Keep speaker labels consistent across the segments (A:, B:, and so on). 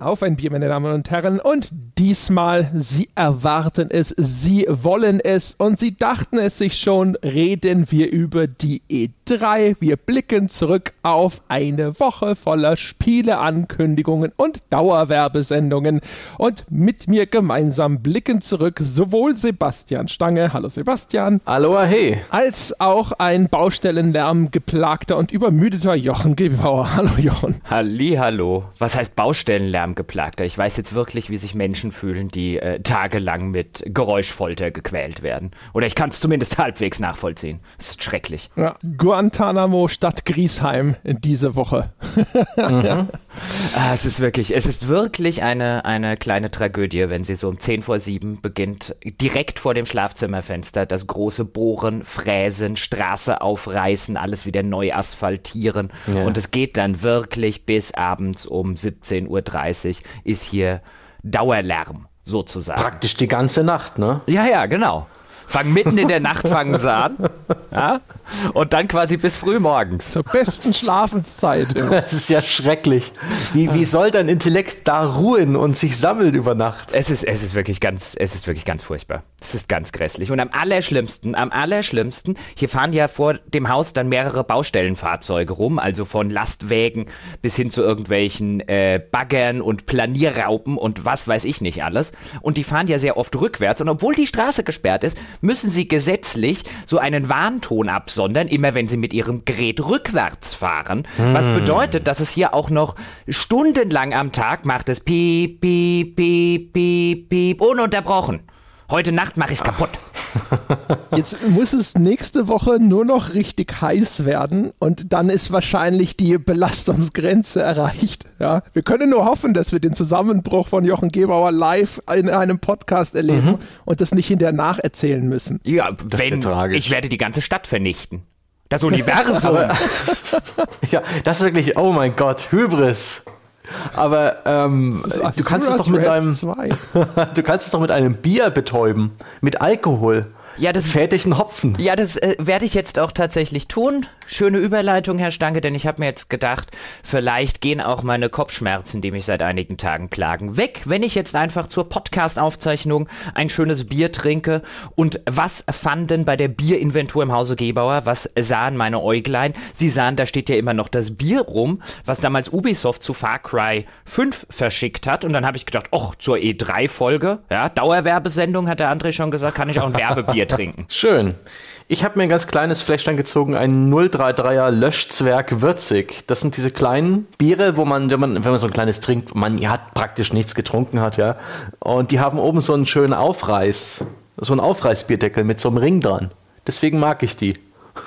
A: Auf ein Bier, meine Damen und Herren. Und diesmal, Sie erwarten es, Sie wollen es und Sie dachten es sich schon, reden wir über die E3. Wir blicken zurück auf eine Woche voller Spieleankündigungen und Dauerwerbesendungen. Und mit mir gemeinsam blicken zurück sowohl Sebastian Stange, hallo Sebastian.
B: Aloha, hey.
A: Als auch ein Baustellenlärm geplagter und übermüdeter Jochen Gebauer. Hallo Jochen.
C: Halli, hallo. Was heißt Baustellenlärm geplagter? Ich weiß jetzt wirklich, wie sich Menschen fühlen, die äh, tagelang mit Geräuschfolter gequält werden. Oder ich kann es zumindest halbwegs nachvollziehen. Es ist schrecklich.
A: Ja, Guantanamo statt Griesheim in diese Woche.
C: mhm. ah, es ist wirklich, es ist wirklich eine, eine kleine Tragödie, wenn sie so um 10 vor 7 beginnt, direkt vor dem Schlafzimmerfenster das große Bohren, Fräsen, Straße aufreißen, alles wieder neu asphaltieren. Ja. Und es geht dann wirklich bis abends um 17.30 Uhr ist hier Dauerlärm sozusagen.
B: Praktisch die ganze Nacht, ne?
C: Ja, ja, genau. Fangen mitten in der Nacht fangen sie an. Ja? Und dann quasi bis früh morgens.
A: Zur besten Schlafenszeit.
B: Das ist ja schrecklich. Wie, wie soll dein Intellekt da ruhen und sich sammeln über Nacht?
C: Es ist, es ist wirklich ganz, es ist wirklich ganz furchtbar. Es ist ganz grässlich. Und am allerschlimmsten, am allerschlimmsten, hier fahren ja vor dem Haus dann mehrere Baustellenfahrzeuge rum, also von Lastwägen bis hin zu irgendwelchen äh, Baggern und Planierraupen und was weiß ich nicht alles. Und die fahren ja sehr oft rückwärts. Und obwohl die Straße gesperrt ist, müssen sie gesetzlich so einen Warnton absondern, immer wenn sie mit ihrem Gerät rückwärts fahren. Hm. Was bedeutet, dass es hier auch noch stundenlang am Tag macht es piep, piep, piep, piep, piep, ununterbrochen. Heute Nacht mache ich es kaputt.
A: Jetzt muss es nächste Woche nur noch richtig heiß werden und dann ist wahrscheinlich die Belastungsgrenze erreicht. Ja, wir können nur hoffen, dass wir den Zusammenbruch von Jochen Gebauer live in einem Podcast erleben mhm. und das nicht hinterher nacherzählen müssen.
C: Ja, das wenn, ich werde die ganze Stadt vernichten. Das Universum.
B: Aber, ja, das ist wirklich, oh mein Gott, Hybris. Aber ähm, du kannst es doch mit deinem, du kannst es doch mit einem Bier betäuben, mit Alkohol.
C: Ja, das
B: fädischen Hopfen.
C: Ja, das äh, werde ich jetzt auch tatsächlich tun. Schöne Überleitung, Herr Stange, denn ich habe mir jetzt gedacht, vielleicht gehen auch meine Kopfschmerzen, die mich seit einigen Tagen plagen, weg, wenn ich jetzt einfach zur Podcast-Aufzeichnung ein schönes Bier trinke. Und was fanden bei der Bierinventur im Hause Gebauer? Was sahen meine Äuglein? Sie sahen, da steht ja immer noch das Bier rum, was damals Ubisoft zu Far Cry 5 verschickt hat. Und dann habe ich gedacht, ach, zur E3-Folge, ja, Dauerwerbesendung, hat der André schon gesagt, kann ich auch ein Werbebier trinken.
B: Schön. Ich habe mir ein ganz kleines Fläschchen gezogen, ein 033er Löschzwerg würzig. Das sind diese kleinen Biere, wo man, wenn man, wenn man so ein kleines trinkt, man ja praktisch nichts getrunken hat, ja. Und die haben oben so einen schönen Aufreiß, so einen Aufreißbierdeckel mit so einem Ring dran. Deswegen mag ich die.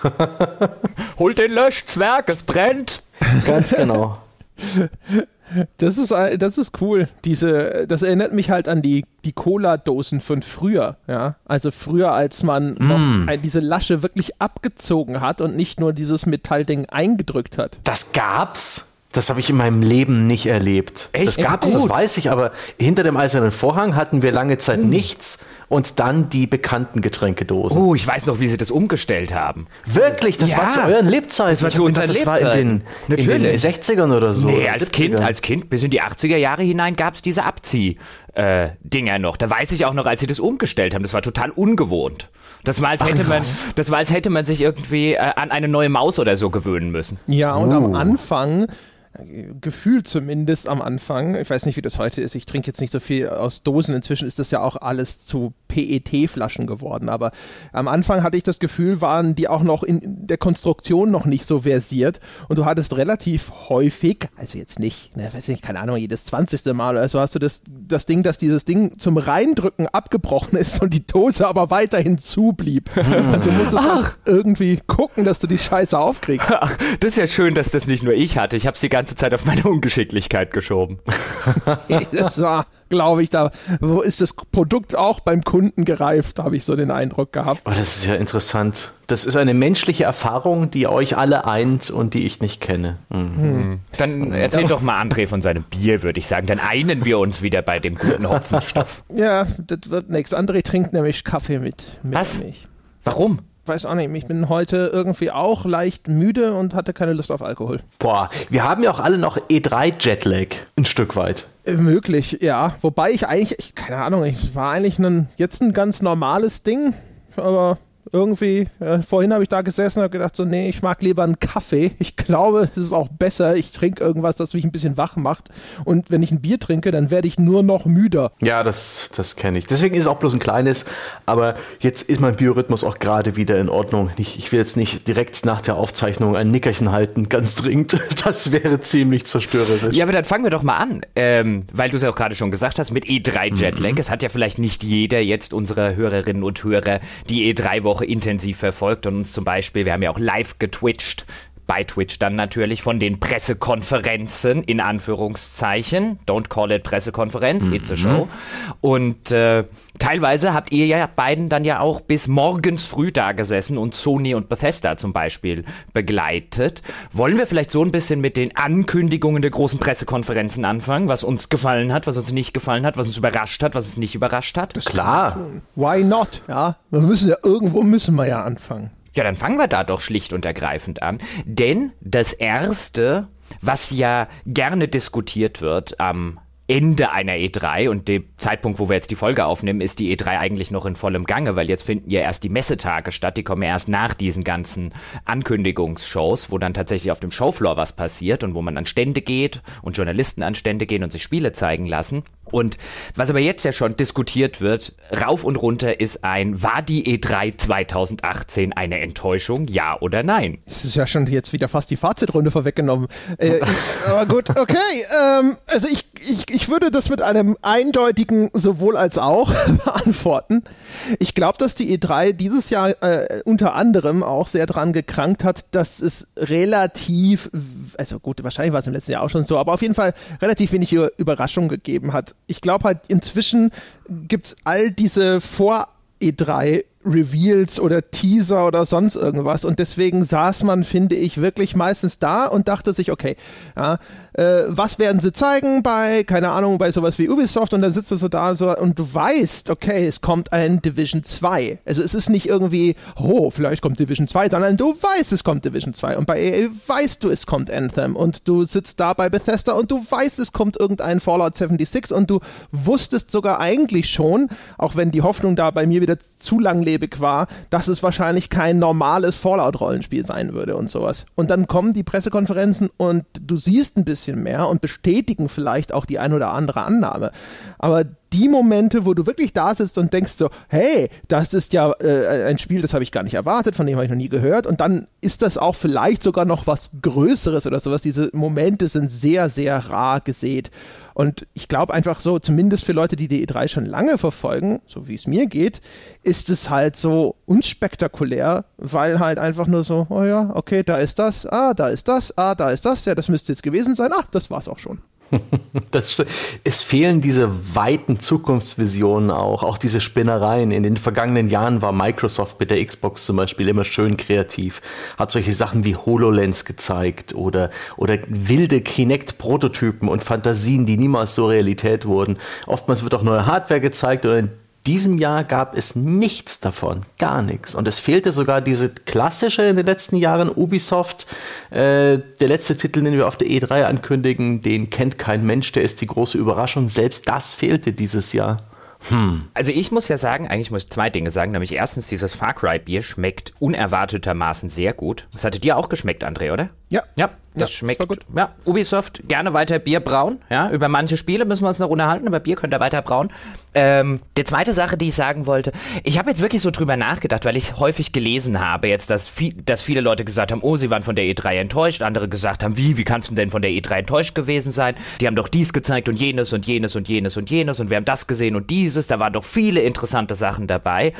C: Holt den Löschzwerg, es brennt.
B: Ganz genau.
A: Das ist, das ist cool. Diese, das erinnert mich halt an die, die Cola-Dosen von früher. Ja? Also früher, als man mm. noch diese Lasche wirklich abgezogen hat und nicht nur dieses Metallding eingedrückt hat.
B: Das gab's? Das habe ich in meinem Leben nicht erlebt. Echt? Das gab es, das weiß ich, aber hinter dem eisernen Vorhang hatten wir lange Zeit mhm. nichts und dann die bekannten Getränkedosen.
C: Oh, ich weiß noch, wie sie das umgestellt haben.
B: Wirklich? Das ja. war zu euren Lebzeiten?
C: Das war zu unseren
B: Das war in den, in den 60ern oder so.
C: Nee, als Kind, als Kind bis in die 80er Jahre hinein gab es diese Abzieh-Dinger äh, noch. Da weiß ich auch noch, als sie das umgestellt haben, das war total ungewohnt. Das war, als hätte, Ach, man, das war, als hätte man sich irgendwie äh, an eine neue Maus oder so gewöhnen müssen.
A: Ja, und uh. am Anfang Gefühl zumindest am Anfang, ich weiß nicht, wie das heute ist, ich trinke jetzt nicht so viel aus Dosen, inzwischen ist das ja auch alles zu PET-Flaschen geworden, aber am Anfang hatte ich das Gefühl, waren die auch noch in der Konstruktion noch nicht so versiert und du hattest relativ häufig, also jetzt nicht, ne, weiß nicht, keine Ahnung, jedes 20. Mal oder so hast du das, das Ding, dass dieses Ding zum Reindrücken abgebrochen ist und die Dose aber weiterhin zublieb. Hm. Und du musstest irgendwie gucken, dass du die Scheiße aufkriegst.
C: Ach, das ist ja schön, dass das nicht nur ich hatte. Ich habe sie ganze Zeit auf meine Ungeschicklichkeit geschoben.
A: das war, glaube ich, da wo ist das Produkt auch beim Kunden gereift, habe ich so den Eindruck gehabt.
B: Oh, das ist ja interessant. Das ist eine menschliche Erfahrung, die euch alle eint und die ich nicht kenne. Mhm.
C: Hm. Dann erzähl doch mal André von seinem Bier, würde ich sagen. Dann einen wir uns wieder bei dem guten Hopfenstoff.
A: Ja, das wird nichts. André trinkt nämlich Kaffee mit, mit
C: Was? Milch. Warum?
A: Weiß auch nicht, ich bin heute irgendwie auch leicht müde und hatte keine Lust auf Alkohol.
B: Boah, wir haben ja auch alle noch E3-Jetlag, ein Stück weit.
A: Äh, möglich, ja. Wobei ich eigentlich, ich, keine Ahnung, es war eigentlich ein, jetzt ein ganz normales Ding, aber irgendwie, äh, vorhin habe ich da gesessen und habe gedacht, so, nee, ich mag lieber einen Kaffee. Ich glaube, es ist auch besser. Ich trinke irgendwas, das mich ein bisschen wach macht. Und wenn ich ein Bier trinke, dann werde ich nur noch müder.
B: Ja, das, das kenne ich. Deswegen ist es auch bloß ein kleines, aber jetzt ist mein Biorhythmus auch gerade wieder in Ordnung. Ich, ich will jetzt nicht direkt nach der Aufzeichnung ein Nickerchen halten, ganz dringend. Das wäre ziemlich zerstörerisch.
C: Ja, aber dann fangen wir doch mal an, ähm, weil du es ja auch gerade schon gesagt hast, mit E3 Jetlag. Mhm. Es hat ja vielleicht nicht jeder jetzt unserer Hörerinnen und Hörer die E3-Woche Intensiv verfolgt und uns zum Beispiel, wir haben ja auch live getwitcht, bei Twitch dann natürlich von den Pressekonferenzen in Anführungszeichen. Don't call it Pressekonferenz, mhm. it's a show. Und äh, teilweise habt ihr ja beiden dann ja auch bis morgens früh da gesessen und Sony und Bethesda zum Beispiel begleitet. Wollen wir vielleicht so ein bisschen mit den Ankündigungen der großen Pressekonferenzen anfangen, was uns gefallen hat, was uns nicht gefallen hat, was uns überrascht hat, was uns nicht überrascht hat?
A: Das Klar. Why not? Ja, wir müssen ja irgendwo müssen wir ja anfangen.
C: Ja, dann fangen wir da doch schlicht und ergreifend an. Denn das Erste, was ja gerne diskutiert wird am Ende einer E3 und dem Zeitpunkt, wo wir jetzt die Folge aufnehmen, ist die E3 eigentlich noch in vollem Gange, weil jetzt finden ja erst die Messetage statt, die kommen ja erst nach diesen ganzen Ankündigungsshows, wo dann tatsächlich auf dem Showfloor was passiert und wo man an Stände geht und Journalisten an Stände gehen und sich Spiele zeigen lassen. Und was aber jetzt ja schon diskutiert wird, rauf und runter ist ein, war die E3 2018 eine Enttäuschung, ja oder nein?
A: Das ist ja schon jetzt wieder fast die Fazitrunde vorweggenommen. Äh, aber gut, okay. Ähm, also ich, ich, ich würde das mit einem eindeutigen sowohl als auch beantworten. Ich glaube, dass die E3 dieses Jahr äh, unter anderem auch sehr dran gekrankt hat, dass es relativ, also gut, wahrscheinlich war es im letzten Jahr auch schon so, aber auf jeden Fall relativ wenig Überraschung gegeben hat ich glaube halt, inzwischen gibt es all diese Vor- E3 Reveals oder Teaser oder sonst irgendwas. Und deswegen saß man, finde ich, wirklich meistens da und dachte sich, okay, ja, äh, was werden sie zeigen bei, keine Ahnung, bei sowas wie Ubisoft und dann sitzt du so da so und du weißt, okay, es kommt ein Division 2. Also es ist nicht irgendwie, oh, vielleicht kommt Division 2, sondern du weißt, es kommt Division 2 und bei EA weißt du, es kommt Anthem und du sitzt da bei Bethesda und du weißt, es kommt irgendein Fallout 76 und du wusstest sogar eigentlich schon, auch wenn die Hoffnung da bei mir wieder zu langlebig war, dass es wahrscheinlich kein normales Fallout-Rollenspiel sein würde und sowas. Und dann kommen die Pressekonferenzen und du siehst ein bisschen bisschen mehr und bestätigen vielleicht auch die ein oder andere Annahme. Aber die Momente, wo du wirklich da sitzt und denkst so, hey, das ist ja äh, ein Spiel, das habe ich gar nicht erwartet, von dem habe ich noch nie gehört. Und dann ist das auch vielleicht sogar noch was Größeres oder sowas. Diese Momente sind sehr, sehr rar gesät. Und ich glaube einfach so, zumindest für Leute, die die E3 schon lange verfolgen, so wie es mir geht, ist es halt so unspektakulär, weil halt einfach nur so, oh ja, okay, da ist das, ah, da ist das, ah, da ist das, ja, das müsste jetzt gewesen sein, ah, das war's auch schon.
B: Das, es fehlen diese weiten Zukunftsvisionen auch, auch diese Spinnereien. In den vergangenen Jahren war Microsoft mit der Xbox zum Beispiel immer schön kreativ, hat solche Sachen wie HoloLens gezeigt oder, oder wilde Kinect-Prototypen und Fantasien, die niemals so Realität wurden. Oftmals wird auch neue Hardware gezeigt oder diesem Jahr gab es nichts davon, gar nichts. Und es fehlte sogar diese klassische in den letzten Jahren Ubisoft. Äh, der letzte Titel, den wir auf der E3 ankündigen, den kennt kein Mensch, der ist die große Überraschung. Selbst das fehlte dieses Jahr.
C: Hm. Also ich muss ja sagen, eigentlich muss ich zwei Dinge sagen. Nämlich erstens, dieses Far Cry Bier schmeckt unerwartetermaßen sehr gut. Das hatte dir auch geschmeckt, André, oder?
A: Ja.
C: Ja, das ja, schmeckt gut. Ja, Ubisoft, gerne weiter Bier brauen. Ja, über manche Spiele müssen wir uns noch unterhalten, aber Bier könnt ihr weiter brauen. Ähm, die zweite Sache, die ich sagen wollte, ich habe jetzt wirklich so drüber nachgedacht, weil ich häufig gelesen habe jetzt, dass, viel, dass viele Leute gesagt haben, oh, sie waren von der E3 enttäuscht, andere gesagt haben, wie, wie kannst du denn von der E3 enttäuscht gewesen sein? Die haben doch dies gezeigt und jenes und jenes und jenes und jenes und wir haben das gesehen und dieses, da waren doch viele interessante Sachen dabei.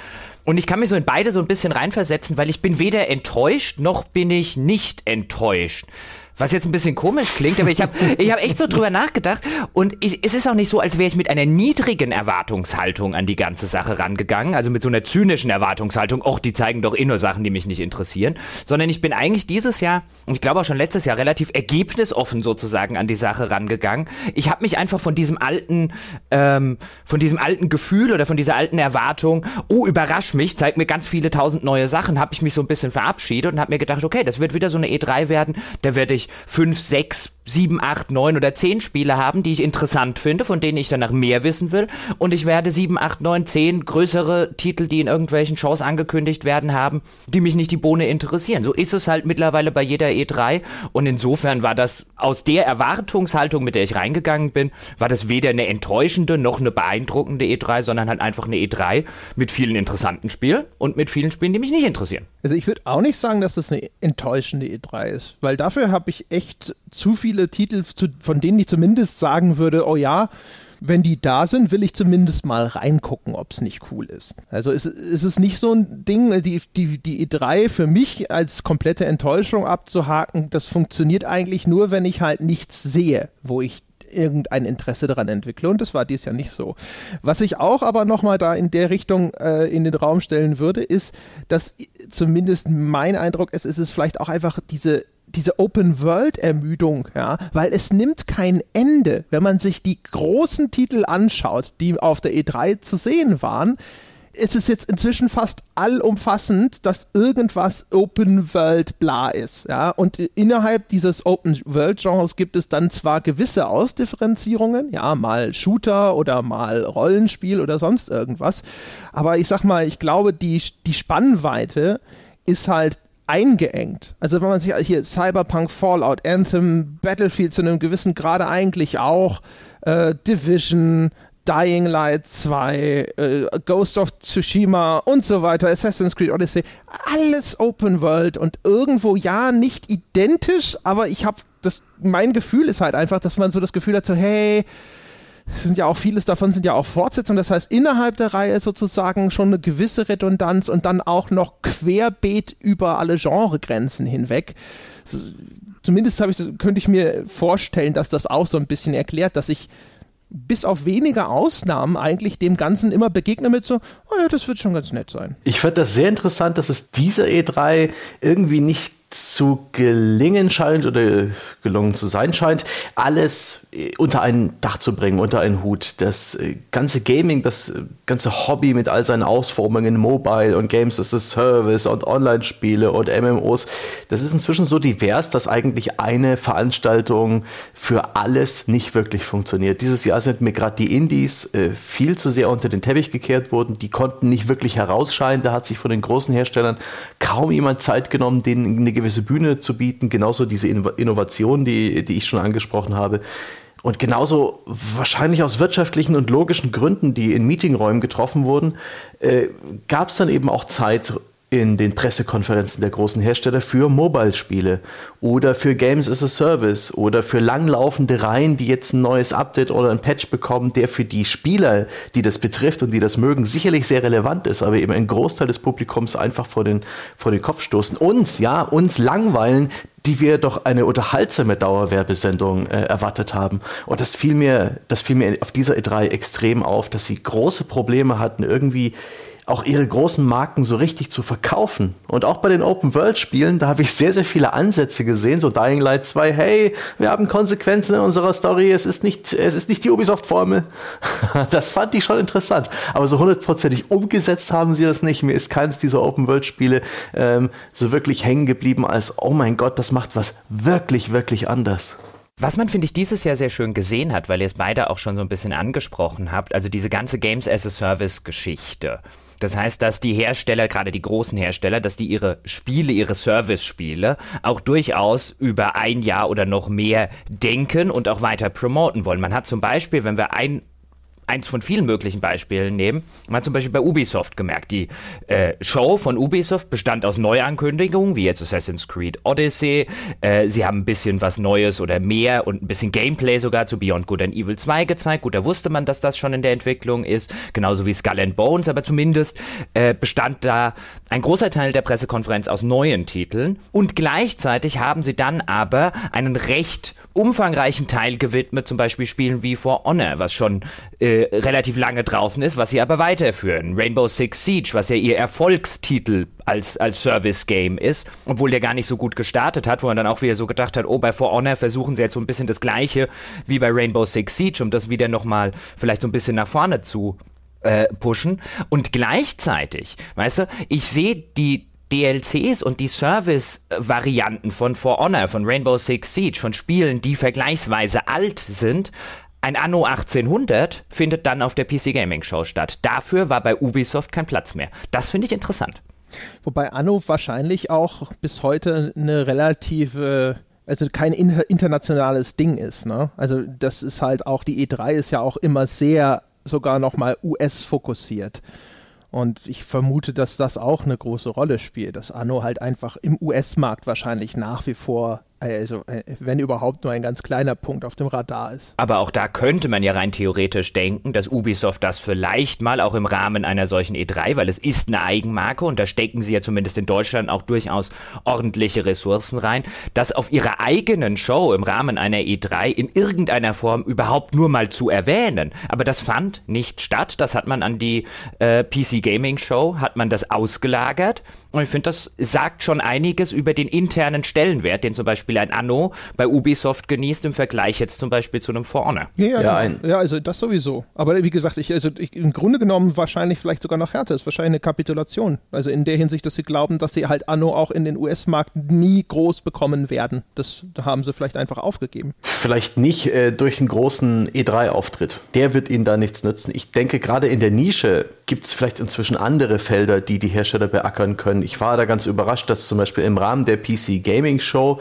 C: Und ich kann mich so in beide so ein bisschen reinversetzen, weil ich bin weder enttäuscht, noch bin ich nicht enttäuscht. Was jetzt ein bisschen komisch klingt, aber ich habe ich hab echt so drüber nachgedacht. Und ich, es ist auch nicht so, als wäre ich mit einer niedrigen Erwartungshaltung an die ganze Sache rangegangen. Also mit so einer zynischen Erwartungshaltung, Och, die zeigen doch eh nur Sachen, die mich nicht interessieren. Sondern ich bin eigentlich dieses Jahr, und ich glaube auch schon letztes Jahr, relativ ergebnisoffen sozusagen an die Sache rangegangen. Ich habe mich einfach von diesem alten, ähm, von diesem alten Gefühl oder von dieser alten Erwartung, oh, überrasch mich, zeig mir ganz viele tausend neue Sachen, habe ich mich so ein bisschen verabschiedet und habe mir gedacht, okay, das wird wieder so eine E3 werden, da werde ich fünf, sechs sieben, acht, neun oder zehn Spiele haben, die ich interessant finde, von denen ich danach mehr wissen will. Und ich werde sieben, acht, neun, zehn größere Titel, die in irgendwelchen Shows angekündigt werden, haben, die mich nicht die Bohne interessieren. So ist es halt mittlerweile bei jeder E3. Und insofern war das aus der Erwartungshaltung, mit der ich reingegangen bin, war das weder eine enttäuschende noch eine beeindruckende E3, sondern halt einfach eine E3 mit vielen interessanten Spielen und mit vielen Spielen, die mich nicht interessieren.
A: Also ich würde auch nicht sagen, dass das eine enttäuschende E3 ist, weil dafür habe ich echt zu viele Titel, zu, von denen ich zumindest sagen würde, oh ja, wenn die da sind, will ich zumindest mal reingucken, ob es nicht cool ist. Also es, es ist nicht so ein Ding, die, die, die E3 für mich als komplette Enttäuschung abzuhaken, das funktioniert eigentlich nur, wenn ich halt nichts sehe, wo ich irgendein Interesse daran entwickle. Und das war dies Jahr nicht so. Was ich auch aber nochmal da in der Richtung äh, in den Raum stellen würde, ist, dass zumindest mein Eindruck ist, ist es vielleicht auch einfach diese diese Open-World-Ermüdung, ja, weil es nimmt kein Ende. Wenn man sich die großen Titel anschaut, die auf der E3 zu sehen waren, ist es jetzt inzwischen fast allumfassend, dass irgendwas Open World bla ist. Ja? Und innerhalb dieses Open World Genres gibt es dann zwar gewisse Ausdifferenzierungen, ja, mal Shooter oder mal Rollenspiel oder sonst irgendwas, aber ich sag mal, ich glaube, die, die Spannweite ist halt eingeengt. Also wenn man sich hier Cyberpunk, Fallout, Anthem, Battlefield zu einem gewissen Grade eigentlich auch, äh, Division, Dying Light 2, äh, Ghost of Tsushima und so weiter, Assassin's Creed Odyssey, alles Open World und irgendwo ja nicht identisch, aber ich habe das, mein Gefühl ist halt einfach, dass man so das Gefühl hat, so hey, sind ja auch vieles davon sind ja auch Fortsetzungen. Das heißt, innerhalb der Reihe sozusagen schon eine gewisse Redundanz und dann auch noch querbeet über alle Genregrenzen hinweg. Zumindest ich, könnte ich mir vorstellen, dass das auch so ein bisschen erklärt, dass ich bis auf wenige Ausnahmen eigentlich dem Ganzen immer begegne mit so, oh ja, das wird schon ganz nett sein.
B: Ich fand das sehr interessant, dass es dieser E3 irgendwie nicht zu gelingen scheint oder gelungen zu sein scheint, alles äh, unter ein Dach zu bringen, unter einen Hut. Das äh, ganze Gaming, das äh, ganze Hobby mit all seinen Ausformungen, Mobile und Games as a Service und Online-Spiele und MMOs, das ist inzwischen so divers, dass eigentlich eine Veranstaltung für alles nicht wirklich funktioniert. Dieses Jahr sind mir gerade die Indies viel zu sehr unter den Teppich gekehrt worden. Die konnten nicht wirklich herausscheinen. Da hat sich von den großen Herstellern kaum jemand Zeit genommen, denen eine gewisse Bühne zu bieten, genauso diese Innovation, die, die ich schon angesprochen habe. Und genauso wahrscheinlich aus wirtschaftlichen und logischen Gründen, die in Meetingräumen getroffen wurden, äh, gab es dann eben auch Zeit, in den Pressekonferenzen der großen Hersteller für Mobile-Spiele oder für Games as a Service oder für langlaufende Reihen, die jetzt ein neues Update oder ein Patch bekommen, der für die Spieler, die das betrifft und die das mögen, sicherlich sehr relevant ist, aber eben ein Großteil des Publikums einfach vor den, vor den Kopf stoßen. Uns, ja, uns langweilen, die wir doch eine unterhaltsame Dauerwerbesendung äh, erwartet haben. Und das fiel mir, das fiel mir auf dieser E3 extrem auf, dass sie große Probleme hatten, irgendwie auch ihre großen Marken so richtig zu verkaufen. Und auch bei den Open-World-Spielen, da habe ich sehr, sehr viele Ansätze gesehen, so Dying Light 2, hey, wir haben Konsequenzen in unserer Story, es ist nicht, es ist nicht die Ubisoft-Formel. Das fand ich schon interessant. Aber so hundertprozentig umgesetzt haben sie das nicht. Mir ist keins dieser Open-World-Spiele ähm, so wirklich hängen geblieben als, oh mein Gott, das macht was wirklich, wirklich anders.
C: Was man, finde ich, dieses Jahr sehr schön gesehen hat, weil ihr es beide auch schon so ein bisschen angesprochen habt, also diese ganze Games as a Service Geschichte. Das heißt, dass die Hersteller, gerade die großen Hersteller, dass die ihre Spiele, ihre Service-Spiele auch durchaus über ein Jahr oder noch mehr denken und auch weiter promoten wollen. Man hat zum Beispiel, wenn wir ein eins von vielen möglichen Beispielen nehmen. Man hat zum Beispiel bei Ubisoft gemerkt, die äh, Show von Ubisoft bestand aus Neuankündigungen, wie jetzt Assassin's Creed Odyssey. Äh, sie haben ein bisschen was Neues oder mehr und ein bisschen Gameplay sogar zu Beyond Good and Evil 2 gezeigt. Gut, da wusste man, dass das schon in der Entwicklung ist, genauso wie Skull and Bones, aber zumindest äh, bestand da ein großer Teil der Pressekonferenz aus neuen Titeln und gleichzeitig haben sie dann aber einen recht umfangreichen Teil gewidmet, zum Beispiel Spielen wie For Honor, was schon äh, relativ lange draußen ist, was sie aber weiterführen. Rainbow Six Siege, was ja ihr Erfolgstitel als, als Service-Game ist, obwohl der gar nicht so gut gestartet hat, wo man dann auch wieder so gedacht hat, oh, bei For Honor versuchen sie jetzt so ein bisschen das Gleiche wie bei Rainbow Six Siege, um das wieder nochmal vielleicht so ein bisschen nach vorne zu äh, pushen. Und gleichzeitig, weißt du, ich sehe die DLCs und die Service-Varianten von For Honor, von Rainbow Six Siege, von Spielen, die vergleichsweise alt sind, ein Anno 1800 findet dann auf der PC Gaming Show statt. Dafür war bei Ubisoft kein Platz mehr. Das finde ich interessant.
A: Wobei Anno wahrscheinlich auch bis heute eine relative also kein internationales Ding ist. Ne? Also das ist halt auch, die E3 ist ja auch immer sehr sogar nochmal US fokussiert. Und ich vermute, dass das auch eine große Rolle spielt, dass Anno halt einfach im US-Markt wahrscheinlich nach wie vor also, äh, wenn überhaupt nur ein ganz kleiner Punkt auf dem Radar ist.
C: Aber auch da könnte man ja rein theoretisch denken, dass Ubisoft das vielleicht mal auch im Rahmen einer solchen E3, weil es ist eine Eigenmarke und da stecken sie ja zumindest in Deutschland auch durchaus ordentliche Ressourcen rein, das auf ihrer eigenen Show im Rahmen einer E3 in irgendeiner Form überhaupt nur mal zu erwähnen. Aber das fand nicht statt. Das hat man an die äh, PC Gaming Show, hat man das ausgelagert. Und ich finde, das sagt schon einiges über den internen Stellenwert, den zum Beispiel ein Anno bei Ubisoft genießt im Vergleich jetzt zum Beispiel zu einem.
A: Ja, ja, ja, genau. ja, also das sowieso. Aber wie gesagt, ich, also ich, im Grunde genommen wahrscheinlich vielleicht sogar noch härter ist, wahrscheinlich eine Kapitulation. Also in der Hinsicht, dass sie glauben, dass sie halt Anno auch in den US-Markt nie groß bekommen werden. Das haben sie vielleicht einfach aufgegeben.
B: Vielleicht nicht äh, durch einen großen E3-Auftritt. Der wird ihnen da nichts nützen. Ich denke, gerade in der Nische gibt es vielleicht inzwischen andere Felder, die die Hersteller beackern können. Ich war da ganz überrascht, dass zum Beispiel im Rahmen der PC Gaming Show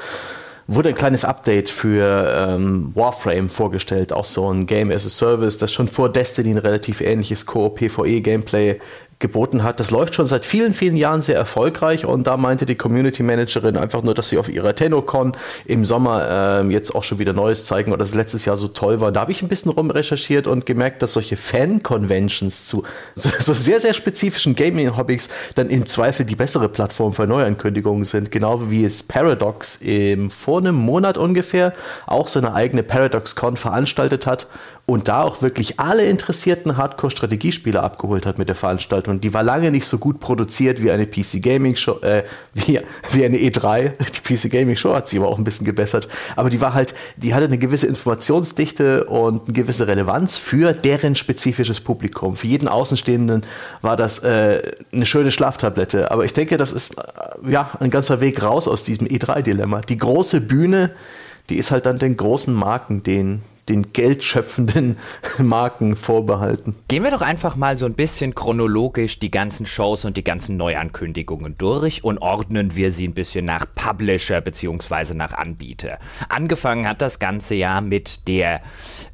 B: wurde ein kleines Update für ähm, Warframe vorgestellt, auch so ein Game as a Service, das schon vor Destiny ein relativ ähnliches Koop-PvE-Gameplay geboten hat. Das läuft schon seit vielen, vielen Jahren sehr erfolgreich und da meinte die Community Managerin einfach nur, dass sie auf ihrer TennoCon im Sommer äh, jetzt auch schon wieder Neues zeigen oder das letztes Jahr so toll war. Da habe ich ein bisschen rumrecherchiert und gemerkt, dass solche Fan-Conventions zu so, so, sehr, sehr spezifischen Gaming-Hobbys dann im Zweifel die bessere Plattform für Neuankündigungen sind. Genau wie es Paradox im, vor einem Monat ungefähr auch seine eigene Paradox-Con veranstaltet hat und da auch wirklich alle interessierten Hardcore-Strategiespieler abgeholt hat mit der Veranstaltung. Die war lange nicht so gut produziert wie eine PC Gaming Show, äh, wie, wie eine E3. Die PC Gaming Show hat sie aber auch ein bisschen gebessert. Aber die war halt, die hatte eine gewisse Informationsdichte und eine gewisse Relevanz für deren spezifisches Publikum. Für jeden Außenstehenden war das äh, eine schöne Schlaftablette. Aber ich denke, das ist äh, ja ein ganzer Weg raus aus diesem E3-Dilemma. Die große Bühne, die ist halt dann den großen Marken, den den geldschöpfenden Marken vorbehalten.
C: Gehen wir doch einfach mal so ein bisschen chronologisch die ganzen Shows und die ganzen Neuankündigungen durch und ordnen wir sie ein bisschen nach Publisher bzw. nach Anbieter. Angefangen hat das ganze Jahr mit der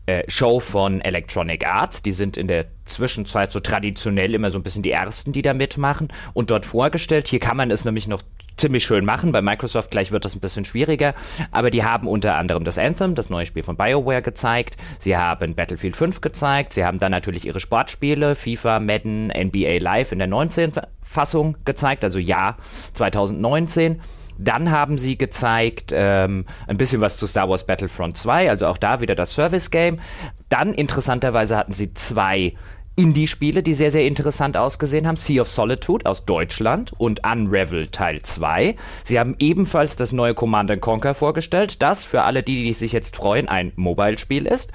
C: äh, Show von Electronic Arts. Die sind in der Zwischenzeit so traditionell immer so ein bisschen die ersten, die da mitmachen und dort vorgestellt. Hier kann man es nämlich noch ziemlich schön machen. Bei Microsoft gleich wird das ein bisschen schwieriger. Aber die haben unter anderem das Anthem, das neue Spiel von BioWare, gezeigt. Sie haben Battlefield 5 gezeigt. Sie haben dann natürlich ihre Sportspiele, FIFA, Madden, NBA Live in der 19. Fassung gezeigt, also Jahr 2019. Dann haben sie gezeigt ähm, ein bisschen was zu Star Wars Battlefront 2, also auch da wieder das Service Game. Dann interessanterweise hatten sie zwei Indie-Spiele, die sehr, sehr interessant ausgesehen haben. Sea of Solitude aus Deutschland und Unravel Teil 2. Sie haben ebenfalls das neue Command Conquer vorgestellt, das für alle die, die sich jetzt freuen, ein Mobile-Spiel ist.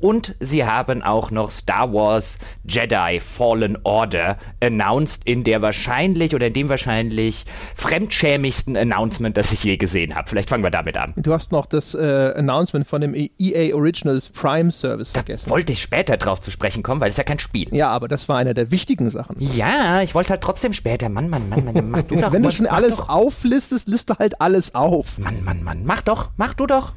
C: Und sie haben auch noch Star Wars Jedi Fallen Order announced in der wahrscheinlich oder in dem wahrscheinlich fremdschämigsten Announcement, das ich je gesehen habe. Vielleicht fangen wir damit an.
A: Du hast noch das äh, Announcement von dem EA Originals Prime Service da vergessen.
C: Wollte ich später drauf zu sprechen kommen, weil es ja kein Spiel.
A: Ja, aber das war einer der wichtigen Sachen.
C: Ja, ich wollte halt trotzdem später. Mann, Mann, Mann, Mann, mach du doch.
A: Wenn du schon alles doch. auflistest, liste halt alles auf.
C: Mann, Mann, Mann, mach doch, mach du doch.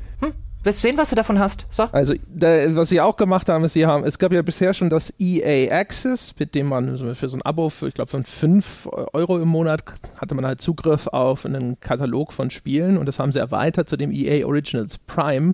C: Wirst sehen, was du davon hast. So.
A: Also, da, was sie auch gemacht haben, ist, sie haben, es gab ja bisher schon das EA Access, mit dem man für so ein Abo, für, ich glaube, von 5 Euro im Monat hatte man halt Zugriff auf einen Katalog von Spielen und das haben sie erweitert zu dem EA Originals Prime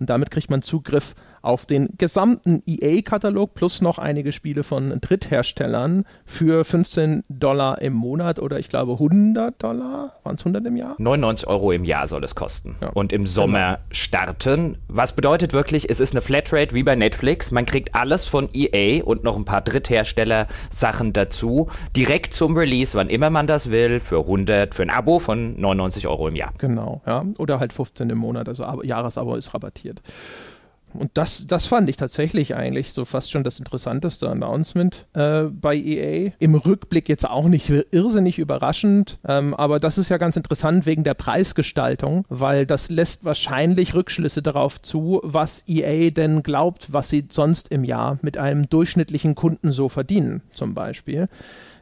A: und damit kriegt man Zugriff auf den gesamten EA-Katalog plus noch einige Spiele von Drittherstellern für 15 Dollar im Monat oder ich glaube 100 Dollar. Waren es 100 im Jahr?
C: 99 Euro im Jahr soll es kosten. Ja. Und im Sommer genau. starten. Was bedeutet wirklich, es ist eine Flatrate wie bei Netflix. Man kriegt alles von EA und noch ein paar Dritthersteller-Sachen dazu. Direkt zum Release, wann immer man das will, für 100, für ein Abo von 99 Euro im Jahr.
A: Genau, ja. Oder halt 15 im Monat, also Jahresabo ist rabattiert. Und das, das fand ich tatsächlich eigentlich so fast schon das interessanteste Announcement äh, bei EA. Im Rückblick jetzt auch nicht irrsinnig überraschend, ähm, aber das ist ja ganz interessant wegen der Preisgestaltung, weil das lässt wahrscheinlich Rückschlüsse darauf zu, was EA denn glaubt, was sie sonst im Jahr mit einem durchschnittlichen Kunden so verdienen, zum Beispiel.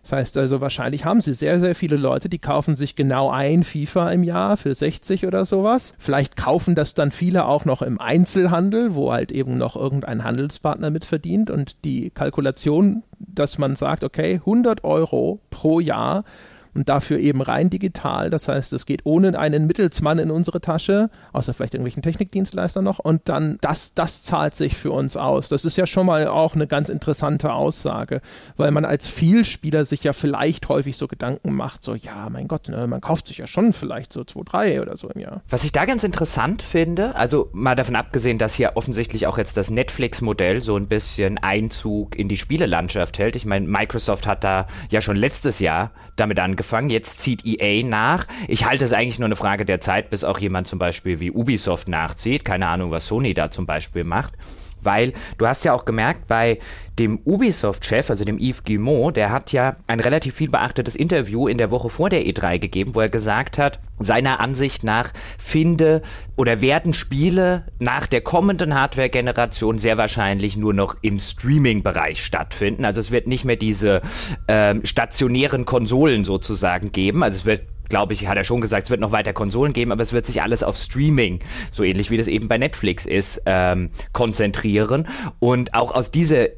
A: Das heißt also, wahrscheinlich haben sie sehr, sehr viele Leute, die kaufen sich genau ein FIFA im Jahr für 60 oder sowas. Vielleicht kaufen das dann viele auch noch im Einzelhandel, wo halt eben noch irgendein Handelspartner mitverdient und die Kalkulation, dass man sagt, okay, 100 Euro pro Jahr und dafür eben rein digital. Das heißt, es geht ohne einen Mittelsmann in unsere Tasche, außer vielleicht irgendwelchen Technikdienstleister noch. Und dann, das, das zahlt sich für uns aus. Das ist ja schon mal auch eine ganz interessante Aussage, weil man als Vielspieler sich ja vielleicht häufig so Gedanken macht, so, ja, mein Gott, ne, man kauft sich ja schon vielleicht so zwei, drei oder so im Jahr.
C: Was ich da ganz interessant finde, also mal davon abgesehen, dass hier offensichtlich auch jetzt das Netflix-Modell so ein bisschen Einzug in die Spielelandschaft hält. Ich meine, Microsoft hat da ja schon letztes Jahr damit angefangen, angefangen, jetzt zieht EA nach. Ich halte es eigentlich nur eine Frage der Zeit, bis auch jemand zum Beispiel wie Ubisoft nachzieht. Keine Ahnung, was Sony da zum Beispiel macht. Weil du hast ja auch gemerkt, bei dem Ubisoft-Chef, also dem Yves Guillemot, der hat ja ein relativ viel beachtetes Interview in der Woche vor der E3 gegeben, wo er gesagt hat, seiner Ansicht nach finde oder werden Spiele nach der kommenden Hardware-Generation sehr wahrscheinlich nur noch im Streaming-Bereich stattfinden. Also es wird nicht mehr diese ähm, stationären Konsolen sozusagen geben. Also es wird glaube ich, hat er schon gesagt, es wird noch weiter Konsolen geben, aber es wird sich alles auf Streaming, so ähnlich wie das eben bei Netflix ist, ähm, konzentrieren. Und auch aus dieser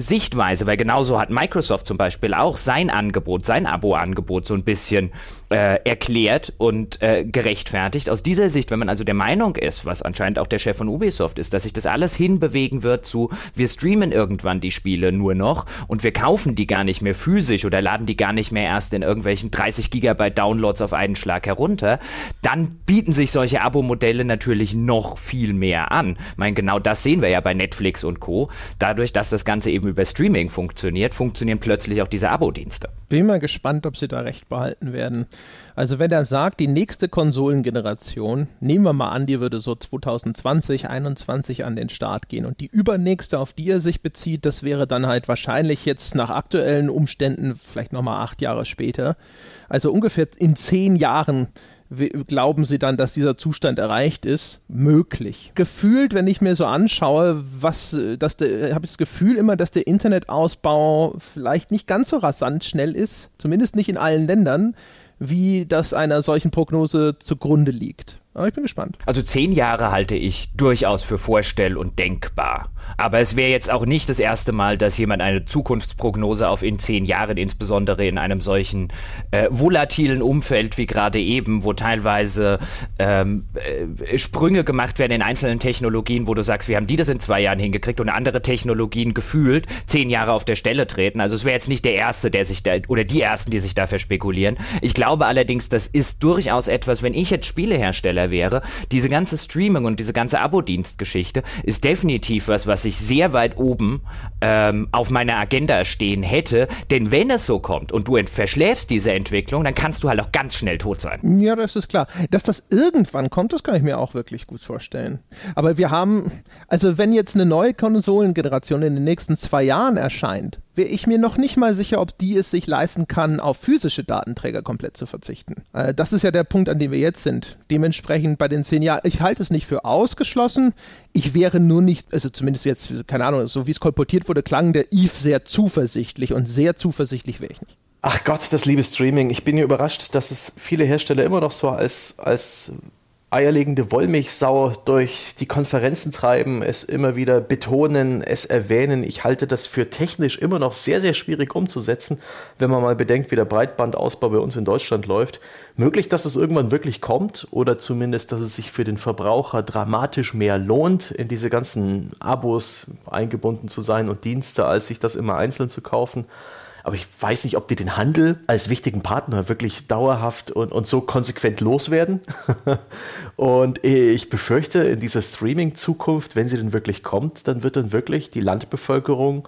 C: Sichtweise, weil genauso hat Microsoft zum Beispiel auch sein Angebot, sein Abo-Angebot so ein bisschen äh, erklärt und äh, gerechtfertigt. Aus dieser Sicht, wenn man also der Meinung ist, was anscheinend auch der Chef von Ubisoft ist, dass sich das alles hinbewegen wird zu, wir streamen irgendwann die Spiele nur noch und wir kaufen die gar nicht mehr physisch oder laden die gar nicht mehr erst in irgendwelchen 30 Gigabyte Downloads auf einen Schlag herunter, dann bieten sich solche Abo-Modelle natürlich noch viel mehr an. Ich meine, genau das sehen wir ja bei Netflix und Co. Dadurch, dass das Ganze eben über Streaming funktioniert, funktionieren plötzlich auch diese Abo-Dienste.
A: Bin mal gespannt, ob sie da recht behalten werden. Also wenn er sagt, die nächste Konsolengeneration, nehmen wir mal an, die würde so 2020, 2021 an den Start gehen und die übernächste, auf die er sich bezieht, das wäre dann halt wahrscheinlich jetzt nach aktuellen Umständen vielleicht nochmal acht Jahre später. Also ungefähr in zehn Jahren glauben Sie dann, dass dieser Zustand erreicht ist? Möglich. Gefühlt, wenn ich mir so anschaue, was, dass der, habe ich das Gefühl immer, dass der Internetausbau vielleicht nicht ganz so rasant schnell ist, zumindest nicht in allen Ländern, wie das einer solchen Prognose zugrunde liegt. Aber ich bin gespannt.
C: Also zehn Jahre halte ich durchaus für vorstell- und denkbar. Aber es wäre jetzt auch nicht das erste Mal, dass jemand eine Zukunftsprognose auf in zehn Jahren, insbesondere in einem solchen äh, volatilen Umfeld wie gerade eben, wo teilweise ähm, äh, Sprünge gemacht werden in einzelnen Technologien, wo du sagst, wir haben die das in zwei Jahren hingekriegt und andere Technologien gefühlt zehn Jahre auf der Stelle treten. Also es wäre jetzt nicht der Erste, der sich da, oder die Ersten, die sich dafür spekulieren. Ich glaube allerdings, das ist durchaus etwas, wenn ich jetzt Spielehersteller wäre, diese ganze Streaming und diese ganze Abo-Dienstgeschichte ist definitiv was, was was ich sehr weit oben ähm, auf meiner Agenda stehen hätte. Denn wenn es so kommt und du verschläfst diese Entwicklung, dann kannst du halt auch ganz schnell tot sein.
A: Ja, das ist klar. Dass das irgendwann kommt, das kann ich mir auch wirklich gut vorstellen. Aber wir haben, also wenn jetzt eine neue Konsolengeneration in den nächsten zwei Jahren erscheint, wäre ich mir noch nicht mal sicher, ob die es sich leisten kann, auf physische Datenträger komplett zu verzichten. Äh, das ist ja der Punkt, an dem wir jetzt sind. Dementsprechend bei den zehn Jahren, ich halte es nicht für ausgeschlossen. Ich wäre nur nicht, also zumindest jetzt, keine Ahnung, so wie es kolportiert wurde, klang der Eve sehr zuversichtlich und sehr zuversichtlich wäre ich nicht.
B: Ach Gott, das liebe Streaming. Ich bin ja überrascht, dass es viele Hersteller immer noch so als, als eierlegende Wollmilchsau durch die Konferenzen treiben, es immer wieder betonen, es erwähnen. Ich halte das für technisch immer noch sehr, sehr schwierig umzusetzen, wenn man mal bedenkt, wie der Breitbandausbau bei uns in Deutschland läuft. Möglich, dass es irgendwann wirklich kommt oder zumindest, dass es sich für den Verbraucher dramatisch mehr lohnt, in diese ganzen Abos eingebunden zu sein und Dienste, als sich das immer einzeln zu kaufen. Aber ich weiß nicht, ob die den Handel als wichtigen Partner wirklich dauerhaft und, und so konsequent loswerden. und ich befürchte, in dieser Streaming-Zukunft, wenn sie denn wirklich kommt, dann wird dann wirklich die Landbevölkerung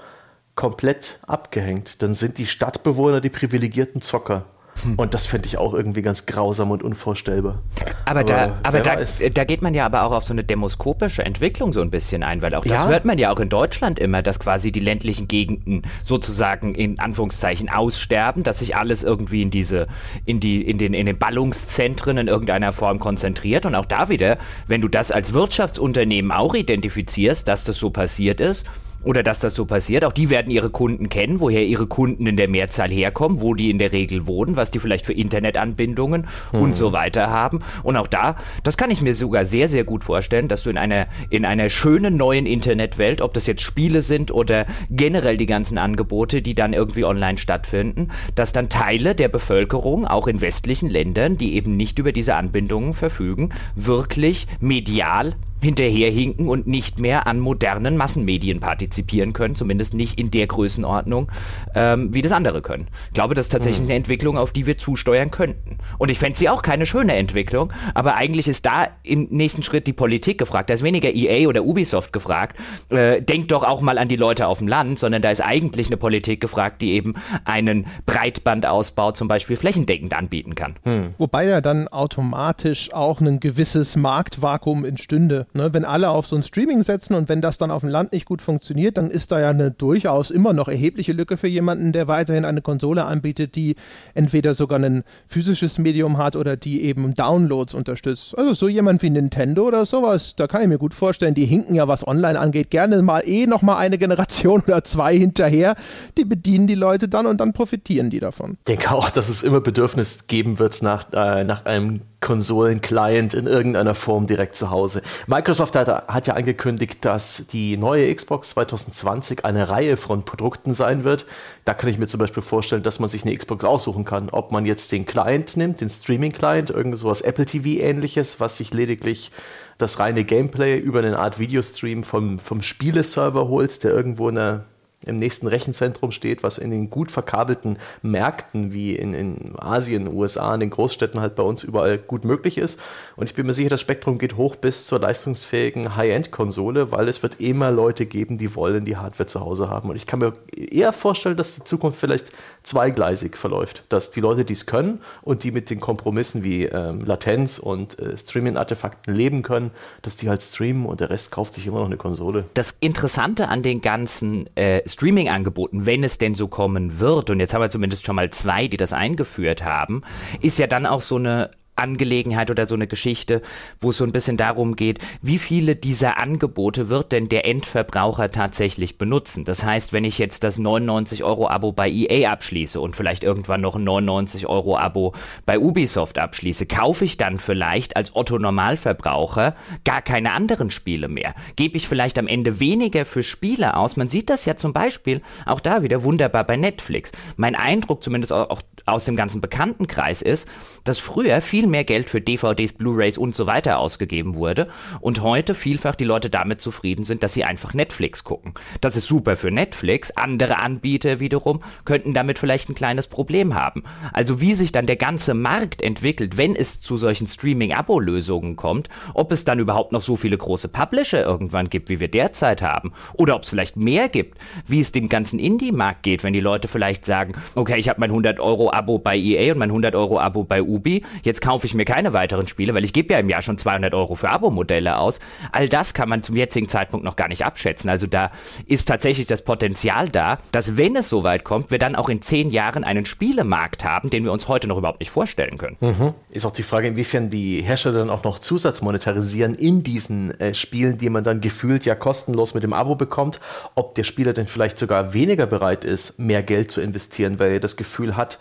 B: komplett abgehängt. Dann sind die Stadtbewohner die privilegierten Zocker. Hm. Und das fände ich auch irgendwie ganz grausam und unvorstellbar.
C: Aber, aber da, aber da, da, geht man ja aber auch auf so eine demoskopische Entwicklung so ein bisschen ein, weil auch das ja? hört man ja auch in Deutschland immer, dass quasi die ländlichen Gegenden sozusagen in Anführungszeichen aussterben, dass sich alles irgendwie in diese, in die, in den, in den Ballungszentren in irgendeiner Form konzentriert. Und auch da wieder, wenn du das als Wirtschaftsunternehmen auch identifizierst, dass das so passiert ist, oder dass das so passiert. Auch die werden ihre Kunden kennen, woher ihre Kunden in der Mehrzahl herkommen, wo die in der Regel wohnen, was die vielleicht für Internetanbindungen mhm. und so weiter haben. Und auch da, das kann ich mir sogar sehr, sehr gut vorstellen, dass du in einer, in einer schönen neuen Internetwelt, ob das jetzt Spiele sind oder generell die ganzen Angebote, die dann irgendwie online stattfinden, dass dann Teile der Bevölkerung, auch in westlichen Ländern, die eben nicht über diese Anbindungen verfügen, wirklich medial hinterherhinken und nicht mehr an modernen Massenmedien partizipieren können, zumindest nicht in der Größenordnung, ähm, wie das andere können. Ich glaube, das ist tatsächlich hm. eine Entwicklung, auf die wir zusteuern könnten. Und ich fände sie auch keine schöne Entwicklung, aber eigentlich ist da im nächsten Schritt die Politik gefragt. Da ist weniger EA oder Ubisoft gefragt, äh, denkt doch auch mal an die Leute auf dem Land, sondern da ist eigentlich eine Politik gefragt, die eben einen Breitbandausbau zum Beispiel flächendeckend anbieten kann.
A: Hm. Wobei ja dann automatisch auch ein gewisses Marktvakuum entstünde. Ne? Wenn alle auf so ein Streaming setzen und wenn das dann auf dem Land nicht gut funktioniert, dann ist da ja eine durchaus immer noch erhebliche Lücke für jemanden, der weiterhin eine Konsole anbietet, die entweder sogar ein physisches Medium hat oder die eben Downloads unterstützt. Also so jemand wie Nintendo oder sowas, da kann ich mir gut vorstellen, die hinken ja, was online angeht, gerne mal eh noch mal eine Generation oder zwei hinterher. Die bedienen die Leute dann und dann profitieren die davon.
B: Ich denke auch, dass es immer Bedürfnis geben wird nach, äh, nach einem Konsolen-Client in irgendeiner Form direkt zu Hause. Microsoft hat, hat, ja angekündigt, dass die neue Xbox 2020 eine Reihe von Produkten sein wird. Da kann ich mir zum Beispiel vorstellen, dass man sich eine Xbox aussuchen kann, ob man jetzt den Client nimmt, den Streaming-Client, irgend sowas Apple TV-ähnliches, was sich lediglich das reine Gameplay über eine Art Videostream vom, vom Spieleserver holt, der irgendwo in einer im nächsten Rechenzentrum steht, was in den gut verkabelten Märkten wie in, in Asien, USA, in den Großstädten halt bei uns überall gut möglich ist. Und ich bin mir sicher, das Spektrum geht hoch bis zur leistungsfähigen High-End-Konsole, weil es wird immer Leute geben, die wollen die Hardware zu Hause haben. Und ich kann mir eher vorstellen, dass die Zukunft vielleicht zweigleisig verläuft. Dass die Leute, die es können und die mit den Kompromissen wie ähm, Latenz und äh, Streaming-Artefakten leben können, dass die halt streamen und der Rest kauft sich immer noch eine Konsole.
C: Das Interessante an den ganzen äh, Streaming-Angeboten, wenn es denn so kommen wird, und jetzt haben wir zumindest schon mal zwei, die das eingeführt haben, ist ja dann auch so eine Angelegenheit oder so eine Geschichte, wo es so ein bisschen darum geht, wie viele dieser Angebote wird denn der Endverbraucher tatsächlich benutzen. Das heißt, wenn ich jetzt das 99 Euro Abo bei EA abschließe und vielleicht irgendwann noch ein 99 Euro Abo bei Ubisoft abschließe, kaufe ich dann vielleicht als Otto Normalverbraucher gar keine anderen Spiele mehr. Gebe ich vielleicht am Ende weniger für Spiele aus. Man sieht das ja zum Beispiel auch da wieder wunderbar bei Netflix. Mein Eindruck zumindest auch aus dem ganzen Bekanntenkreis ist, dass früher viel mehr Geld für DVDs, Blu-rays und so weiter ausgegeben wurde und heute vielfach die Leute damit zufrieden sind, dass sie einfach Netflix gucken. Das ist super für Netflix, andere Anbieter wiederum könnten damit vielleicht ein kleines Problem haben. Also wie sich dann der ganze Markt entwickelt, wenn es zu solchen Streaming-Abo-Lösungen kommt, ob es dann überhaupt noch so viele große Publisher irgendwann gibt, wie wir derzeit haben, oder ob es vielleicht mehr gibt, wie es dem ganzen Indie-Markt geht, wenn die Leute vielleicht sagen, okay, ich habe mein 100 Euro Abo bei EA und mein 100 Euro Abo bei Ubi, jetzt kaufe ich mir keine weiteren Spiele, weil ich gebe ja im Jahr schon 200 Euro für Abo-Modelle aus. All das kann man zum jetzigen Zeitpunkt noch gar nicht abschätzen. Also da ist tatsächlich das Potenzial da, dass wenn es soweit kommt, wir dann auch in zehn Jahren einen Spielemarkt haben, den wir uns heute noch überhaupt nicht vorstellen können.
B: Mhm. Ist auch die Frage, inwiefern die Hersteller dann auch noch Zusatz monetarisieren in diesen äh, Spielen, die man dann gefühlt ja kostenlos mit dem Abo bekommt, ob der Spieler denn vielleicht sogar weniger bereit ist, mehr Geld zu investieren, weil er das Gefühl hat,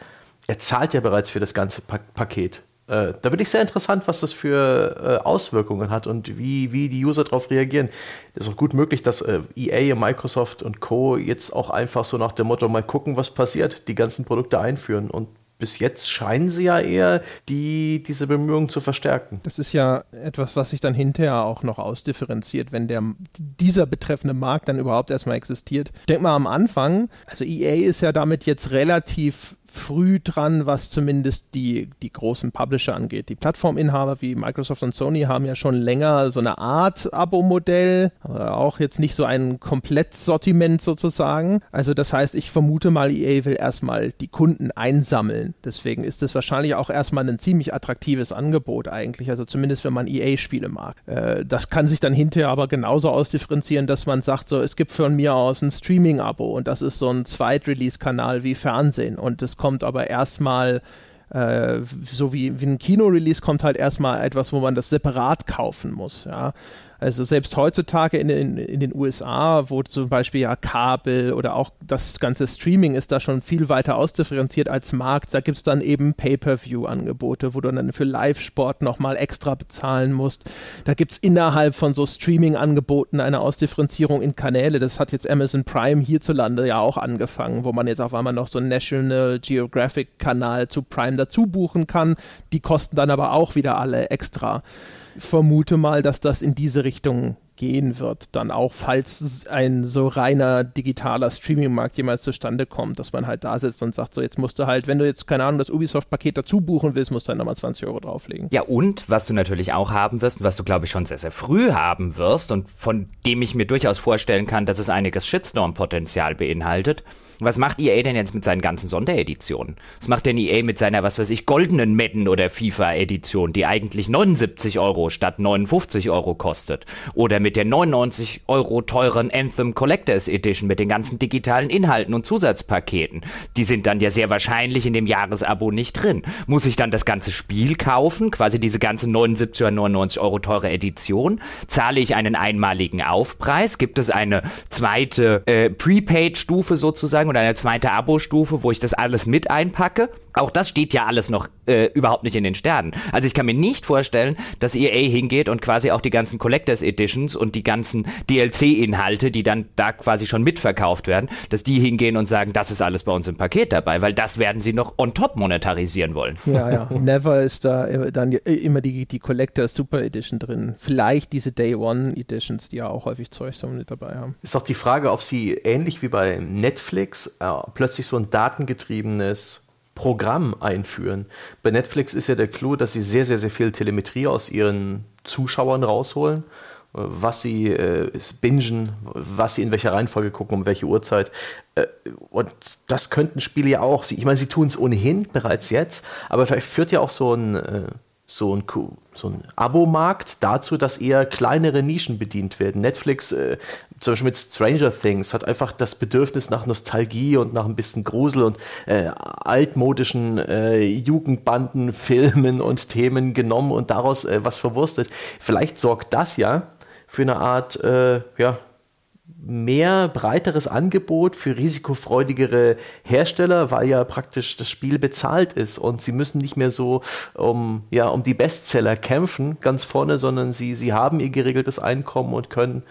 B: er zahlt ja bereits für das ganze pa Paket. Äh, da bin ich sehr interessant, was das für äh, Auswirkungen hat und wie, wie die User darauf reagieren. Es ist auch gut möglich, dass äh, EA, Microsoft und Co. jetzt auch einfach so nach dem Motto mal gucken, was passiert, die ganzen Produkte einführen und bis jetzt scheinen sie ja eher die, diese Bemühungen zu verstärken.
A: Das ist ja etwas, was sich dann hinterher auch noch ausdifferenziert, wenn der, dieser betreffende Markt dann überhaupt erstmal existiert. Ich denke mal am Anfang, also EA ist ja damit jetzt relativ früh dran, was zumindest die, die großen Publisher angeht. Die Plattforminhaber wie Microsoft und Sony haben ja schon länger so eine Art Abo-Modell, auch jetzt nicht so ein Komplettsortiment sozusagen. Also das heißt, ich vermute mal, EA will erstmal die Kunden einsammeln. Deswegen ist es wahrscheinlich auch erstmal ein ziemlich attraktives Angebot eigentlich, also zumindest wenn man EA-Spiele mag. Äh, das kann sich dann hinterher aber genauso ausdifferenzieren, dass man sagt, so es gibt von mir aus ein Streaming-Abo und das ist so ein Zweit-Release-Kanal wie Fernsehen und es kommt aber erstmal äh, so wie, wie ein Kino-Release kommt halt erstmal etwas, wo man das separat kaufen muss. Ja? Also selbst heutzutage in den, in den USA, wo zum Beispiel ja Kabel oder auch das ganze Streaming ist da schon viel weiter ausdifferenziert als Markt. Da gibt es dann eben Pay-per-view-Angebote, wo du dann für Live-Sport nochmal extra bezahlen musst. Da gibt es innerhalb von so Streaming-Angeboten eine Ausdifferenzierung in Kanäle. Das hat jetzt Amazon Prime hierzulande ja auch angefangen, wo man jetzt auf einmal noch so einen National Geographic-Kanal zu Prime dazu buchen kann. Die kosten dann aber auch wieder alle extra vermute mal, dass das in diese Richtung gehen wird, dann auch, falls ein so reiner digitaler Streaming-Markt jemals zustande kommt, dass man halt da sitzt und sagt, so jetzt musst du halt, wenn du jetzt, keine Ahnung, das Ubisoft-Paket dazu buchen willst, musst du halt nochmal 20 Euro drauflegen.
C: Ja, und was du natürlich auch haben wirst und was du, glaube ich, schon sehr, sehr früh haben wirst und von dem ich mir durchaus vorstellen kann, dass es einiges Shitstorm-Potenzial beinhaltet, was macht EA denn jetzt mit seinen ganzen Sondereditionen? Was macht denn EA mit seiner, was weiß ich, goldenen Madden oder FIFA-Edition, die eigentlich 79 Euro statt 59 Euro kostet? Oder mit der 99 Euro teuren Anthem Collectors Edition mit den ganzen digitalen Inhalten und Zusatzpaketen? Die sind dann ja sehr wahrscheinlich in dem Jahresabo nicht drin. Muss ich dann das ganze Spiel kaufen, quasi diese ganze 79 oder 99 Euro teure Edition? Zahle ich einen einmaligen Aufpreis? Gibt es eine zweite äh, Prepaid-Stufe sozusagen? und eine zweite Abo-Stufe, wo ich das alles mit einpacke. Auch das steht ja alles noch äh, überhaupt nicht in den Sternen. Also ich kann mir nicht vorstellen, dass EA hingeht und quasi auch die ganzen Collectors Editions und die ganzen DLC-Inhalte, die dann da quasi schon mitverkauft werden, dass die hingehen und sagen, das ist alles bei uns im Paket dabei, weil das werden sie noch on top monetarisieren wollen.
A: Ja, ja. Never ist da dann immer die, die Collectors Super Edition drin. Vielleicht diese Day One Editions, die ja auch häufig Zeug so mit dabei haben.
B: Ist auch die Frage, ob sie ähnlich wie bei Netflix äh, plötzlich so ein datengetriebenes Programm einführen. Bei Netflix ist ja der Clou, dass sie sehr, sehr, sehr viel Telemetrie aus ihren Zuschauern rausholen, äh, was sie äh, bingen, was sie in welcher Reihenfolge gucken, um welche Uhrzeit. Äh, und das könnten Spiele ja auch. Ich meine, sie tun es ohnehin bereits jetzt, aber vielleicht führt ja auch so ein, äh, so ein, so ein Abo-Markt dazu, dass eher kleinere Nischen bedient werden. Netflix äh, zum Beispiel mit Stranger Things hat einfach das Bedürfnis nach Nostalgie und nach ein bisschen Grusel und äh, altmodischen äh, Jugendbanden, Filmen und Themen genommen und daraus äh, was verwurstet. Vielleicht sorgt das ja für eine Art, äh, ja, mehr breiteres Angebot für risikofreudigere Hersteller, weil ja praktisch das Spiel bezahlt ist. Und sie müssen nicht mehr so um, ja, um die Bestseller kämpfen ganz vorne, sondern sie, sie haben ihr geregeltes Einkommen und können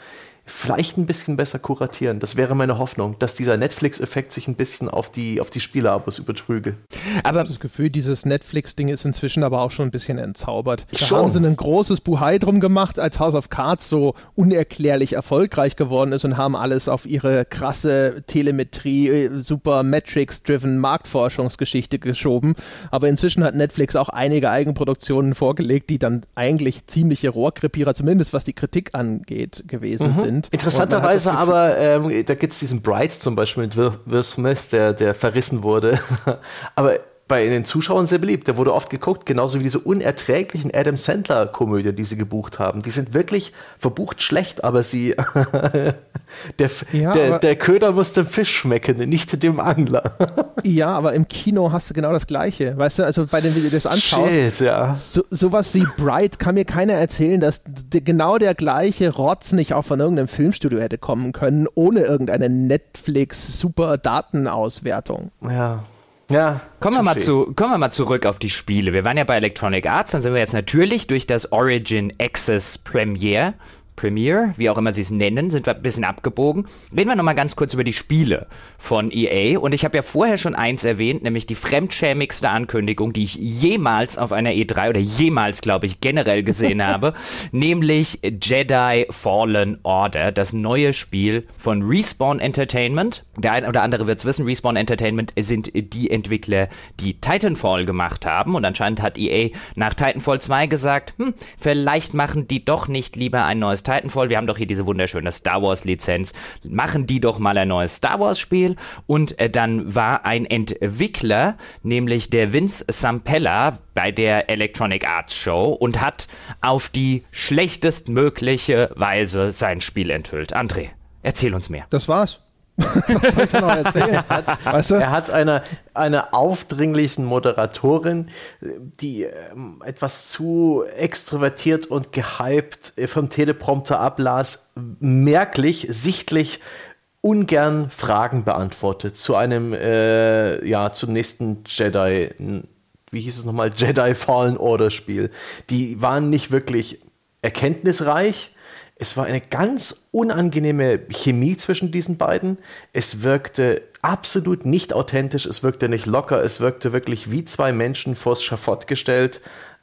B: vielleicht ein bisschen besser kuratieren. Das wäre meine Hoffnung, dass dieser Netflix-Effekt sich ein bisschen auf die, auf die Spieleabos übertrüge.
A: Aber das Gefühl, dieses Netflix-Ding ist inzwischen aber auch schon ein bisschen entzaubert. Da schon. haben sie ein großes Buhai drum gemacht, als House of Cards so unerklärlich erfolgreich geworden ist und haben alles auf ihre krasse Telemetrie, äh, super Metrics-driven Marktforschungsgeschichte geschoben. Aber inzwischen hat Netflix auch einige Eigenproduktionen vorgelegt, die dann eigentlich ziemliche Rohrkrepierer, zumindest was die Kritik angeht, gewesen mhm. sind
B: sind. Interessanterweise aber, ähm, da gibt es diesen Bright zum Beispiel mit Will, Will Smith, der, der verrissen wurde. aber bei den Zuschauern sehr beliebt. Der wurde oft geguckt, genauso wie diese unerträglichen Adam Sandler-Komödien, die sie gebucht haben. Die sind wirklich verbucht schlecht, aber sie. der, ja, der, aber der Köder muss dem Fisch schmecken, nicht dem Angler.
A: ja, aber im Kino hast du genau das Gleiche. Weißt du, also bei den, wenn du das anschaust, Shit, ja. so, sowas wie Bright kann mir keiner erzählen, dass genau der gleiche Rotz nicht auch von irgendeinem Filmstudio hätte kommen können, ohne irgendeine Netflix-Super-Datenauswertung.
B: Ja.
C: Ja. Kommen wir, mal zu, kommen wir mal zurück auf die Spiele. Wir waren ja bei Electronic Arts, dann sind wir jetzt natürlich durch das Origin Access Premiere Premiere, wie auch immer sie es nennen, sind wir ein bisschen abgebogen. Reden wir nochmal ganz kurz über die Spiele von EA. Und ich habe ja vorher schon eins erwähnt, nämlich die fremdschämigste Ankündigung, die ich jemals auf einer E3 oder jemals, glaube ich, generell gesehen habe, nämlich Jedi Fallen Order, das neue Spiel von Respawn Entertainment. Der eine oder andere wird es wissen, Respawn Entertainment sind die Entwickler, die Titanfall gemacht haben. Und anscheinend hat EA nach Titanfall 2 gesagt, hm, vielleicht machen die doch nicht lieber ein neues Titanfall, wir haben doch hier diese wunderschöne Star Wars Lizenz, machen die doch mal ein neues Star Wars Spiel und äh, dann war ein Entwickler, nämlich der Vince Sampella bei der Electronic Arts Show und hat auf die schlechtestmögliche Weise sein Spiel enthüllt. André, erzähl uns mehr.
A: Das war's. Was soll ich da noch erzählen?
B: er hat, weißt du? er hat eine, eine aufdringlichen Moderatorin, die ähm, etwas zu extrovertiert und gehypt vom Teleprompter ablas, merklich, sichtlich ungern Fragen beantwortet zu einem, äh, ja, zum nächsten Jedi, wie hieß es nochmal, Jedi Fallen Order Spiel. Die waren nicht wirklich erkenntnisreich es war eine ganz unangenehme Chemie zwischen diesen beiden. Es wirkte absolut nicht authentisch, es wirkte nicht locker, es wirkte wirklich wie zwei Menschen vors Schafott gestellt.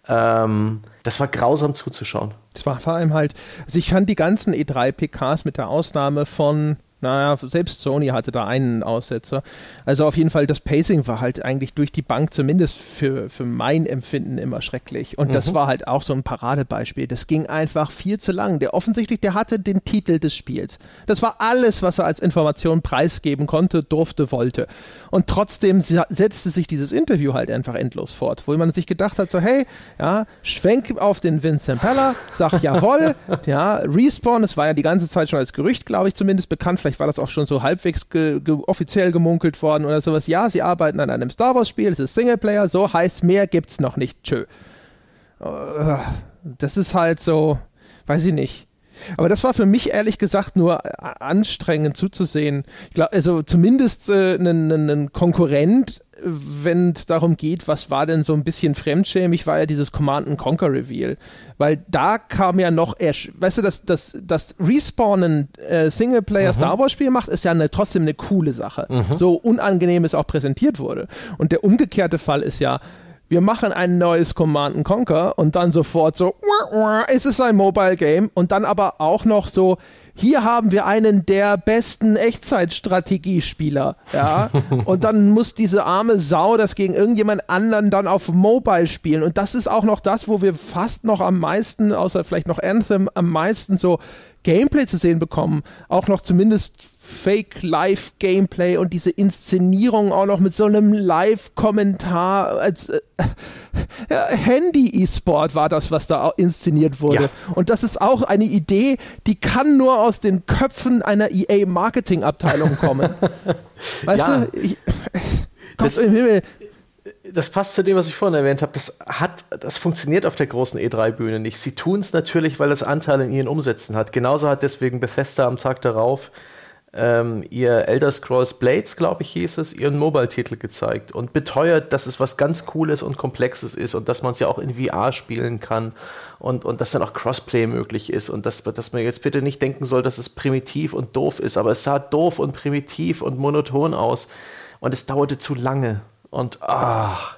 B: Ähm, das war grausam zuzuschauen.
A: Es war vor allem halt, also ich fand die ganzen E3-PKs mit der Ausnahme von naja, selbst Sony hatte da einen Aussetzer. Also auf jeden Fall, das Pacing war halt eigentlich durch die Bank, zumindest für, für mein Empfinden, immer schrecklich. Und mhm. das war halt auch so ein Paradebeispiel. Das ging einfach viel zu lang. Der offensichtlich, der hatte den Titel des Spiels. Das war alles, was er als Information preisgeben konnte, durfte, wollte. Und trotzdem setzte sich dieses Interview halt einfach endlos fort, wo man sich gedacht hat, so hey, ja, schwenk auf den Vincent Peller, sag jawohl, ja, Respawn, es war ja die ganze Zeit schon als Gerücht, glaube ich, zumindest bekannt, vielleicht war das auch schon so halbwegs ge ge offiziell gemunkelt worden oder sowas. Ja, sie arbeiten an einem Star Wars-Spiel, es ist Singleplayer, so heißt mehr gibt's noch nicht. Tschö. Äh, das ist halt so, weiß ich nicht. Aber das war für mich ehrlich gesagt nur anstrengend zuzusehen. Ich glaube, also zumindest äh, ein Konkurrent wenn es darum geht, was war denn so ein bisschen fremdschämig, war ja dieses Command Conquer Reveal. Weil da kam ja noch, weißt du, das, das, das Respawnen äh, Singleplayer mhm. Star Wars Spiel macht, ist ja eine, trotzdem eine coole Sache. Mhm. So unangenehm es auch präsentiert wurde. Und der umgekehrte Fall ist ja, wir machen ein neues Command Conquer und dann sofort so, ist es ein Mobile Game und dann aber auch noch so, hier haben wir einen der besten Echtzeitstrategiespieler, ja, und dann muss diese arme Sau das gegen irgendjemand anderen dann auf Mobile spielen. Und das ist auch noch das, wo wir fast noch am meisten, außer vielleicht noch Anthem, am meisten so Gameplay zu sehen bekommen, auch noch zumindest Fake-Live-Gameplay und diese Inszenierung auch noch mit so einem Live-Kommentar als äh, Handy-E-Sport war das, was da inszeniert wurde. Ja. Und das ist auch eine Idee, die kann nur aus den Köpfen einer EA-Marketing-Abteilung kommen. weißt ja. du, ich,
B: Gott im Himmel, das passt zu dem, was ich vorhin erwähnt habe. Das hat, das funktioniert auf der großen E3-Bühne nicht. Sie tun es natürlich, weil es Anteil in ihren Umsätzen hat. Genauso hat deswegen Bethesda am Tag darauf ähm, ihr Elder Scrolls Blades, glaube ich, hieß es, ihren Mobile-Titel gezeigt und beteuert, dass es was ganz Cooles und Komplexes ist und dass man es ja auch in VR spielen kann und, und dass dann auch Crossplay möglich ist und dass, dass man jetzt bitte nicht denken soll, dass es primitiv und doof ist, aber es sah doof und primitiv und monoton aus und es dauerte zu lange und ach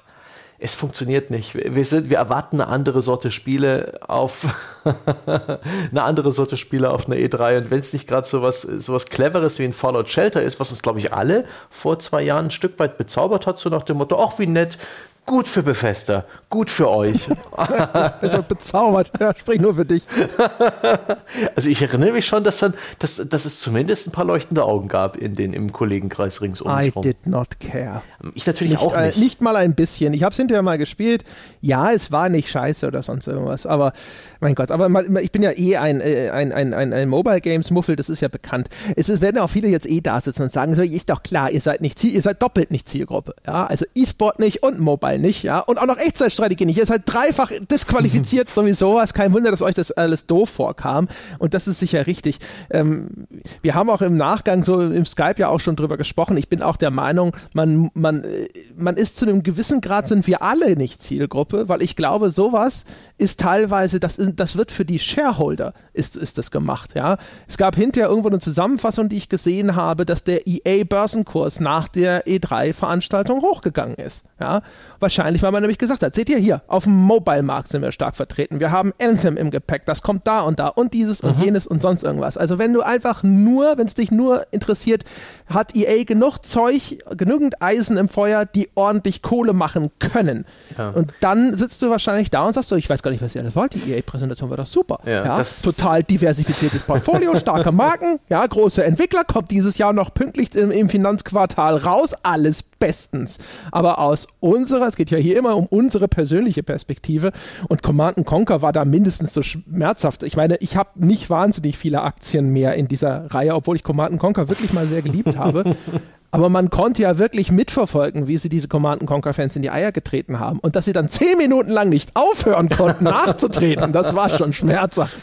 B: es funktioniert nicht. Wir, sind, wir erwarten eine andere Sorte Spiele auf eine andere Sorte Spiele auf einer E3. Und wenn es nicht gerade so was, so was Cleveres wie ein Fallout Shelter ist, was uns, glaube ich, alle vor zwei Jahren ein Stück weit bezaubert hat, so nach dem Motto, ach, wie nett, Gut für Befester, gut für euch.
A: also bezaubert, ja, sprich nur für dich.
B: also ich erinnere mich schon, dass, dann, dass, dass es zumindest ein paar leuchtende Augen gab in den, im Kollegenkreis ringsum.
A: I did not care.
B: Ich natürlich nicht, auch nicht.
A: Äh, nicht mal ein bisschen. Ich habe es hinterher mal gespielt. Ja, es war nicht scheiße oder sonst irgendwas, aber mein Gott, aber ich bin ja eh ein, äh, ein, ein, ein, ein Mobile Games Muffel, das ist ja bekannt. Es ist, werden auch viele jetzt eh da sitzen und sagen, so, ist doch klar, ihr seid nicht Ziel, ihr seid doppelt nicht Zielgruppe. Ja, also E-Sport nicht und Mobile Mobile nicht, ja, und auch noch Echtzeitstrategie nicht. Ihr seid dreifach disqualifiziert sowieso was. Kein Wunder, dass euch das alles doof vorkam. Und das ist sicher richtig. Ähm, wir haben auch im Nachgang so im Skype ja auch schon drüber gesprochen. Ich bin auch der Meinung, man, man, äh, man ist zu einem gewissen Grad sind wir alle nicht Zielgruppe, weil ich glaube, sowas ist teilweise, das, ist, das wird für die Shareholder ist, ist das gemacht, ja. Es gab hinterher irgendwo eine Zusammenfassung, die ich gesehen habe, dass der EA-Börsenkurs nach der E3-Veranstaltung hochgegangen ist, ja. Wahrscheinlich, weil man nämlich gesagt hat, seht ihr hier, auf dem Mobile-Markt sind wir stark vertreten. Wir haben Anthem im Gepäck, das kommt da und da und dieses mhm. und jenes und sonst irgendwas. Also wenn du einfach nur, wenn es dich nur interessiert, hat EA genug Zeug, genügend Eisen im Feuer, die ordentlich Kohle machen können. Ja. Und dann sitzt du wahrscheinlich da und sagst so, ich weiß gar nicht, was ihr alle wollt. Die EA-Präsentation war doch super. Ja, ja total diversifiziertes Portfolio, starke Marken, ja, große Entwickler, kommt dieses Jahr noch pünktlich im, im Finanzquartal raus, alles bestens. Aber aus unserer, es geht ja hier immer um unsere persönliche Perspektive und Command Conquer war da mindestens so schmerzhaft. Ich meine, ich habe nicht wahnsinnig viele Aktien mehr in dieser Reihe, obwohl ich Command Conquer wirklich mal sehr geliebt habe. Aber man konnte ja wirklich mitverfolgen, wie sie diese Command Conquer-Fans in die Eier getreten haben. Und dass sie dann zehn Minuten lang nicht aufhören konnten, nachzutreten, das war schon schmerzhaft.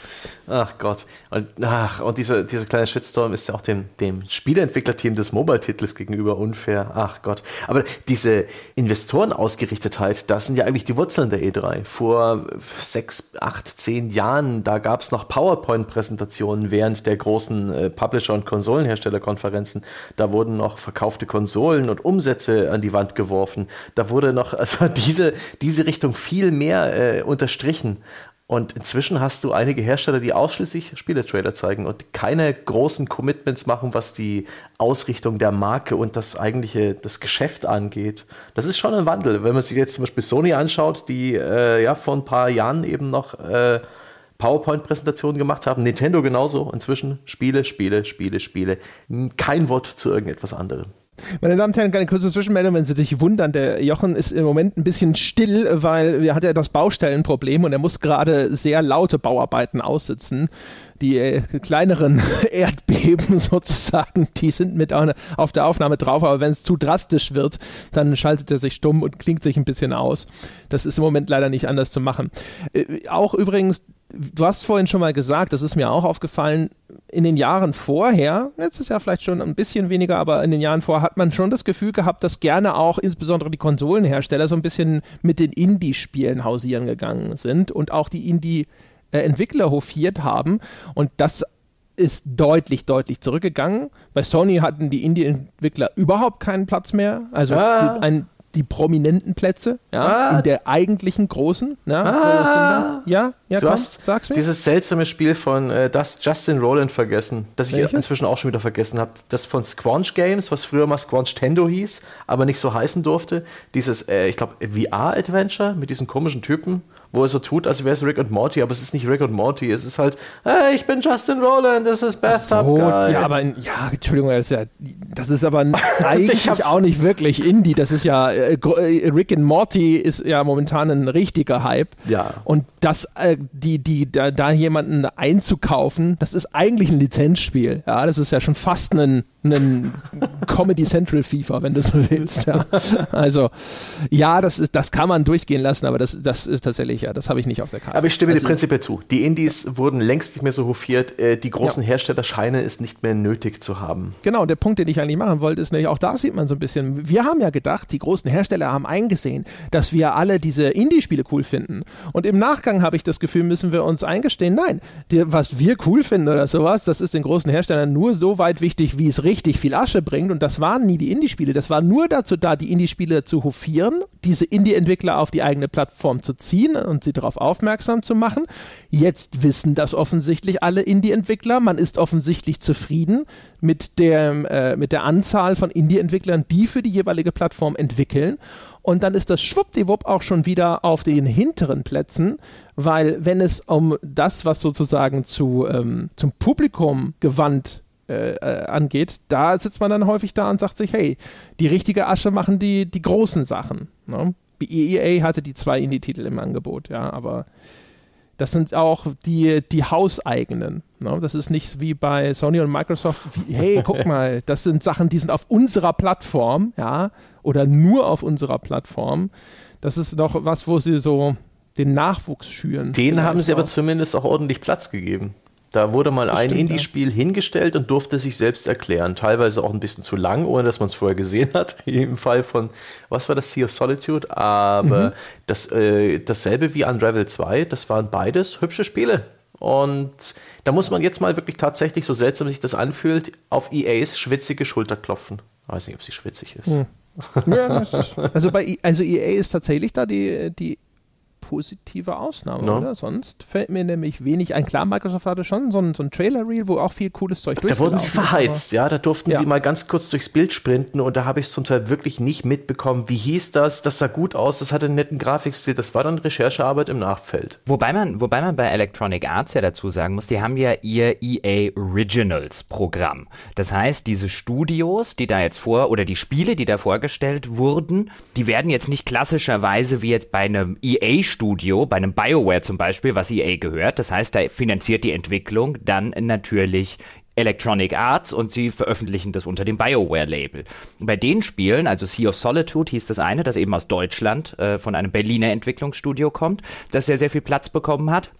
B: Ach Gott. Und, ach, und dieser, dieser kleine Shitstorm ist ja auch dem, dem Spieleentwicklerteam des Mobile-Titels gegenüber unfair. Ach Gott. Aber diese Investorenausgerichtetheit, das sind ja eigentlich die Wurzeln der E3. Vor sechs, acht, zehn Jahren, da gab es noch PowerPoint-Präsentationen während der großen äh, Publisher- und Konsolenherstellerkonferenzen. Da wurden noch verkaufte Konsolen und Umsätze an die Wand geworfen. Da wurde noch, also diese, diese Richtung viel mehr äh, unterstrichen. Und inzwischen hast du einige Hersteller, die ausschließlich Spieletrailer zeigen und keine großen Commitments machen, was die Ausrichtung der Marke und das eigentliche, das Geschäft angeht. Das ist schon ein Wandel. Wenn man sich jetzt zum Beispiel Sony anschaut, die äh, ja vor ein paar Jahren eben noch äh, PowerPoint-Präsentationen gemacht haben, Nintendo genauso, inzwischen Spiele, Spiele, Spiele, Spiele. Kein Wort zu irgendetwas anderem.
A: Meine Damen und Herren, eine kurze Zwischenmeldung, wenn Sie sich wundern, der Jochen ist im Moment ein bisschen still, weil er hat ja das Baustellenproblem und er muss gerade sehr laute Bauarbeiten aussitzen. Die äh, kleineren Erdbeben sozusagen, die sind mit auf der Aufnahme drauf, aber wenn es zu drastisch wird, dann schaltet er sich stumm und klingt sich ein bisschen aus. Das ist im Moment leider nicht anders zu machen. Äh, auch übrigens du hast vorhin schon mal gesagt, das ist mir auch aufgefallen, in den Jahren vorher, jetzt ist ja vielleicht schon ein bisschen weniger, aber in den Jahren vorher hat man schon das Gefühl gehabt, dass gerne auch insbesondere die Konsolenhersteller so ein bisschen mit den Indie-Spielen hausieren gegangen sind und auch die Indie-Entwickler hofiert haben. Und das ist deutlich, deutlich zurückgegangen. Bei Sony hatten die Indie-Entwickler überhaupt keinen Platz mehr. Also ah. ein die prominenten Plätze, ja, ah. in der eigentlichen großen. Ja,
B: ah. ja, ja, du komm, hast sag's mir. dieses seltsame Spiel von äh, das Justin Rowland vergessen, das ich Welche? inzwischen auch schon wieder vergessen habe. Das von Squanch Games, was früher mal Squanch Tendo hieß, aber nicht so heißen durfte. Dieses, äh, ich glaube, VR-Adventure mit diesen komischen Typen wo er so tut, als wäre es Rick und Morty, aber es ist nicht Rick und Morty, es ist halt, hey, ich bin Justin Rowland, das ist Bathtub so,
A: Guy. Ja, aber, ja, Entschuldigung, das ist, ja, das ist aber eigentlich auch nicht wirklich Indie, das ist ja, äh, äh, Rick und Morty ist ja momentan ein richtiger Hype.
B: Ja.
A: Und das, äh, die, die, da, da jemanden einzukaufen, das ist eigentlich ein Lizenzspiel, ja, das ist ja schon fast ein einen Comedy Central FIFA, wenn du so willst. Ja. Also ja, das, ist, das kann man durchgehen lassen, aber das, das ist tatsächlich, ja, das habe ich nicht auf der Karte.
B: Aber ich stimme
A: also,
B: dir prinzipiell zu. Die Indies wurden längst nicht mehr so hofiert. Äh, die großen ja. Hersteller scheinen es nicht mehr nötig zu haben.
A: Genau, der Punkt, den ich eigentlich machen wollte, ist nämlich, auch da sieht man so ein bisschen, wir haben ja gedacht, die großen Hersteller haben eingesehen, dass wir alle diese Indie-Spiele cool finden. Und im Nachgang habe ich das Gefühl, müssen wir uns eingestehen, nein, die, was wir cool finden oder sowas, das ist den großen Herstellern nur so weit wichtig, wie es richtig richtig viel Asche bringt. Und das waren nie die Indie-Spiele. Das war nur dazu da, die Indie-Spiele zu hofieren, diese Indie-Entwickler auf die eigene Plattform zu ziehen und sie darauf aufmerksam zu machen. Jetzt wissen das offensichtlich alle Indie-Entwickler. Man ist offensichtlich zufrieden mit der, äh, mit der Anzahl von Indie-Entwicklern, die für die jeweilige Plattform entwickeln. Und dann ist das schwuppdiwupp auch schon wieder auf den hinteren Plätzen, weil wenn es um das, was sozusagen zu, ähm, zum Publikum gewandt äh, äh, angeht, da sitzt man dann häufig da und sagt sich, hey, die richtige Asche machen die, die großen Sachen. Ne? EA hatte die zwei Indie-Titel im Angebot, ja, aber das sind auch die, die hauseigenen. No, das ist nicht wie bei Sony und Microsoft, wie, hey, guck mal, das sind Sachen, die sind auf unserer Plattform, ja, oder nur auf unserer Plattform. Das ist doch was, wo sie so den Nachwuchs schüren.
B: Den haben sie auch. aber zumindest auch ordentlich Platz gegeben. Da wurde mal das ein Indie-Spiel ja. hingestellt und durfte sich selbst erklären. Teilweise auch ein bisschen zu lang, ohne dass man es vorher gesehen hat. Im Fall von, was war das, Sea of Solitude? Aber mhm. das, äh, dasselbe wie Unravel 2, das waren beides hübsche Spiele. Und da muss man jetzt mal wirklich tatsächlich, so seltsam sich das anfühlt, auf EAs schwitzige Schulter klopfen. Ich weiß nicht, ob sie schwitzig ist. Hm.
A: Ja, ist also bei also EA ist tatsächlich da die, die positive Ausnahme, no. oder? Sonst fällt mir nämlich wenig ein. Klar, Microsoft hatte schon so ein, so ein Trailer-Reel, wo auch viel cooles Zeug
B: Da wurden sie verheizt, ja. Da durften ja. sie mal ganz kurz durchs Bild sprinten und da habe ich es zum Teil wirklich nicht mitbekommen. Wie hieß das? Das sah gut aus, das hatte einen netten Grafikstil. Das war dann Recherchearbeit im Nachfeld.
C: Wobei man, wobei man bei Electronic Arts ja dazu sagen muss, die haben ja ihr EA Originals Programm. Das heißt, diese Studios, die da jetzt vor, oder die Spiele, die da vorgestellt wurden, die werden jetzt nicht klassischerweise wie jetzt bei einem EA-Studio Studio, bei einem BioWare zum Beispiel, was EA gehört. Das heißt, da finanziert die Entwicklung dann natürlich Electronic Arts und sie veröffentlichen das unter dem BioWare-Label. Bei den Spielen, also Sea of Solitude hieß das eine, das eben aus Deutschland äh, von einem Berliner Entwicklungsstudio kommt, das sehr, sehr viel Platz bekommen hat.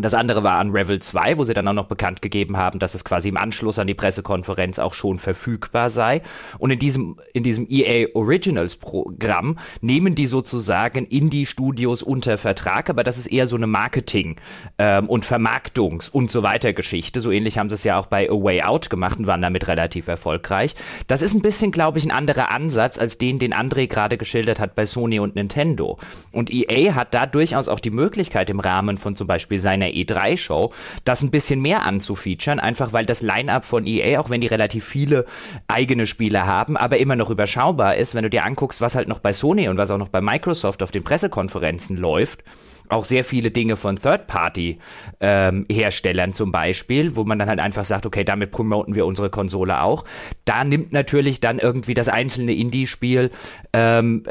C: Das andere war Unravel 2, wo sie dann auch noch bekannt gegeben haben, dass es quasi im Anschluss an die Pressekonferenz auch schon verfügbar sei. Und in diesem, in diesem EA Originals Programm nehmen die sozusagen Indie-Studios unter Vertrag, aber das ist eher so eine Marketing- ähm, und Vermarktungs- und so weiter Geschichte. So ähnlich haben sie es ja auch bei A Way Out gemacht und waren damit relativ erfolgreich. Das ist ein bisschen, glaube ich, ein anderer Ansatz als den, den André gerade geschildert hat bei Sony und Nintendo. Und EA hat da durchaus auch die Möglichkeit im Rahmen von zum Beispiel seiner der E3-Show, das ein bisschen mehr anzufeaturen, einfach weil das Line-Up von EA, auch wenn die relativ viele eigene Spiele haben, aber immer noch überschaubar ist, wenn du dir anguckst, was halt noch bei Sony und was auch noch bei Microsoft auf den Pressekonferenzen läuft auch sehr viele Dinge von Third-Party-Herstellern ähm, zum Beispiel, wo man dann halt einfach sagt, okay, damit promoten wir unsere Konsole auch. Da nimmt natürlich dann irgendwie das einzelne Indie-Spiel ähm,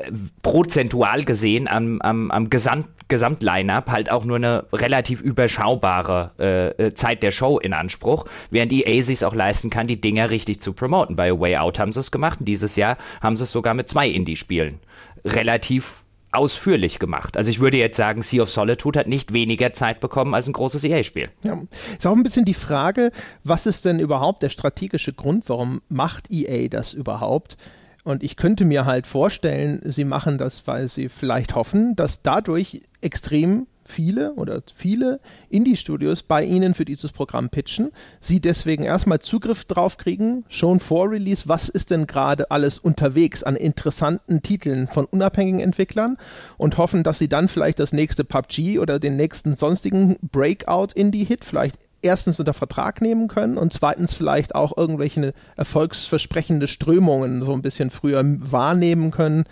C: prozentual gesehen am, am, am Gesamt Gesamtline-up halt auch nur eine relativ überschaubare äh, äh Zeit der Show in Anspruch, während EA sich auch leisten kann, die Dinger richtig zu promoten. Bei A Way Out haben sie es gemacht und dieses Jahr haben sie es sogar mit zwei Indie-Spielen relativ ausführlich gemacht. Also ich würde jetzt sagen, Sea of Solitude hat nicht weniger Zeit bekommen als ein großes EA-Spiel.
A: Ja. Ist auch ein bisschen die Frage, was ist denn überhaupt der strategische Grund, warum macht EA das überhaupt? Und ich könnte mir halt vorstellen, sie machen das, weil sie vielleicht hoffen, dass dadurch extrem viele oder viele Indie-Studios bei ihnen für dieses Programm pitchen, sie deswegen erstmal Zugriff drauf kriegen, schon vor Release, was ist denn gerade alles unterwegs an interessanten Titeln von unabhängigen Entwicklern und hoffen, dass sie dann vielleicht das nächste PUBG oder den nächsten sonstigen Breakout-Indie-Hit vielleicht erstens unter Vertrag nehmen können und zweitens vielleicht auch irgendwelche erfolgsversprechende Strömungen so ein bisschen früher wahrnehmen können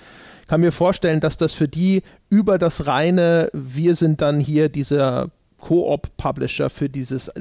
A: kann mir vorstellen, dass das für die über das reine, wir sind dann hier dieser Koop-Publisher für,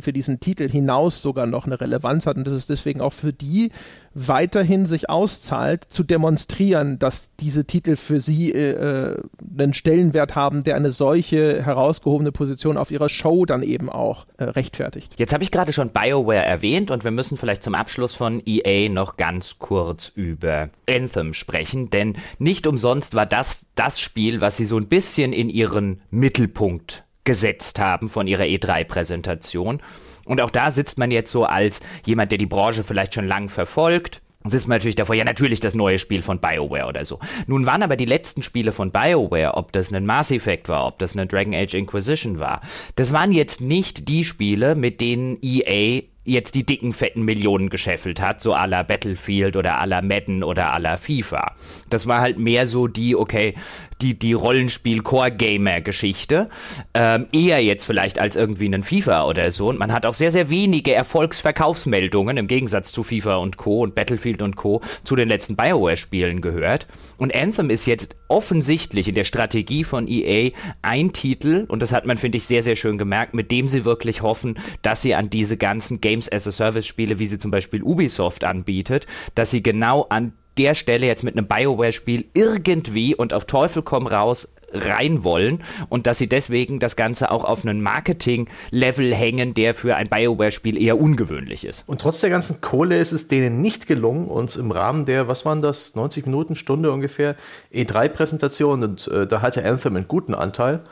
A: für diesen Titel hinaus sogar noch eine Relevanz hat und dass es deswegen auch für die weiterhin sich auszahlt, zu demonstrieren, dass diese Titel für sie äh, äh, einen Stellenwert haben, der eine solche herausgehobene Position auf ihrer Show dann eben auch äh, rechtfertigt.
C: Jetzt habe ich gerade schon BioWare erwähnt und wir müssen vielleicht zum Abschluss von EA noch ganz kurz über Anthem sprechen, denn nicht umsonst war das das Spiel, was sie so ein bisschen in ihren Mittelpunkt gesetzt haben von ihrer E3-Präsentation. Und auch da sitzt man jetzt so als jemand, der die Branche vielleicht schon lang verfolgt. Und sitzt man natürlich davor, ja natürlich das neue Spiel von BioWare oder so. Nun waren aber die letzten Spiele von BioWare, ob das ein Mass Effect war, ob das eine Dragon Age Inquisition war, das waren jetzt nicht die Spiele, mit denen EA jetzt die dicken, fetten Millionen gescheffelt hat, so à la Battlefield oder à la Madden oder à la FIFA. Das war halt mehr so die, okay, die, die Rollenspiel-Core-Gamer-Geschichte. Ähm, eher jetzt vielleicht als irgendwie einen FIFA oder so. Und man hat auch sehr, sehr wenige Erfolgsverkaufsmeldungen im Gegensatz zu FIFA und Co. und Battlefield und Co. zu den letzten Bioware-Spielen gehört. Und Anthem ist jetzt offensichtlich in der Strategie von EA ein Titel, und das hat man, finde ich, sehr, sehr schön gemerkt, mit dem sie wirklich hoffen, dass sie an diese ganzen Games as a Service Spiele, wie sie zum Beispiel Ubisoft anbietet, dass sie genau an der Stelle jetzt mit einem Bioware-Spiel irgendwie und auf Teufel komm raus rein wollen und dass sie deswegen das Ganze auch auf einen Marketing-Level hängen, der für ein BioWare-Spiel eher ungewöhnlich ist.
B: Und trotz der ganzen Kohle ist es denen nicht gelungen, uns im Rahmen der, was waren das, 90 Minuten, Stunde ungefähr, E3-Präsentation, und äh, da hatte Anthem einen guten Anteil,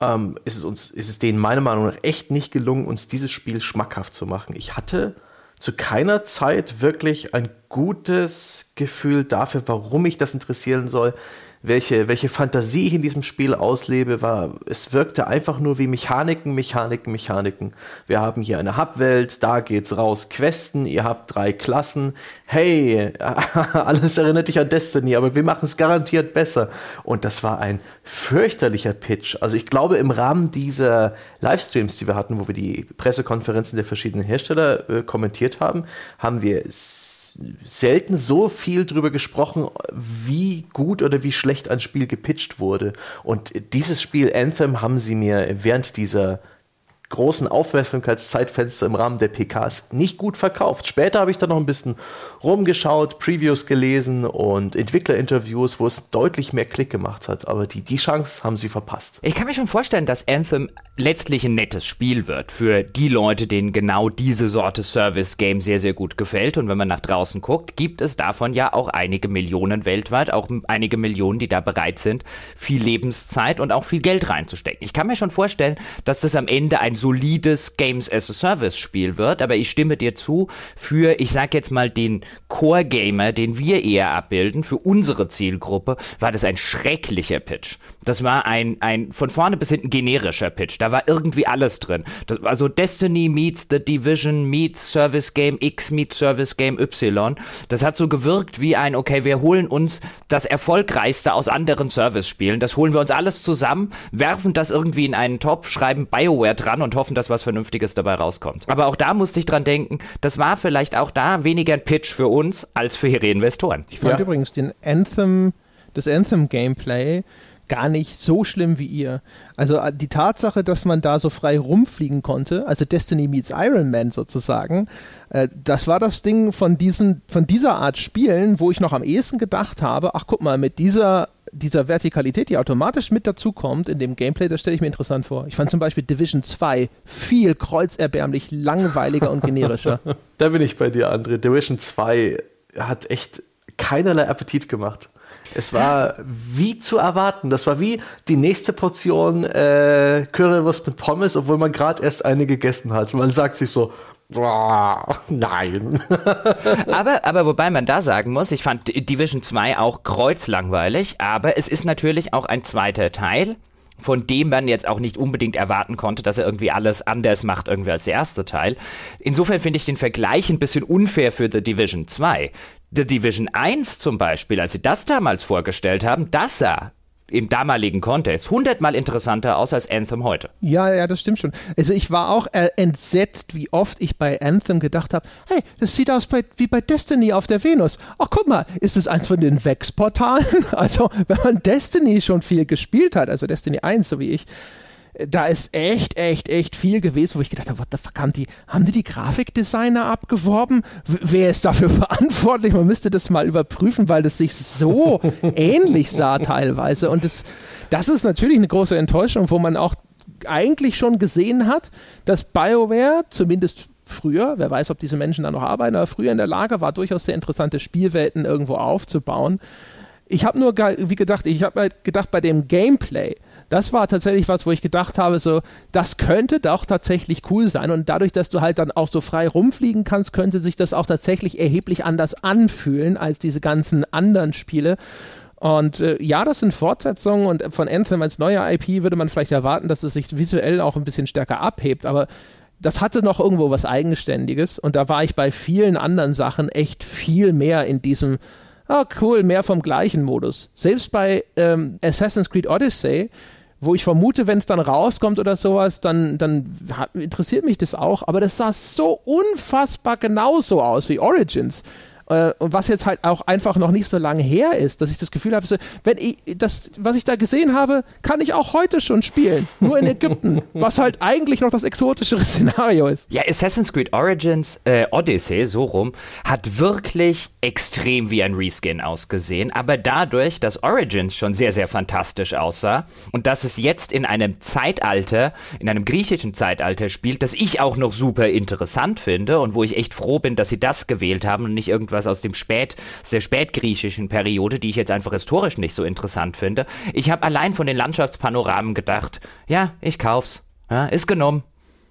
B: ähm, ist, es uns, ist es denen meiner Meinung nach echt nicht gelungen, uns dieses Spiel schmackhaft zu machen. Ich hatte zu keiner Zeit wirklich ein gutes Gefühl dafür, warum mich das interessieren soll welche, welche Fantasie ich in diesem Spiel auslebe, war, es wirkte einfach nur wie Mechaniken, Mechaniken, Mechaniken. Wir haben hier eine Hubwelt, da geht's raus, Questen, ihr habt drei Klassen. Hey, alles erinnert dich an Destiny, aber wir machen es garantiert besser. Und das war ein fürchterlicher Pitch. Also ich glaube, im Rahmen dieser Livestreams, die wir hatten, wo wir die Pressekonferenzen der verschiedenen Hersteller äh, kommentiert haben, haben wir selten so viel drüber gesprochen, wie gut oder wie schlecht ein Spiel gepitcht wurde. Und dieses Spiel Anthem haben sie mir während dieser großen Aufmerksamkeitszeitfenster im Rahmen der PKs nicht gut verkauft. Später habe ich dann noch ein bisschen rumgeschaut, Previews gelesen und Entwicklerinterviews, wo es deutlich mehr Klick gemacht hat. Aber die, die Chance haben sie verpasst.
C: Ich kann mir schon vorstellen, dass Anthem letztlich ein nettes Spiel wird für die Leute, denen genau diese Sorte Service-Game sehr, sehr gut gefällt. Und wenn man nach draußen guckt, gibt es davon ja auch einige Millionen weltweit, auch einige Millionen, die da bereit sind, viel Lebenszeit und auch viel Geld reinzustecken. Ich kann mir schon vorstellen, dass das am Ende ein solides Games as a Service Spiel wird, aber ich stimme dir zu, für, ich sag jetzt mal, den Core-Gamer, den wir eher abbilden, für unsere Zielgruppe, war das ein schrecklicher Pitch. Das war ein, ein von vorne bis hinten generischer Pitch. Da war irgendwie alles drin. Das, also Destiny meets The Division meets Service Game X meets Service Game Y. Das hat so gewirkt wie ein, okay, wir holen uns das Erfolgreichste aus anderen Service-Spielen. Das holen wir uns alles zusammen, werfen das irgendwie in einen Topf, schreiben BioWare dran und hoffen, dass was Vernünftiges dabei rauskommt. Aber auch da musste ich dran denken, das war vielleicht auch da weniger ein Pitch für uns als für ihre Investoren.
A: Ich fand ja. übrigens den Anthem, das Anthem-Gameplay gar nicht so schlimm wie ihr. Also äh, die Tatsache, dass man da so frei rumfliegen konnte, also Destiny meets Iron Man sozusagen, äh, das war das Ding von, diesen, von dieser Art Spielen, wo ich noch am ehesten gedacht habe, ach guck mal, mit dieser dieser Vertikalität, die automatisch mit dazukommt in dem Gameplay, das stelle ich mir interessant vor. Ich fand zum Beispiel Division 2 viel kreuzerbärmlich langweiliger und generischer.
B: da bin ich bei dir, André. Division 2 hat echt keinerlei Appetit gemacht. Es war wie zu erwarten. Das war wie die nächste Portion äh, Currywurst mit Pommes, obwohl man gerade erst eine gegessen hat. Man sagt sich so, Boah, nein.
C: aber, aber wobei man da sagen muss, ich fand Division 2 auch kreuzlangweilig, aber es ist natürlich auch ein zweiter Teil, von dem man jetzt auch nicht unbedingt erwarten konnte, dass er irgendwie alles anders macht, irgendwie als der erste Teil. Insofern finde ich den Vergleich ein bisschen unfair für The Division 2. The Division 1 zum Beispiel, als sie das damals vorgestellt haben, das sah im damaligen Kontext hundertmal interessanter aus als Anthem heute.
A: Ja, ja, das stimmt schon. Also ich war auch äh, entsetzt, wie oft ich bei Anthem gedacht habe, hey, das sieht aus bei, wie bei Destiny auf der Venus. Ach, guck mal, ist es eins von den Vex-Portalen? Also, wenn man Destiny schon viel gespielt hat, also Destiny 1, so wie ich, da ist echt, echt, echt viel gewesen, wo ich gedacht habe, what the fuck, haben die, haben die die Grafikdesigner abgeworben? W wer ist dafür verantwortlich? Man müsste das mal überprüfen, weil das sich so ähnlich sah teilweise. Und das, das ist natürlich eine große Enttäuschung, wo man auch eigentlich schon gesehen hat, dass BioWare zumindest früher, wer weiß, ob diese Menschen da noch arbeiten, aber früher in der Lage war, durchaus sehr interessante Spielwelten irgendwo aufzubauen. Ich habe nur, wie gedacht, ich habe halt gedacht, bei dem Gameplay, das war tatsächlich was, wo ich gedacht habe, so, das könnte doch tatsächlich cool sein. Und dadurch, dass du halt dann auch so frei rumfliegen kannst, könnte sich das auch tatsächlich erheblich anders anfühlen als diese ganzen anderen Spiele. Und äh, ja, das sind Fortsetzungen und von Anthem als neuer IP würde man vielleicht erwarten, dass es sich visuell auch ein bisschen stärker abhebt, aber das hatte noch irgendwo was Eigenständiges und da war ich bei vielen anderen Sachen echt viel mehr in diesem, ah cool, mehr vom gleichen Modus. Selbst bei ähm, Assassin's Creed Odyssey wo ich vermute, wenn es dann rauskommt oder sowas, dann, dann interessiert mich das auch. Aber das sah so unfassbar genauso aus wie Origins. Äh, und was jetzt halt auch einfach noch nicht so lange her ist, dass ich das Gefühl habe, wenn ich das, was ich da gesehen habe, kann ich auch heute schon spielen. Nur in Ägypten, was halt eigentlich noch das exotischere Szenario ist.
C: Ja, Assassin's Creed Origins, äh, Odyssey, so rum, hat wirklich extrem wie ein Reskin ausgesehen. Aber dadurch, dass Origins schon sehr, sehr fantastisch aussah und dass es jetzt in einem Zeitalter, in einem griechischen Zeitalter spielt, das ich auch noch super interessant finde und wo ich echt froh bin, dass sie das gewählt haben und nicht irgendwas aus dem Spät, der spätgriechischen Periode, die ich jetzt einfach historisch nicht so interessant finde. Ich habe allein von den Landschaftspanoramen gedacht, ja, ich kauf's. Ja, ist genommen.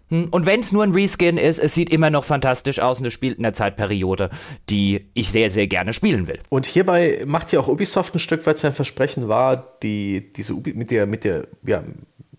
C: Hm, und wenn es nur ein Reskin ist, es sieht immer noch fantastisch aus und es spielt in der Zeitperiode, die ich sehr, sehr gerne spielen will.
B: Und hierbei macht ja auch Ubisoft ein Stück weit sein Versprechen wahr, die, diese Ubi mit der, mit der, ja,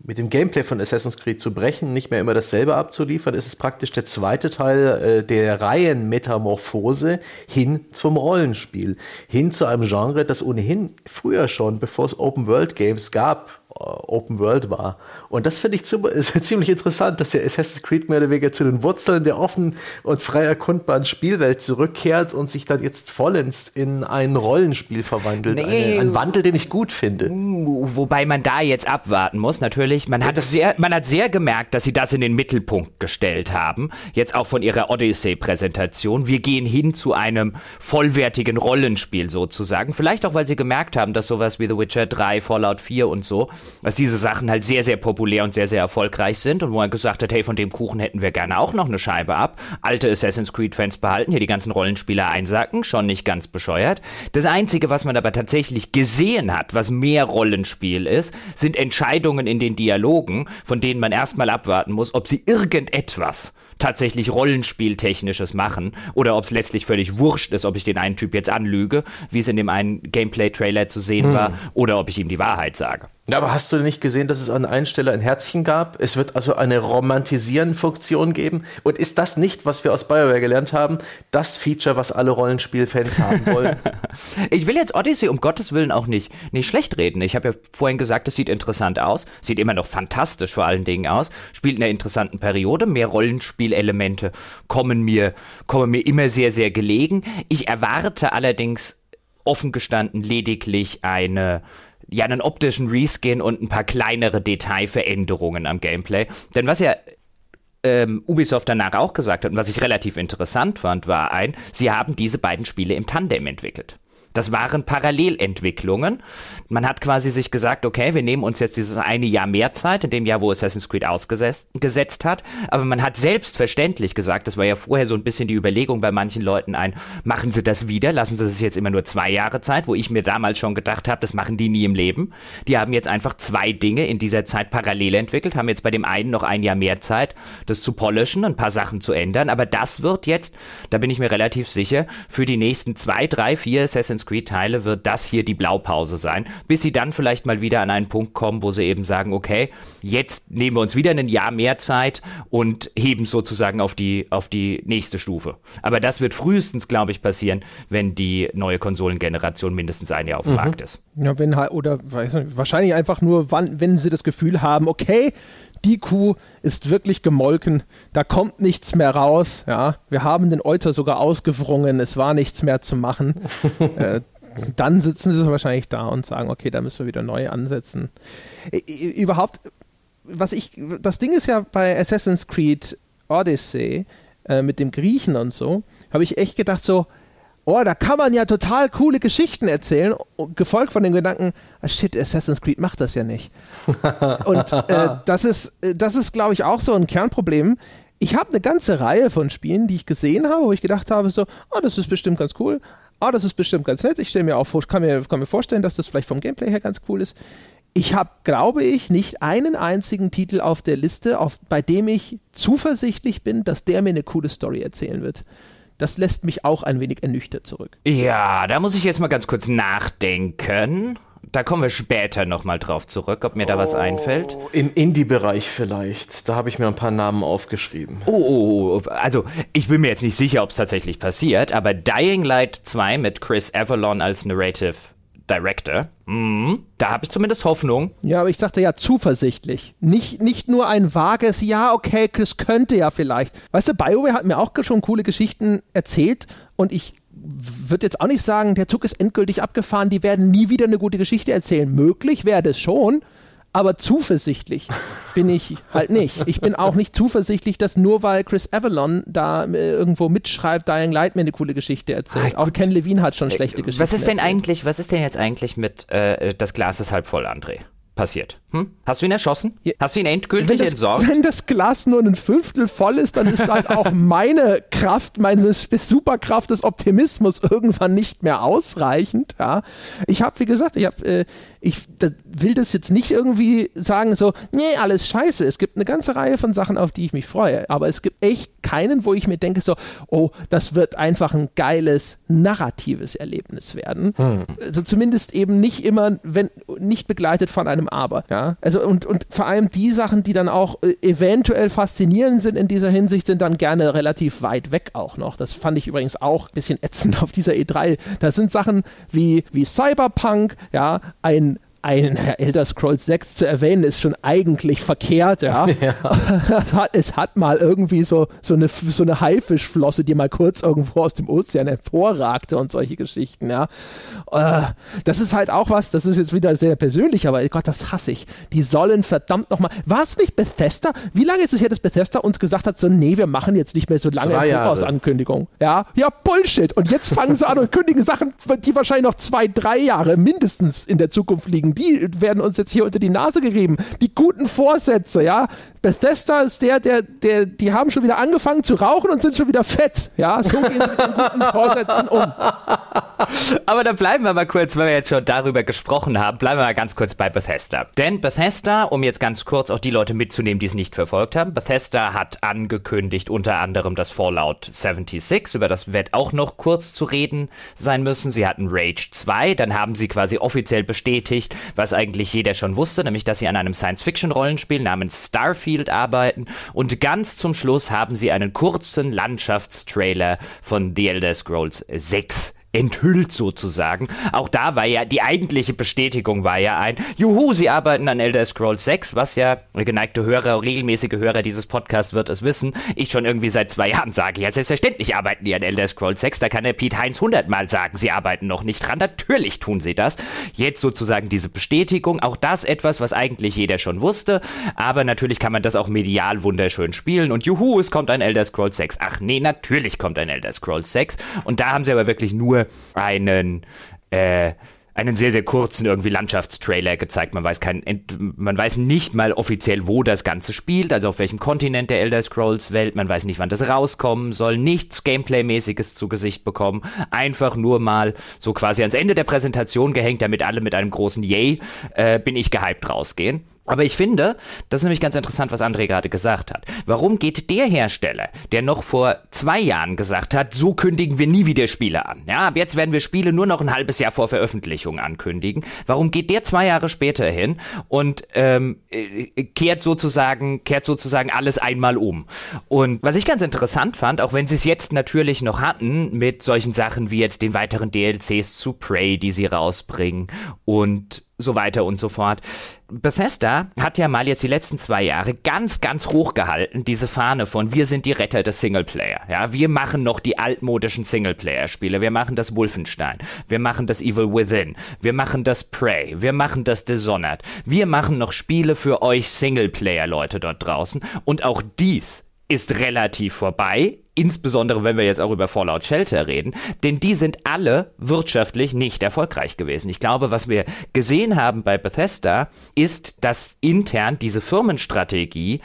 B: mit dem Gameplay von Assassin's Creed zu brechen, nicht mehr immer dasselbe abzuliefern, ist es praktisch der zweite Teil äh, der Reihenmetamorphose hin zum Rollenspiel, hin zu einem Genre, das ohnehin früher schon, bevor es Open World Games gab, Open World war. Und das finde ich ziemlich interessant, dass ja Assassin's Creed mehr oder weniger zu den Wurzeln der offen und frei erkundbaren Spielwelt zurückkehrt und sich dann jetzt vollends in ein Rollenspiel verwandelt. Nee. Eine, ein Wandel, den ich gut finde.
C: Uh, wobei man da jetzt abwarten muss, natürlich. Man hat, sehr, man hat sehr gemerkt, dass sie das in den Mittelpunkt gestellt haben. Jetzt auch von ihrer Odyssey-Präsentation. Wir gehen hin zu einem vollwertigen Rollenspiel sozusagen. Vielleicht auch, weil sie gemerkt haben, dass sowas wie The Witcher 3, Fallout 4 und so dass diese Sachen halt sehr, sehr populär und sehr, sehr erfolgreich sind und wo er gesagt hat, hey, von dem Kuchen hätten wir gerne auch noch eine Scheibe ab. Alte Assassin's Creed-Fans behalten, hier die ganzen Rollenspieler einsacken, schon nicht ganz bescheuert. Das Einzige, was man aber tatsächlich gesehen hat, was mehr Rollenspiel ist, sind Entscheidungen in den Dialogen, von denen man erstmal abwarten muss, ob sie irgendetwas tatsächlich Rollenspieltechnisches machen oder ob es letztlich völlig wurscht ist, ob ich den einen Typ jetzt anlüge, wie es in dem einen Gameplay-Trailer zu sehen hm. war, oder ob ich ihm die Wahrheit sage.
B: Ja, aber hast du nicht gesehen, dass es an einer Stelle ein Herzchen gab? Es wird also eine Romantisieren-Funktion geben. Und ist das nicht, was wir aus BioWare gelernt haben, das Feature, was alle Rollenspielfans haben wollen?
C: ich will jetzt Odyssey um Gottes Willen auch nicht, nicht schlecht reden. Ich habe ja vorhin gesagt, es sieht interessant aus. Sieht immer noch fantastisch vor allen Dingen aus. Spielt in einer interessanten Periode. Mehr Rollenspielelemente kommen mir, kommen mir immer sehr, sehr gelegen. Ich erwarte allerdings offen gestanden lediglich eine ja einen optischen Reskin und ein paar kleinere Detailveränderungen am Gameplay. Denn was ja ähm, Ubisoft danach auch gesagt hat und was ich relativ interessant fand, war ein, sie haben diese beiden Spiele im Tandem entwickelt. Das waren Parallelentwicklungen. Man hat quasi sich gesagt, okay, wir nehmen uns jetzt dieses eine Jahr mehr Zeit, in dem Jahr, wo Assassin's Creed ausgesetzt hat. Aber man hat selbstverständlich gesagt, das war ja vorher so ein bisschen die Überlegung bei manchen Leuten ein, machen sie das wieder, lassen sie sich jetzt immer nur zwei Jahre Zeit, wo ich mir damals schon gedacht habe, das machen die nie im Leben. Die haben jetzt einfach zwei Dinge in dieser Zeit parallel entwickelt, haben jetzt bei dem einen noch ein Jahr mehr Zeit, das zu polischen, ein paar Sachen zu ändern. Aber das wird jetzt, da bin ich mir relativ sicher, für die nächsten zwei, drei, vier Assassin's Creed Teile wird das hier die Blaupause sein, bis sie dann vielleicht mal wieder an einen Punkt kommen, wo sie eben sagen, okay, jetzt nehmen wir uns wieder ein Jahr mehr Zeit und heben sozusagen auf die, auf die nächste Stufe. Aber das wird frühestens, glaube ich, passieren, wenn die neue Konsolengeneration mindestens ein Jahr auf dem mhm. Markt ist.
A: Ja, wenn halt, oder nicht, wahrscheinlich einfach nur, wann, wenn sie das Gefühl haben, okay, die Kuh ist wirklich gemolken, da kommt nichts mehr raus. Ja, wir haben den Euter sogar ausgewrungen, es war nichts mehr zu machen. äh, dann sitzen sie wahrscheinlich da und sagen, okay, da müssen wir wieder neu ansetzen. Überhaupt, was ich, das Ding ist ja bei Assassin's Creed Odyssey äh, mit dem Griechen und so, habe ich echt gedacht so, oh, da kann man ja total coole Geschichten erzählen, gefolgt von dem Gedanken, ah, shit, Assassin's Creed macht das ja nicht. Und äh, das ist, äh, das ist, glaube ich, auch so ein Kernproblem. Ich habe eine ganze Reihe von Spielen, die ich gesehen habe, wo ich gedacht habe, so, oh, das ist bestimmt ganz cool. Oh, das ist bestimmt ganz nett. Ich stelle mir auch vor, kann mir, kann mir vorstellen, dass das vielleicht vom Gameplay her ganz cool ist. Ich habe, glaube ich, nicht einen einzigen Titel auf der Liste, auf, bei dem ich zuversichtlich bin, dass der mir eine coole Story erzählen wird das lässt mich auch ein wenig ernüchtert zurück.
C: Ja, da muss ich jetzt mal ganz kurz nachdenken. Da kommen wir später nochmal drauf zurück, ob mir da was einfällt.
B: Oh, Im Indie-Bereich vielleicht. Da habe ich mir ein paar Namen aufgeschrieben.
C: Oh, oh, oh, also ich bin mir jetzt nicht sicher, ob es tatsächlich passiert, aber Dying Light 2 mit Chris Avalon als Narrative Director. Mhm. Da habe ich zumindest Hoffnung.
A: Ja, aber ich sagte ja zuversichtlich. Nicht, nicht nur ein vages, ja, okay, es könnte ja vielleicht. Weißt du, BioWare hat mir auch schon coole Geschichten erzählt und ich würde jetzt auch nicht sagen, der Zug ist endgültig abgefahren, die werden nie wieder eine gute Geschichte erzählen. Möglich wäre das schon, aber zuversichtlich bin ich halt nicht. Ich bin auch nicht zuversichtlich, dass nur weil Chris Avalon da äh, irgendwo mitschreibt, Dying Light mir eine coole Geschichte erzählt. Ah, auch Ken Levine hat schon äh, schlechte Geschichten.
C: Was ist denn erzählt. eigentlich, was ist denn jetzt eigentlich mit äh, das Glas ist halb voll, André? passiert. Hm? Hast du ihn erschossen? Hast du ihn endgültig
A: wenn das,
C: entsorgt?
A: Wenn das Glas nur ein Fünftel voll ist, dann ist halt auch meine Kraft, meine Superkraft des Optimismus irgendwann nicht mehr ausreichend. Ja. Ich habe, wie gesagt, ich, hab, äh, ich das, will das jetzt nicht irgendwie sagen, so, nee, alles scheiße. Es gibt eine ganze Reihe von Sachen, auf die ich mich freue. Aber es gibt echt keinen, wo ich mir denke, so, oh, das wird einfach ein geiles, narratives Erlebnis werden. Hm. Also zumindest eben nicht immer, wenn nicht begleitet von einem einem Aber. Ja? Also und, und vor allem die Sachen, die dann auch äh, eventuell faszinierend sind in dieser Hinsicht, sind dann gerne relativ weit weg auch noch. Das fand ich übrigens auch ein bisschen ätzend auf dieser E3. Da sind Sachen wie, wie Cyberpunk, ja, ein ein Elder Scrolls 6 zu erwähnen, ist schon eigentlich verkehrt, ja. ja. Es, hat, es, hat, mal irgendwie so, so, eine, so eine Haifischflosse, die mal kurz irgendwo aus dem Ozean hervorragte und solche Geschichten, ja. Äh, das ist halt auch was, das ist jetzt wieder sehr persönlich, aber Gott, das hasse ich. Die sollen verdammt nochmal. War es nicht Bethesda? Wie lange ist es her, dass Bethesda uns gesagt hat, so, nee, wir machen jetzt nicht mehr so lange Vorausankündigung? Ja, ja, Bullshit. Und jetzt fangen sie an und kündigen Sachen, die wahrscheinlich noch zwei, drei Jahre mindestens in der Zukunft liegen die werden uns jetzt hier unter die Nase gerieben. Die guten Vorsätze, ja. Bethesda ist der, der, der, die haben schon wieder angefangen zu rauchen und sind schon wieder fett. Ja, so gehen sie mit den guten Vorsätzen um.
C: Aber da bleiben wir mal kurz, weil wir jetzt schon darüber gesprochen haben, bleiben wir mal ganz kurz bei Bethesda. Denn Bethesda, um jetzt ganz kurz auch die Leute mitzunehmen, die es nicht verfolgt haben, Bethesda hat angekündigt unter anderem das Fallout 76, über das wird auch noch kurz zu reden sein müssen. Sie hatten Rage 2, dann haben sie quasi offiziell bestätigt, was eigentlich jeder schon wusste, nämlich dass sie an einem Science-Fiction-Rollenspiel namens Starfield arbeiten. Und ganz zum Schluss haben sie einen kurzen Landschaftstrailer von The Elder Scrolls 6 enthüllt sozusagen. Auch da war ja die eigentliche Bestätigung war ja ein, juhu, sie arbeiten an Elder Scrolls 6, was ja geneigte Hörer, regelmäßige Hörer dieses Podcasts wird es wissen. Ich schon irgendwie seit zwei Jahren sage, ja selbstverständlich arbeiten die an Elder Scrolls 6, da kann der Pete Heinz hundertmal sagen, sie arbeiten noch nicht dran. Natürlich tun sie das. Jetzt sozusagen diese Bestätigung, auch das etwas, was eigentlich jeder schon wusste, aber natürlich kann man das auch medial wunderschön spielen und juhu, es kommt ein Elder Scrolls 6. Ach nee, natürlich kommt ein Elder Scrolls 6 und da haben sie aber wirklich nur einen, äh, einen sehr, sehr kurzen irgendwie Landschaftstrailer gezeigt. Man weiß kein, man weiß nicht mal offiziell, wo das Ganze spielt, also auf welchem Kontinent der Elder Scrolls Welt. Man weiß nicht, wann das rauskommen soll. Nichts Gameplay-mäßiges zu Gesicht bekommen. Einfach nur mal so quasi ans Ende der Präsentation gehängt, damit alle mit einem großen Yay äh, bin ich gehypt rausgehen. Aber ich finde, das ist nämlich ganz interessant, was André gerade gesagt hat. Warum geht der Hersteller, der noch vor zwei Jahren gesagt hat, so kündigen wir nie wieder Spiele an? Ja, ab jetzt werden wir Spiele nur noch ein halbes Jahr vor Veröffentlichung ankündigen. Warum geht der zwei Jahre später hin und ähm, äh, kehrt sozusagen, kehrt sozusagen alles einmal um? Und was ich ganz interessant fand, auch wenn sie es jetzt natürlich noch hatten mit solchen Sachen wie jetzt den weiteren DLCs zu Prey, die sie rausbringen und so weiter und so fort. Bethesda hat ja mal jetzt die letzten zwei Jahre ganz, ganz hoch gehalten, diese Fahne von wir sind die Retter des Singleplayer. Ja, wir machen noch die altmodischen Singleplayer-Spiele. Wir machen das Wolfenstein. Wir machen das Evil Within. Wir machen das Prey. Wir machen das Dishonored. Wir machen noch Spiele für euch Singleplayer-Leute dort draußen. Und auch dies ist relativ vorbei, insbesondere wenn wir jetzt auch über Fallout Shelter reden, denn die sind alle wirtschaftlich nicht erfolgreich gewesen. Ich glaube, was wir gesehen haben bei Bethesda ist, dass intern diese Firmenstrategie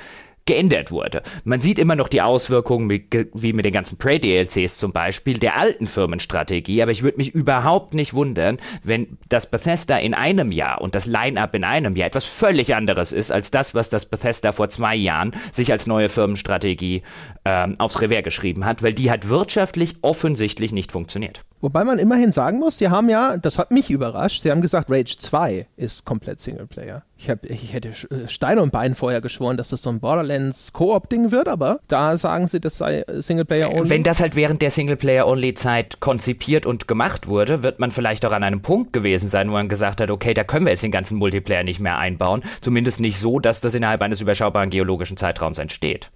C: geändert wurde. Man sieht immer noch die Auswirkungen, wie mit den ganzen Prey-DLCs zum Beispiel, der alten Firmenstrategie, aber ich würde mich überhaupt nicht wundern, wenn das Bethesda in einem Jahr und das Line-Up in einem Jahr etwas völlig anderes ist, als das, was das Bethesda vor zwei Jahren sich als neue Firmenstrategie ähm, aufs Revers geschrieben hat, weil die hat wirtschaftlich offensichtlich nicht funktioniert.
A: Wobei man immerhin sagen muss, sie haben ja, das hat mich überrascht, sie haben gesagt, Rage 2 ist komplett Singleplayer. Ich, hab, ich hätte äh, Stein und Bein vorher geschworen, dass das so ein Borderlands-Koop-Ding wird, aber da sagen sie, das sei Singleplayer-only.
C: Wenn das halt während der Singleplayer-only-Zeit konzipiert und gemacht wurde, wird man vielleicht auch an einem Punkt gewesen sein, wo man gesagt hat, okay, da können wir jetzt den ganzen Multiplayer nicht mehr einbauen. Zumindest nicht so, dass das innerhalb eines überschaubaren geologischen Zeitraums entsteht.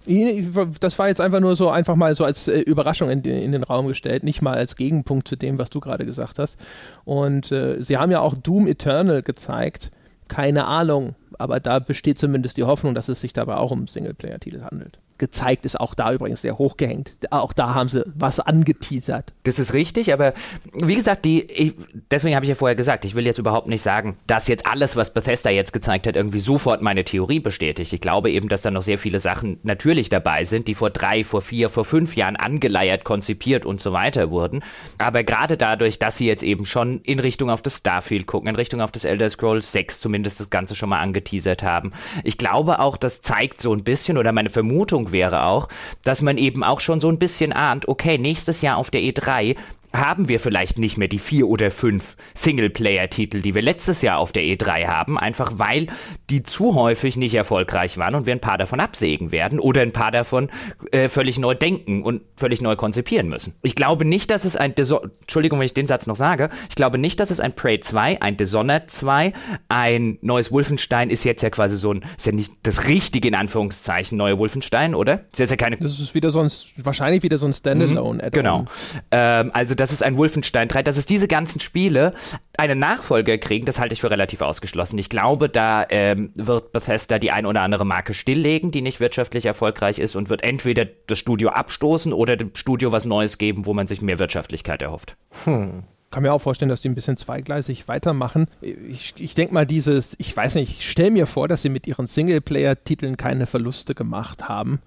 A: Das war jetzt einfach nur so einfach mal so als äh, Überraschung in, in den Raum gestellt, nicht mal als Gegenpunkt zu dem, was du gerade gesagt hast. Und äh, sie haben ja auch Doom Eternal gezeigt keine Ahnung, aber da besteht zumindest die Hoffnung, dass es sich dabei auch um Singleplayer-Titel handelt gezeigt, ist auch da übrigens sehr hochgehängt. Auch da haben sie was angeteasert.
C: Das ist richtig, aber wie gesagt, die, ich, deswegen habe ich ja vorher gesagt, ich will jetzt überhaupt nicht sagen, dass jetzt alles, was Bethesda jetzt gezeigt hat, irgendwie sofort meine Theorie bestätigt. Ich glaube eben, dass da noch sehr viele Sachen natürlich dabei sind, die vor drei, vor vier, vor fünf Jahren angeleiert, konzipiert und so weiter wurden. Aber gerade dadurch, dass sie jetzt eben schon in Richtung auf das Starfield gucken, in Richtung auf das Elder Scrolls 6 zumindest das Ganze schon mal angeteasert haben. Ich glaube auch, das zeigt so ein bisschen, oder meine Vermutung wäre auch, dass man eben auch schon so ein bisschen ahnt, okay, nächstes Jahr auf der E3 haben wir vielleicht nicht mehr die vier oder fünf Singleplayer-Titel, die wir letztes Jahr auf der E3 haben, einfach weil die zu häufig nicht erfolgreich waren und wir ein paar davon absägen werden oder ein paar davon äh, völlig neu denken und völlig neu konzipieren müssen. Ich glaube nicht, dass es ein, Deso Entschuldigung, wenn ich den Satz noch sage, ich glaube nicht, dass es ein Prey 2, ein Dishonored 2, ein neues Wolfenstein ist jetzt ja quasi so ein, ist ja nicht das richtige in Anführungszeichen neue Wolfenstein, oder?
A: Ist jetzt ja keine. Das ist wieder so ein, wahrscheinlich wieder so ein Standalone.
C: Mhm, genau. Ähm, also das ist ein Wolfenstein 3, dass es diese ganzen Spiele einen Nachfolger kriegen, das halte ich für relativ ausgeschlossen. Ich glaube, da ähm, wird Bethesda die ein oder andere Marke stilllegen, die nicht wirtschaftlich erfolgreich ist und wird entweder das Studio abstoßen oder dem Studio was Neues geben, wo man sich mehr Wirtschaftlichkeit erhofft.
A: Hm kann mir auch vorstellen, dass die ein bisschen zweigleisig weitermachen. Ich, ich denke mal, dieses, ich weiß nicht, ich stelle mir vor, dass sie mit ihren Singleplayer-Titeln keine Verluste gemacht haben.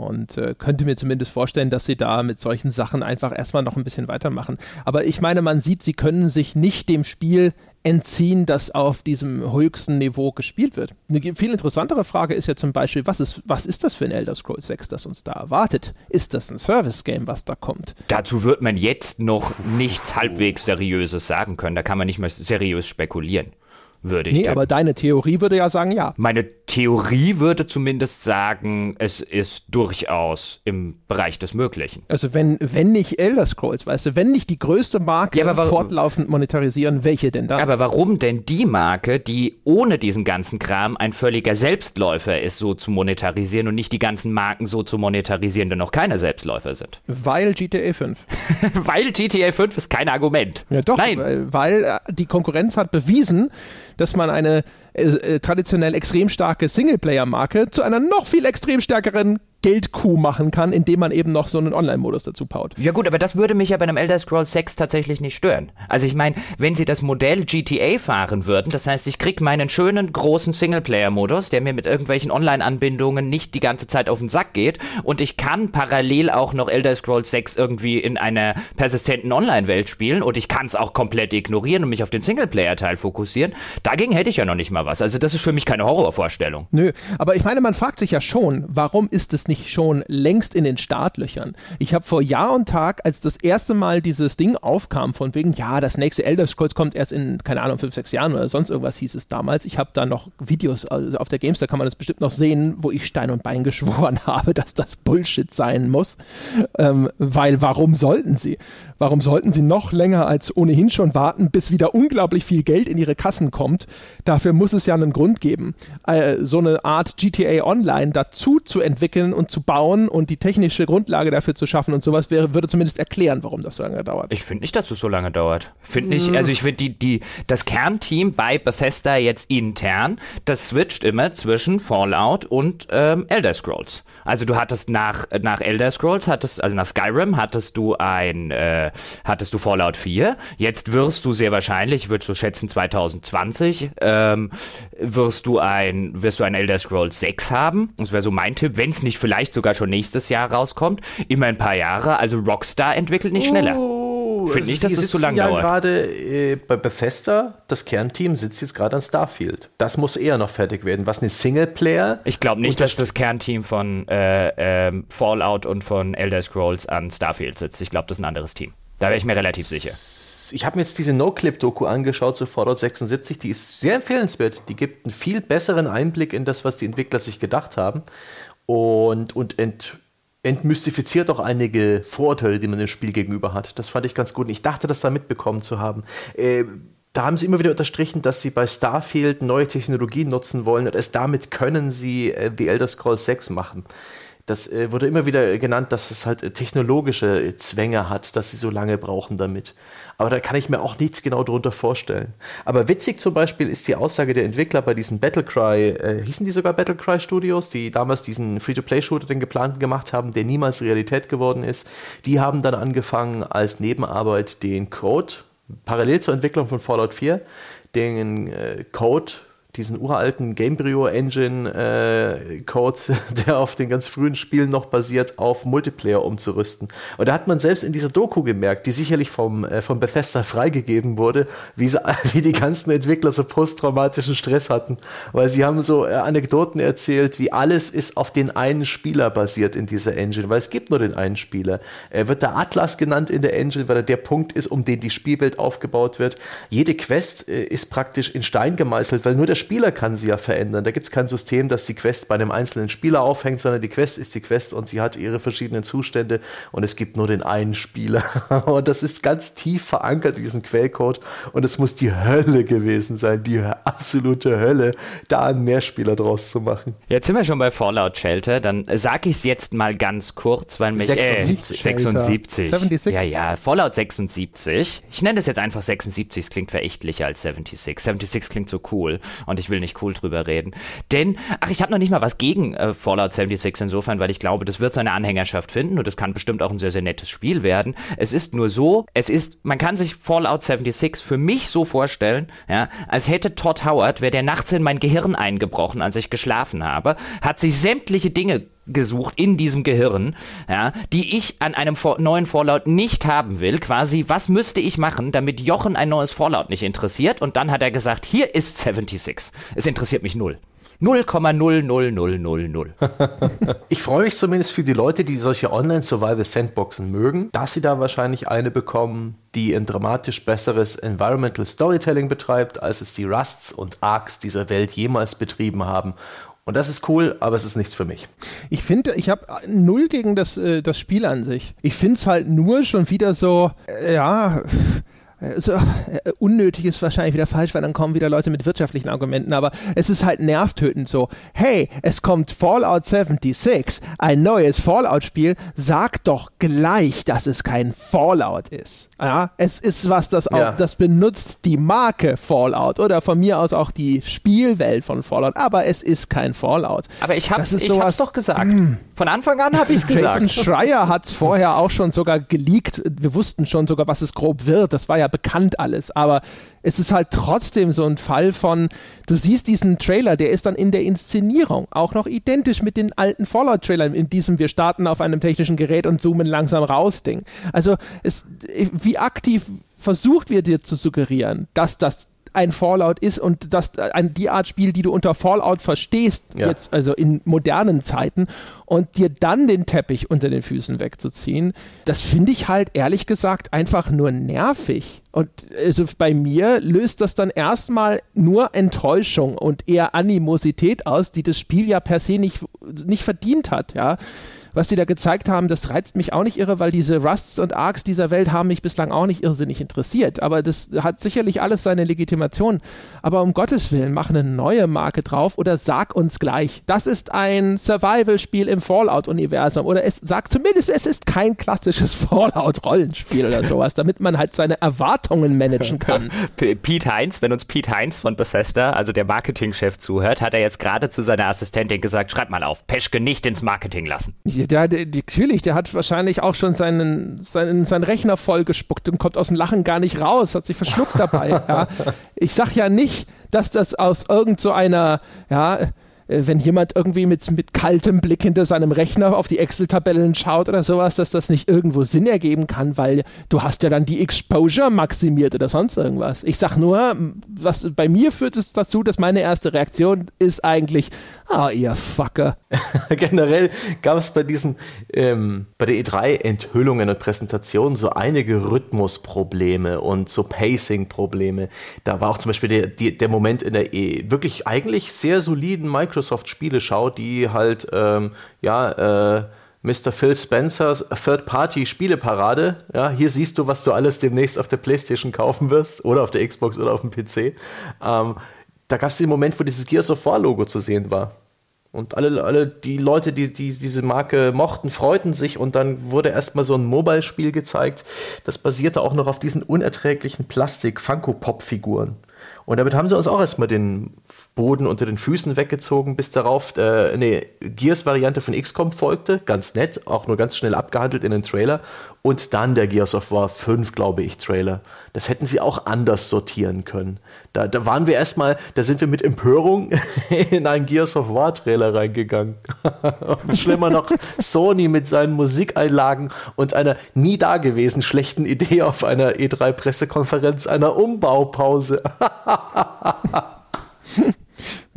A: Und äh, könnte mir zumindest vorstellen, dass sie da mit solchen Sachen einfach erstmal noch ein bisschen weitermachen. Aber ich meine, man sieht, sie können sich nicht dem Spiel entziehen, das auf diesem höchsten Niveau gespielt wird. Eine viel interessantere Frage ist ja zum Beispiel, was ist, was ist das für ein Elder Scrolls 6, das uns da erwartet? Ist das ein Service-Game, was da kommt?
C: Dazu wird man jetzt noch nichts halbwegs Seriöses sagen können. Da kann man nicht mehr seriös spekulieren würde ich. Nee,
A: tippen. aber deine Theorie würde ja sagen, ja.
C: Meine Theorie würde zumindest sagen, es ist durchaus im Bereich des Möglichen.
A: Also wenn, wenn nicht Elder Scrolls, weißt du, wenn nicht die größte Marke ja, fortlaufend monetarisieren, welche denn dann?
C: Aber warum denn die Marke, die ohne diesen ganzen Kram ein völliger Selbstläufer ist, so zu monetarisieren und nicht die ganzen Marken so zu monetarisieren, die noch keine Selbstläufer sind?
A: Weil GTA 5.
C: weil GTA 5 ist kein Argument.
A: Ja doch, Nein. weil, weil äh, die Konkurrenz hat bewiesen, dass man eine äh, äh, traditionell extrem starke Singleplayer-Marke zu einer noch viel extrem stärkeren Geldkuh machen kann, indem man eben noch so einen Online-Modus dazu baut.
C: Ja gut, aber das würde mich ja bei einem Elder Scrolls 6 tatsächlich nicht stören. Also ich meine, wenn sie das Modell GTA fahren würden, das heißt, ich kriege meinen schönen großen Singleplayer-Modus, der mir mit irgendwelchen Online-Anbindungen nicht die ganze Zeit auf den Sack geht und ich kann parallel auch noch Elder Scrolls 6 irgendwie in einer persistenten Online-Welt spielen und ich kann es auch komplett ignorieren und mich auf den Singleplayer-Teil fokussieren, dagegen hätte ich ja noch nicht mal was. Also das ist für mich keine Horrorvorstellung.
A: Nö, aber ich meine, man fragt sich ja schon, warum ist es nicht schon längst in den Startlöchern? Ich habe vor Jahr und Tag, als das erste Mal dieses Ding aufkam, von wegen, ja, das nächste Elder Scrolls kommt erst in, keine Ahnung, fünf, sechs Jahren oder sonst irgendwas hieß es damals. Ich habe da noch Videos, also auf der Games, da kann man das bestimmt noch sehen, wo ich Stein und Bein geschworen habe, dass das Bullshit sein muss. Ähm, weil warum sollten sie? Warum sollten sie noch länger als ohnehin schon warten, bis wieder unglaublich viel Geld in ihre Kassen kommt? Dafür muss es ja einen Grund geben, äh, so eine Art GTA Online dazu zu entwickeln und zu bauen und die technische Grundlage dafür zu schaffen und sowas wäre, würde zumindest erklären, warum das so lange dauert.
C: Ich finde nicht, dass es so lange dauert. Finde ich, also ich finde die, die, das Kernteam bei Bethesda jetzt intern, das switcht immer zwischen Fallout und ähm, Elder Scrolls. Also du hattest nach, nach Elder Scrolls, hattest, also nach Skyrim hattest du ein, äh, hattest du Fallout 4. Jetzt wirst du sehr wahrscheinlich, ich würde so schätzen 2020, ähm, wirst du ein, wirst du ein Elder Scrolls 6 haben. Das wäre so mein Tipp, wenn es nicht vielleicht sogar schon nächstes Jahr rauskommt. Immer ein paar Jahre. Also Rockstar entwickelt nicht schneller.
B: Oh, Finde nicht, dass es zu lange ja dauert. gerade äh, bei Bethesda, das Kernteam sitzt jetzt gerade an Starfield. Das muss eher noch fertig werden. Was eine Singleplayer?
C: Ich glaube nicht, dass das Kernteam von äh, äh, Fallout und von Elder Scrolls an Starfield sitzt. Ich glaube, das ist ein anderes Team. Da wäre ich mir relativ sicher.
B: Ich habe mir jetzt diese No-Clip-Doku angeschaut zu Fallout 76, die ist sehr empfehlenswert. Die gibt einen viel besseren Einblick in das, was die Entwickler sich gedacht haben und, und ent, entmystifiziert auch einige Vorurteile, die man dem Spiel gegenüber hat. Das fand ich ganz gut. Und ich dachte, das da mitbekommen zu haben. Äh, da haben sie immer wieder unterstrichen, dass sie bei Starfield neue Technologien nutzen wollen und erst damit können sie äh, The Elder Scrolls 6 machen. Das äh, wurde immer wieder genannt, dass es halt äh, technologische Zwänge hat, dass sie so lange brauchen damit. Aber da kann ich mir auch nichts genau darunter vorstellen. Aber witzig zum Beispiel ist die Aussage der Entwickler bei diesen Battlecry, äh, hießen die sogar Battlecry Studios, die damals diesen Free-to-Play-Shooter, den geplanten gemacht haben, der niemals Realität geworden ist. Die haben dann angefangen, als Nebenarbeit den Code, parallel zur Entwicklung von Fallout 4, den äh, Code diesen uralten Gamebryo Engine äh, Code, der auf den ganz frühen Spielen noch basiert, auf Multiplayer umzurüsten. Und da hat man selbst in dieser Doku gemerkt, die sicherlich vom, äh, vom Bethesda freigegeben wurde, wie, sie, wie die ganzen Entwickler so posttraumatischen Stress hatten. Weil sie haben so äh, Anekdoten erzählt, wie alles ist auf den einen Spieler basiert in dieser Engine, weil es gibt nur den einen Spieler. Er wird der Atlas genannt in der Engine, weil er der Punkt ist, um den die Spielwelt aufgebaut wird. Jede Quest äh, ist praktisch in Stein gemeißelt, weil nur der Spieler kann sie ja verändern. Da gibt es kein System, das die Quest bei einem einzelnen Spieler aufhängt, sondern die Quest ist die Quest und sie hat ihre verschiedenen Zustände und es gibt nur den einen Spieler. und das ist ganz tief verankert in diesem Quellcode und es muss die Hölle gewesen sein, die absolute Hölle, da einen Mehrspieler draus zu machen.
C: Jetzt sind wir schon bei Fallout Shelter, dann sage ich es jetzt mal ganz kurz, weil mich
B: 76.
C: Äh, 76.
A: 76.
C: Ja, ja, Fallout 76. Ich nenne das jetzt einfach 76, es klingt verächtlicher als 76. 76 klingt so cool und ich will nicht cool drüber reden. Denn, ach, ich habe noch nicht mal was gegen äh, Fallout 76 insofern, weil ich glaube, das wird seine Anhängerschaft finden und das kann bestimmt auch ein sehr, sehr nettes Spiel werden. Es ist nur so, es ist, man kann sich Fallout 76 für mich so vorstellen, ja, als hätte Todd Howard, wäre der nachts in mein Gehirn eingebrochen, als ich geschlafen habe, hat sich sämtliche Dinge gesucht in diesem Gehirn, ja, die ich an einem neuen Fallout nicht haben will. Quasi, was müsste ich machen, damit Jochen ein neues Fallout nicht interessiert? Und dann hat er gesagt, hier ist 76. Es interessiert mich null. 0,00000.
B: ich freue mich zumindest für die Leute, die solche Online-Survival-Sandboxen mögen, dass sie da wahrscheinlich eine bekommen, die ein dramatisch besseres Environmental Storytelling betreibt, als es die Rusts und Arcs dieser Welt jemals betrieben haben. Und das ist cool, aber es ist nichts für mich.
A: Ich finde, ich habe null gegen das, äh, das Spiel an sich. Ich finde es halt nur schon wieder so, äh, ja so, äh, unnötig ist wahrscheinlich wieder falsch, weil dann kommen wieder Leute mit wirtschaftlichen Argumenten, aber es ist halt nervtötend so, hey, es kommt Fallout 76, ein neues Fallout-Spiel, sag doch gleich, dass es kein Fallout ist. Ja, es ist was, das auch, ja. das benutzt die Marke Fallout oder von mir aus auch die Spielwelt von Fallout, aber es ist kein Fallout.
C: Aber ich hab's, ich sowas, hab's doch gesagt. Mh. Hm. Von Anfang an habe ich es gesagt.
A: Jason Schreier hat es vorher auch schon sogar geleakt. Wir wussten schon sogar, was es grob wird. Das war ja bekannt alles. Aber es ist halt trotzdem so ein Fall von, du siehst diesen Trailer, der ist dann in der Inszenierung auch noch identisch mit den alten Fallout-Trailern, in diesem wir starten auf einem technischen Gerät und zoomen langsam raus Ding. Also es, wie aktiv versucht wird dir zu suggerieren, dass das ein Fallout ist und das ein, die Art Spiel, die du unter Fallout verstehst, ja. jetzt also in modernen Zeiten und dir dann den Teppich unter den Füßen wegzuziehen, das finde ich halt ehrlich gesagt einfach nur nervig. Und also bei mir löst das dann erstmal nur Enttäuschung und eher Animosität aus, die das Spiel ja per se nicht, nicht verdient hat, ja was die da gezeigt haben, das reizt mich auch nicht irre, weil diese Rusts und Arcs dieser Welt haben mich bislang auch nicht irrsinnig interessiert. Aber das hat sicherlich alles seine Legitimation. Aber um Gottes Willen, mach eine neue Marke drauf oder sag uns gleich, das ist ein Survival-Spiel im Fallout-Universum. Oder es sag zumindest, es ist kein klassisches Fallout-Rollenspiel oder sowas, damit man halt seine Erwartungen managen kann.
C: Pete Heinz, wenn uns Pete Heinz von Bethesda, also der Marketingchef, zuhört, hat er jetzt gerade zu seiner Assistentin gesagt, schreib mal auf, Peschke nicht ins Marketing lassen.
A: Der, der, natürlich, der hat wahrscheinlich auch schon seinen, seinen, seinen Rechner vollgespuckt und kommt aus dem Lachen gar nicht raus, hat sich verschluckt dabei. ja. Ich sag ja nicht, dass das aus irgend so einer, ja, äh, wenn jemand irgendwie mit, mit kaltem Blick hinter seinem Rechner auf die Excel-Tabellen schaut oder sowas, dass das nicht irgendwo Sinn ergeben kann, weil du hast ja dann die Exposure maximiert oder sonst irgendwas. Ich sag nur, was bei mir führt es dazu, dass meine erste Reaktion ist eigentlich, ah, ihr Fucker.
B: Generell gab es bei diesen, ähm, bei der E3-Enthüllungen und Präsentationen so einige Rhythmusprobleme und so Pacing-Probleme. Da war auch zum Beispiel der, der Moment in der e wirklich eigentlich sehr soliden Microsoft-Spieleschau, die halt, ähm, ja, äh, Mr. Phil Spencers Third-Party-Spieleparade. Ja, hier siehst du, was du alles demnächst auf der PlayStation kaufen wirst oder auf der Xbox oder auf dem PC. Ähm, da gab es den Moment, wo dieses Gears of War-Logo zu sehen war. Und alle, alle die Leute, die, die diese Marke mochten, freuten sich und dann wurde erstmal so ein Mobile-Spiel gezeigt. Das basierte auch noch auf diesen unerträglichen Plastik-Funko-Pop-Figuren. Und damit haben sie uns auch erstmal den Boden unter den Füßen weggezogen, bis darauf äh, eine Gears-Variante von XCOM folgte. Ganz nett, auch nur ganz schnell abgehandelt in den Trailer. Und dann der Gears of War 5, glaube ich, Trailer. Das hätten sie auch anders sortieren können. Da, da waren wir erstmal, da sind wir mit Empörung in einen Gears of War Trailer reingegangen. und schlimmer noch, Sony mit seinen Musikeinlagen und einer nie dagewesen schlechten Idee auf einer E3-Pressekonferenz, einer Umbaupause.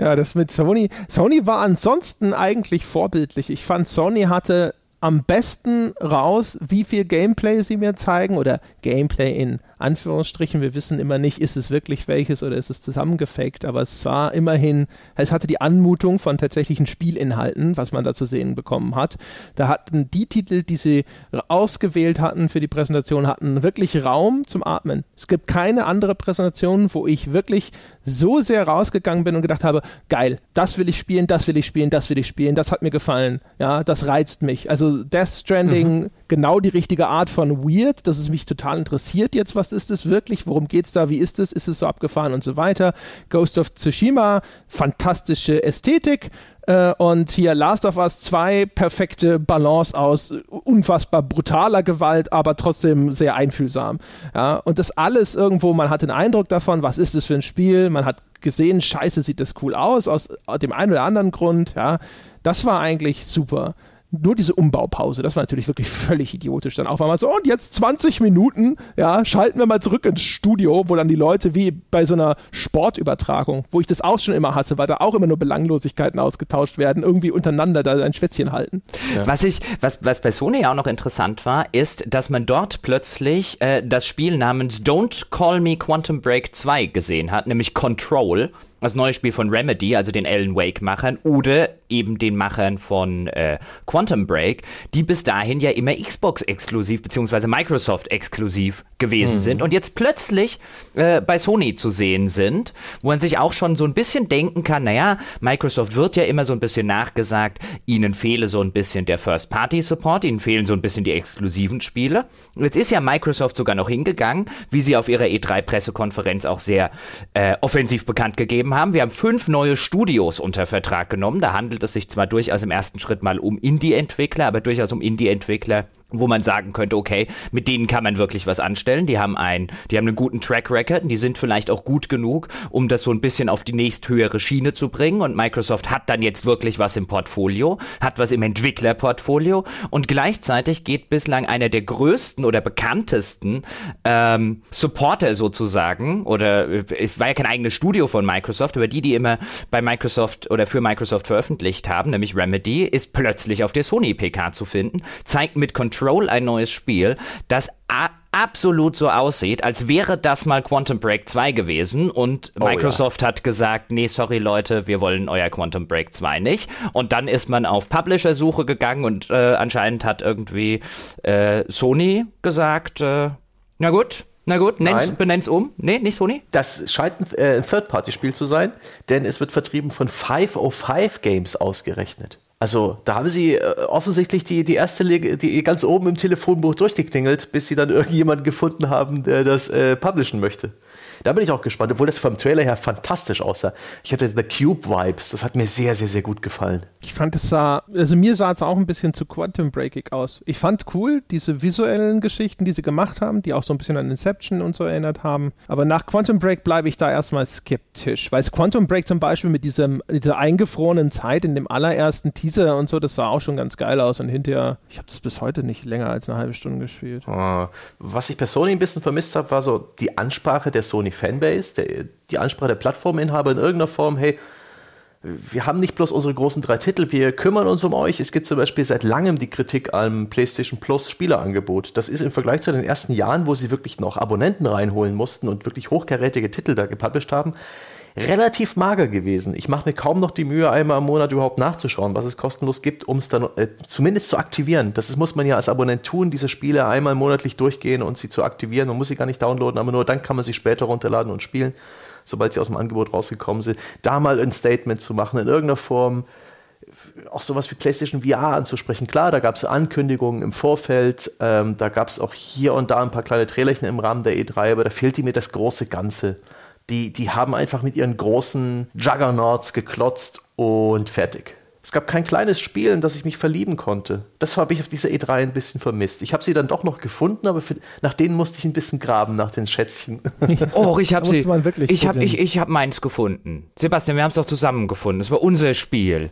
A: ja, das mit Sony. Sony war ansonsten eigentlich vorbildlich. Ich fand, Sony hatte am besten raus, wie viel Gameplay sie mir zeigen oder Gameplay in Anführungsstrichen. Wir wissen immer nicht, ist es wirklich welches oder ist es zusammengefaked, aber es war immerhin, es hatte die Anmutung von tatsächlichen Spielinhalten, was man da zu sehen bekommen hat. Da hatten die Titel, die sie ausgewählt hatten für die Präsentation, hatten wirklich Raum zum Atmen. Es gibt keine andere Präsentation, wo ich wirklich so sehr rausgegangen bin und gedacht habe, geil, das will ich spielen, das will ich spielen, das will ich spielen, das hat mir gefallen. Ja, das reizt mich. Also Death Stranding, mhm. Genau die richtige Art von Weird, dass es mich total interessiert jetzt, was ist es wirklich, worum geht es da, wie ist es, ist es so abgefahren und so weiter. Ghost of Tsushima, fantastische Ästhetik. Äh, und hier Last of Us 2, perfekte Balance aus unfassbar brutaler Gewalt, aber trotzdem sehr einfühlsam. Ja, und das alles irgendwo, man hat den Eindruck davon, was ist das für ein Spiel, man hat gesehen, scheiße, sieht das cool aus, aus dem einen oder anderen Grund, ja. Das war eigentlich super nur diese Umbaupause, das war natürlich wirklich völlig idiotisch. Dann auf einmal so, und jetzt 20 Minuten, ja, schalten wir mal zurück ins Studio, wo dann die Leute wie bei so einer Sportübertragung, wo ich das auch schon immer hasse, weil da auch immer nur Belanglosigkeiten ausgetauscht werden, irgendwie untereinander da ein Schwätzchen halten.
C: Ja. Was ich, was, was bei Sony auch noch interessant war, ist, dass man dort plötzlich äh, das Spiel namens Don't Call Me Quantum Break 2 gesehen hat, nämlich Control das neue Spiel von Remedy, also den Alan Wake-Machern, oder eben den Machern von äh, Quantum Break, die bis dahin ja immer Xbox-exklusiv bzw. Microsoft-exklusiv gewesen mhm. sind und jetzt plötzlich äh, bei Sony zu sehen sind, wo man sich auch schon so ein bisschen denken kann, naja, Microsoft wird ja immer so ein bisschen nachgesagt, ihnen fehle so ein bisschen der First-Party-Support, ihnen fehlen so ein bisschen die exklusiven Spiele. Jetzt ist ja Microsoft sogar noch hingegangen, wie sie auf ihrer E3-Pressekonferenz auch sehr äh, offensiv bekannt gegeben haben. Wir haben fünf neue Studios unter Vertrag genommen. Da handelt es sich zwar durchaus im ersten Schritt mal um Indie-Entwickler, aber durchaus um Indie-Entwickler, wo man sagen könnte, okay, mit denen kann man wirklich was anstellen. Die haben ein, die haben einen guten Track Record, die sind vielleicht auch gut genug, um das so ein bisschen auf die nächsthöhere Schiene zu bringen. Und Microsoft hat dann jetzt wirklich was im Portfolio, hat was im Entwicklerportfolio und gleichzeitig geht bislang einer der größten oder bekanntesten ähm, Supporter sozusagen oder es war ja kein eigenes Studio von Microsoft, aber die, die immer bei Microsoft oder für Microsoft veröffentlicht haben, nämlich Remedy, ist plötzlich auf der Sony PK zu finden, zeigt mit Control Control ein neues Spiel, das absolut so aussieht, als wäre das mal Quantum Break 2 gewesen und oh, Microsoft ja. hat gesagt, nee, sorry Leute, wir wollen euer Quantum Break 2 nicht. Und dann ist man auf Publisher-Suche gegangen und äh, anscheinend hat irgendwie äh, Sony gesagt, äh, na gut, na gut, nenn's, benenn's um. Nee, nicht Sony?
B: Das scheint ein, äh, ein Third-Party-Spiel zu sein, denn es wird vertrieben von 505 Games ausgerechnet. Also da haben sie äh, offensichtlich die, die erste Lege, die ganz oben im Telefonbuch durchgeklingelt, bis sie dann irgendjemanden gefunden haben, der das äh, publishen möchte. Da bin ich auch gespannt, obwohl das vom Trailer her fantastisch aussah. Ich hatte The Cube-Vibes, das hat mir sehr, sehr, sehr gut gefallen.
A: Ich fand es sah, also mir sah es auch ein bisschen zu Quantum Breakig aus. Ich fand cool, diese visuellen Geschichten, die sie gemacht haben, die auch so ein bisschen an Inception und so erinnert haben. Aber nach Quantum Break bleibe ich da erstmal skeptisch, weil Quantum Break zum Beispiel mit diesem, dieser eingefrorenen Zeit in dem allerersten Teaser und so, das sah auch schon ganz geil aus und hinterher, ich habe das bis heute nicht länger als eine halbe Stunde gespielt.
B: Oh. Was ich Sony ein bisschen vermisst habe, war so die Ansprache der Sony Fanbase, der, die Ansprache der Plattforminhaber in irgendeiner Form, hey, wir haben nicht bloß unsere großen drei Titel, wir kümmern uns um euch. Es gibt zum Beispiel seit langem die Kritik am PlayStation Plus Spielerangebot. Das ist im Vergleich zu den ersten Jahren, wo sie wirklich noch Abonnenten reinholen mussten und wirklich hochkarätige Titel da gepublished haben, relativ mager gewesen. Ich mache mir kaum noch die Mühe, einmal im Monat überhaupt nachzuschauen, was es kostenlos gibt, um es dann äh, zumindest zu aktivieren. Das ist, muss man ja als Abonnent tun, diese Spiele einmal monatlich durchgehen und sie zu aktivieren. Man muss sie gar nicht downloaden, aber nur dann kann man sie später runterladen und spielen, sobald sie aus dem Angebot rausgekommen sind. Da mal ein Statement zu machen in irgendeiner Form auch sowas wie PlayStation VR anzusprechen. Klar, da gab es Ankündigungen im Vorfeld, ähm, da gab es auch hier und da ein paar kleine Trailerchen im Rahmen der E3, aber da fehlte mir das große Ganze. Die, die haben einfach mit ihren großen Juggernauts geklotzt und fertig. Es gab kein kleines Spiel, in das ich mich verlieben konnte. Das habe ich auf dieser E3 ein bisschen vermisst. Ich habe sie dann doch noch gefunden, aber für, nach denen musste ich ein bisschen graben, nach den Schätzchen.
C: oh, ich habe sie. Ich habe ich, ich hab meins gefunden. Sebastian, wir haben es doch zusammen gefunden. Das war unser Spiel.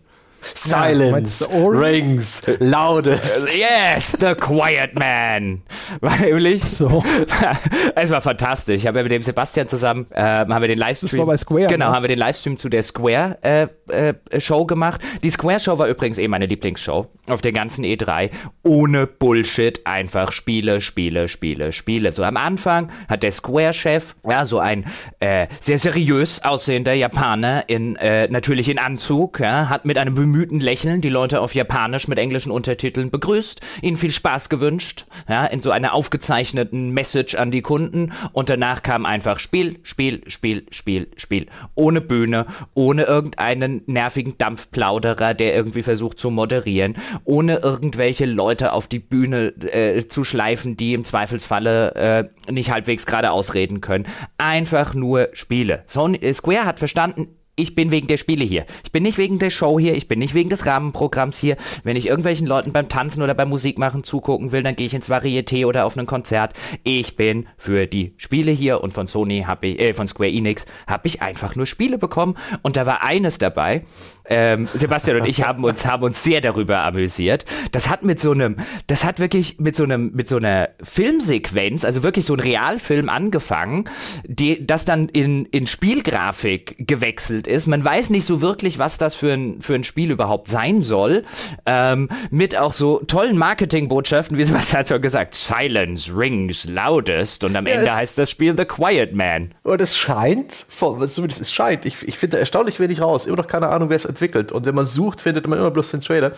B: Silence ja, rings loudest.
C: Yes, the quiet man. Nämlich. So. es war fantastisch. Ich habe ja mit dem Sebastian zusammen äh, haben wir den Livestream. Das war
A: bei Square.
C: Genau, ne? haben wir den Livestream zu der Square äh, äh, Show gemacht. Die Square Show war übrigens eh meine Lieblingsshow auf der ganzen E3. Ohne Bullshit, einfach Spiele, Spiele, Spiele, Spiele. So am Anfang hat der Square-Chef, ja, so ein äh, sehr seriös aussehender Japaner in äh, natürlich in Anzug, ja, hat mit einem bemühten Lächeln die Leute auf Japanisch mit englischen Untertiteln begrüßt, ihnen viel Spaß gewünscht, ja, in so einer aufgezeichneten Message an die Kunden und danach kam einfach Spiel, Spiel, Spiel, Spiel, Spiel. Ohne Bühne, ohne irgendeinen nervigen Dampfplauderer, der irgendwie versucht zu moderieren, ohne irgendwelche Leute auf die Bühne äh, zu schleifen, die im Zweifelsfalle äh, nicht halbwegs gerade ausreden können. Einfach nur Spiele. Sony, Square hat verstanden, ich bin wegen der Spiele hier. Ich bin nicht wegen der Show hier, ich bin nicht wegen des Rahmenprogramms hier. Wenn ich irgendwelchen Leuten beim Tanzen oder beim Musikmachen zugucken will, dann gehe ich ins Varieté oder auf ein Konzert. Ich bin für die Spiele hier und von Sony habe ich, äh, von Square Enix habe ich einfach nur Spiele bekommen und da war eines dabei, ähm, Sebastian und ich haben uns, haben uns sehr darüber amüsiert. Das hat mit so einem, das hat wirklich mit so einem, mit so einer Filmsequenz, also wirklich so ein Realfilm angefangen, die, das dann in, in Spielgrafik gewechselt ist. Man weiß nicht so wirklich, was das für ein, für ein Spiel überhaupt sein soll. Ähm, mit auch so tollen Marketingbotschaften, wie Sebastian schon gesagt, Silence rings loudest und am ja, Ende heißt das Spiel The Quiet Man.
B: Und es scheint, zumindest es scheint, ich, ich finde erstaunlich wenig raus, immer noch keine Ahnung, wer es entwickelt. Und wenn man sucht, findet man immer bloß den Trailer.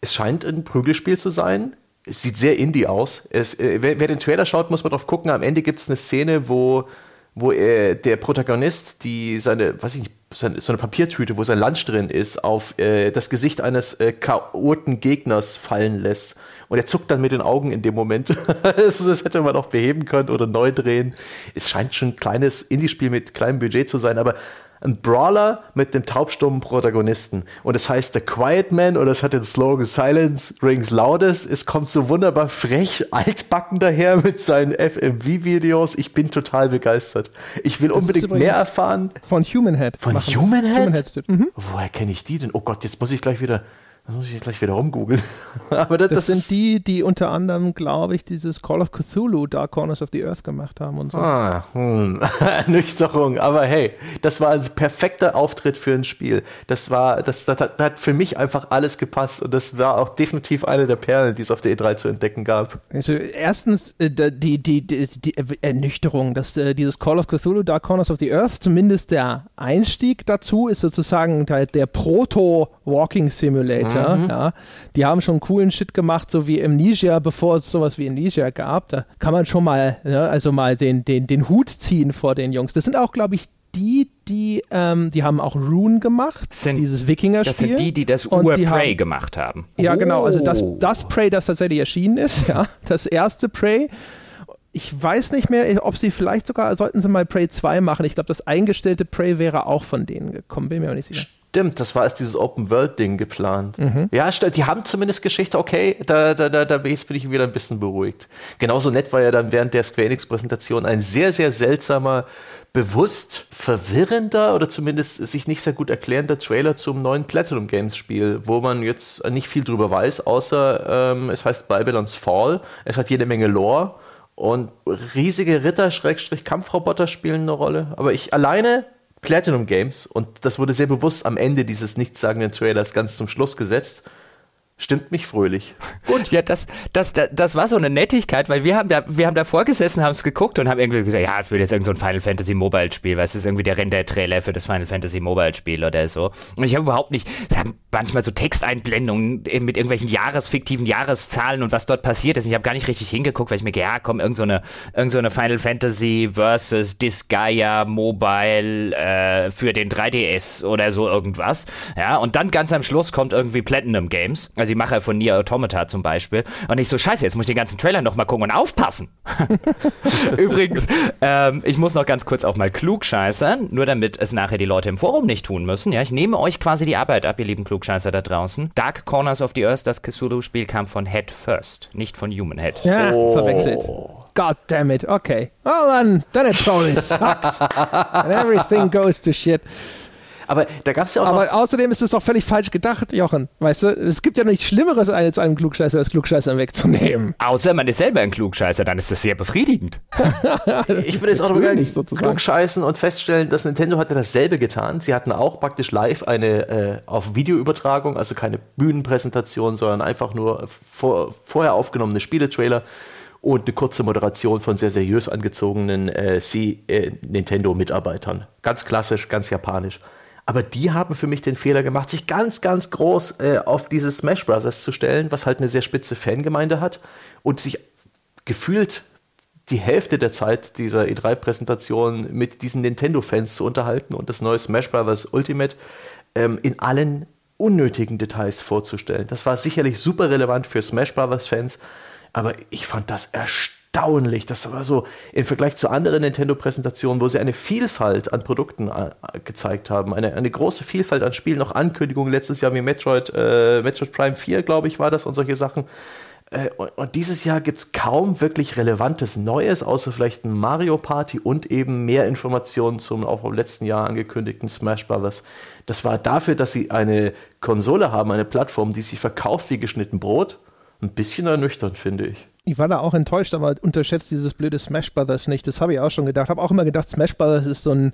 B: Es scheint ein Prügelspiel zu sein. Es sieht sehr indie aus. Es, äh, wer, wer, den Trailer schaut, muss man drauf gucken. Am Ende gibt es eine Szene, wo, wo er, der Protagonist die seine, weiß ich nicht, seine, so eine Papiertüte, wo sein Lunch drin ist, auf äh, das Gesicht eines äh, chaoten Gegners fallen lässt. Und er zuckt dann mit den Augen in dem Moment. das, das hätte man auch beheben können oder neu drehen. Es scheint schon ein kleines Indie-Spiel mit kleinem Budget zu sein, aber ein Brawler mit dem taubstummen Protagonisten. Und es heißt The Quiet Man und es hat den Slogan Silence Rings Loudest. Es kommt so wunderbar frech, altbacken daher mit seinen FMV-Videos. Ich bin total begeistert. Ich will das unbedingt mehr erfahren.
A: Von Human Head.
B: Von Human Head? Human Head mhm. Woher kenne ich die denn? Oh Gott, jetzt muss ich gleich wieder das muss ich jetzt gleich wieder rumgoogeln.
A: Aber das, das, das sind die, die unter anderem, glaube ich, dieses Call of Cthulhu, Dark Corners of the Earth gemacht haben und so.
B: Ah, hm. Nüchterung. Aber hey, das war ein perfekter Auftritt für ein Spiel. Das war, das, das, das, hat für mich einfach alles gepasst und das war auch definitiv eine der Perlen, die es auf der E3 zu entdecken gab.
A: Also erstens äh, die, die, die, die Ernüchterung, dass äh, dieses Call of Cthulhu, Dark Corners of the Earth, zumindest der Einstieg dazu, ist sozusagen der, der Proto-Walking Simulator. Mhm. ja, die haben schon coolen Shit gemacht, so wie Amnesia, bevor es sowas wie Amnesia gab. Da kann man schon mal, ja, also mal den, den, den Hut ziehen vor den Jungs. Das sind auch, glaube ich, die, die, ähm, die haben auch Rune gemacht,
C: Sind-
A: dieses Wikinger-Spiel.
C: Das sind die, die das Ur-Prey gemacht haben.
A: Ja, genau. Also das,
B: Oh.
A: das Prey, das tatsächlich erschienen ist, ja. Das erste Prey. Ich weiß nicht mehr, ob sie vielleicht sogar, sollten sie mal Prey 2 machen. Ich glaube, das eingestellte Prey wäre auch von denen gekommen. Bin mir aber nicht sicher.
B: Stimmt, das war als dieses Open-World-Ding geplant. Ja, stimmt, die haben zumindest Geschichte, okay, da, da, da, da bin ich bin ich wieder ein bisschen beruhigt. Genauso nett war ja dann während der Square Enix-Präsentation ein sehr, sehr seltsamer, bewusst verwirrender oder zumindest sich nicht sehr gut erklärender Trailer zum neuen Platinum Games-Spiel, wo man jetzt nicht viel drüber weiß, außer ähm, es heißt Babylon's Fall, es hat jede Menge Lore und riesige Ritter-Kampfroboter spielen eine Rolle. Aber ich alleine Platinum Games, und das wurde sehr bewusst am Ende dieses nichtssagenden Trailers ganz zum Schluss gesetzt, stimmt mich fröhlich.
C: Gut. Ja, das, das, das, das war so eine Nettigkeit, weil wir haben da, wir haben davor gesessen, haben es geguckt und haben irgendwie gesagt, ja, es wird jetzt irgend so ein Final Fantasy Mobile Spiel, weil es ist irgendwie der Render-Trailer für das Final Fantasy Mobile Spiel oder so. Und ich habe überhaupt nicht, es haben manchmal so Texteinblendungen mit irgendwelchen Jahres, fiktiven Jahreszahlen und was dort passiert ist. Ich habe gar nicht richtig hingeguckt, weil ich mir, gedacht, ja, komm, irgend so eine, irgend so eine Final Fantasy versus Disgaea Mobile äh, für den 3DS oder so irgendwas. Ja, und dann ganz am Schluss kommt irgendwie Platinum Games, also die Macher von Nier Automata zum Beispiel. Und ich so, scheiße, jetzt muss ich den ganzen Trailer nochmal gucken und aufpassen. Übrigens, ähm, ich muss noch ganz kurz auch mal klugscheißern, nur damit es nachher die Leute im Forum nicht tun müssen. Ja, ich nehme euch quasi die Arbeit ab, ihr lieben Klugscheißer da draußen. Dark Corners of the Earth, das Cthulhu-Spiel, kam von Head First, nicht von Human Head.
A: Ja, verwechselt. God damn it. Okay. Well, then, then it probably sucks. And everything goes to shit.
B: Aber da gab es ja auch
A: Aber
B: noch,
A: außerdem ist es doch völlig falsch gedacht, Jochen. Weißt du, es gibt ja nichts Schlimmeres, als einem Klugscheißer das Klugscheißer wegzunehmen.
C: Außer man ist selber ein Klugscheißer, dann ist das sehr befriedigend.
B: ich würde jetzt auch noch mal
A: Natürlich sozusagen.
B: klugscheißen und feststellen, dass Nintendo hatte dasselbe getan. Sie hatten auch praktisch live eine äh, auf Videoübertragung, also keine Bühnenpräsentation, sondern einfach nur vor, vorher aufgenommene Spieletrailer und eine kurze Moderation von sehr seriös angezogenen äh, C- äh, Nintendo-Mitarbeitern. Ganz klassisch, ganz japanisch. Aber die haben für mich den Fehler gemacht, sich ganz, ganz groß äh, auf dieses Smash Bros. zu stellen, was halt eine sehr spitze Fangemeinde hat und sich gefühlt die Hälfte der Zeit dieser E3-Präsentation mit diesen Nintendo-Fans zu unterhalten und das neue Smash Bros. Ultimate ähm, in allen unnötigen Details vorzustellen. Das war sicherlich super relevant für Smash Bros.-Fans, aber ich fand das erstaunlich. Das war so im Vergleich zu anderen Nintendo-Präsentationen, wo sie eine Vielfalt an Produkten äh, gezeigt haben, eine, eine große Vielfalt an Spielen, noch Ankündigungen letztes Jahr wie Metroid, äh, Metroid Prime 4, glaube ich, war das und solche Sachen. Äh, und, und dieses Jahr gibt es kaum wirklich relevantes Neues, außer vielleicht ein Mario Party und eben mehr Informationen zum auch im letzten Jahr angekündigten Smash Brothers. Das war dafür, dass sie eine Konsole haben, eine Plattform, die sich verkauft wie geschnitten Brot. Ein bisschen ernüchternd, finde ich.
A: Ich war da auch enttäuscht, aber unterschätzt dieses blöde Smash Brothers nicht. Das habe ich auch schon gedacht. Habe auch immer gedacht, Smash Brothers ist so ein,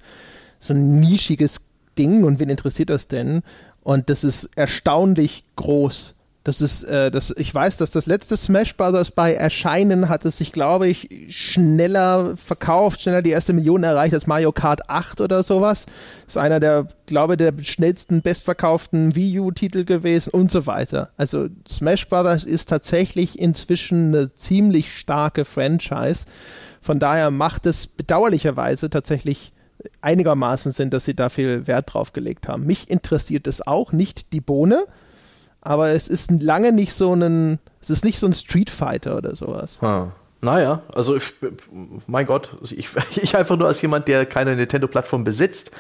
A: so ein nischiges Ding und wen interessiert das denn? Und das ist erstaunlich groß. Das ist, äh, das, ich weiß, dass das letzte Smash Brothers bei Erscheinen hat es sich, glaube ich, schneller verkauft, schneller die erste Million erreicht als Mario Kart 8 oder sowas. Ist einer der, glaube der schnellsten, bestverkauften Wii U-Titel gewesen und so weiter. Also Smash Brothers ist tatsächlich inzwischen eine ziemlich starke Franchise. Von daher macht es bedauerlicherweise tatsächlich einigermaßen Sinn, dass sie da viel Wert drauf gelegt haben. Mich interessiert es auch, nicht die Bohne aber es ist lange nicht so ein, es ist nicht so ein Street Fighter oder sowas.
B: Hm. Naja, also ich, mein Gott, ich, ich einfach nur als jemand, der keine Nintendo-Plattform besitzt,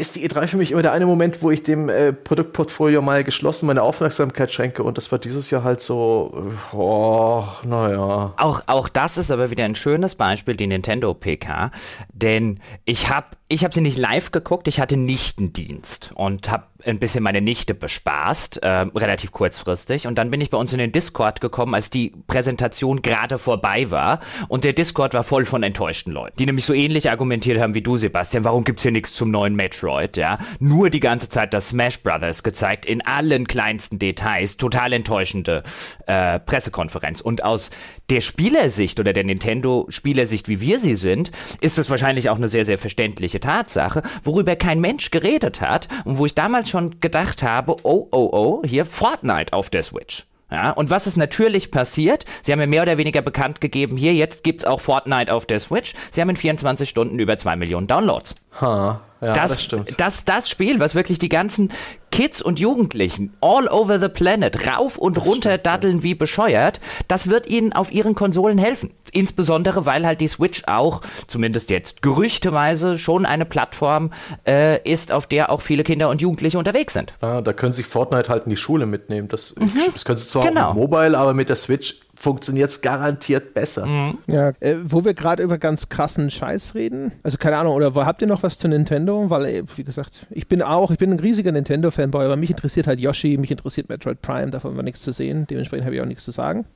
B: ist die E3 für mich immer der eine Moment, wo ich dem äh, Produktportfolio mal geschlossen meine Aufmerksamkeit schenke und das war dieses Jahr halt so, oh, naja.
C: Auch, auch das ist aber wieder ein schönes Beispiel, die Nintendo PK, denn ich habe ich hab sie nicht live geguckt, ich hatte Nichtendienst und habe ein bisschen meine Nichte bespaßt, äh, relativ kurzfristig. Und dann bin ich bei uns in den Discord gekommen, als die Präsentation gerade vorbei war. Und der Discord war voll von enttäuschten Leuten, die nämlich so ähnlich argumentiert haben wie du, Sebastian. Warum gibt's hier nichts zum neuen Metroid? Ja, nur die ganze Zeit das Smash Brothers gezeigt, in allen kleinsten Details. Total enttäuschende äh, Pressekonferenz. Und aus der Spielersicht oder der Nintendo-Spielersicht, wie wir sie sind, ist das wahrscheinlich auch eine sehr, sehr verständliche Tatsache, worüber kein Mensch geredet hat und wo ich damals schon gedacht habe, oh, oh, oh, hier Fortnite auf der Switch. Ja, und was ist natürlich passiert? Sie haben ja mehr oder weniger bekannt gegeben, hier, jetzt gibt's auch Fortnite auf der Switch. Sie haben in 24 Stunden über 2 Millionen Downloads.
B: Ha, ja,
C: das,
B: das stimmt.
C: Das, das Spiel, was wirklich die ganzen Kids und Jugendlichen all over the planet rauf und runter
B: stimmt,
C: daddeln wie bescheuert, das wird ihnen auf ihren Konsolen helfen. Insbesondere, weil halt die Switch auch, zumindest jetzt gerüchteweise, schon eine Plattform äh, ist, auf der auch viele Kinder und Jugendliche unterwegs sind.
B: Ah, da können sich Fortnite halt in die Schule mitnehmen. Das, das können sie zwar
C: Genau.
B: auch mit Mobile, aber mit der Switch funktioniert es garantiert besser.
A: Ja, äh, wo wir gerade über ganz krassen Scheiß reden, also keine Ahnung, oder wo, habt ihr noch was zu Nintendo? Weil, äh, wie gesagt, ich bin auch, ich bin ein riesiger Nintendo-Fanboy, aber mich interessiert halt Yoshi, mich interessiert Metroid Prime, davon war nichts zu sehen, dementsprechend habe ich auch nichts zu sagen.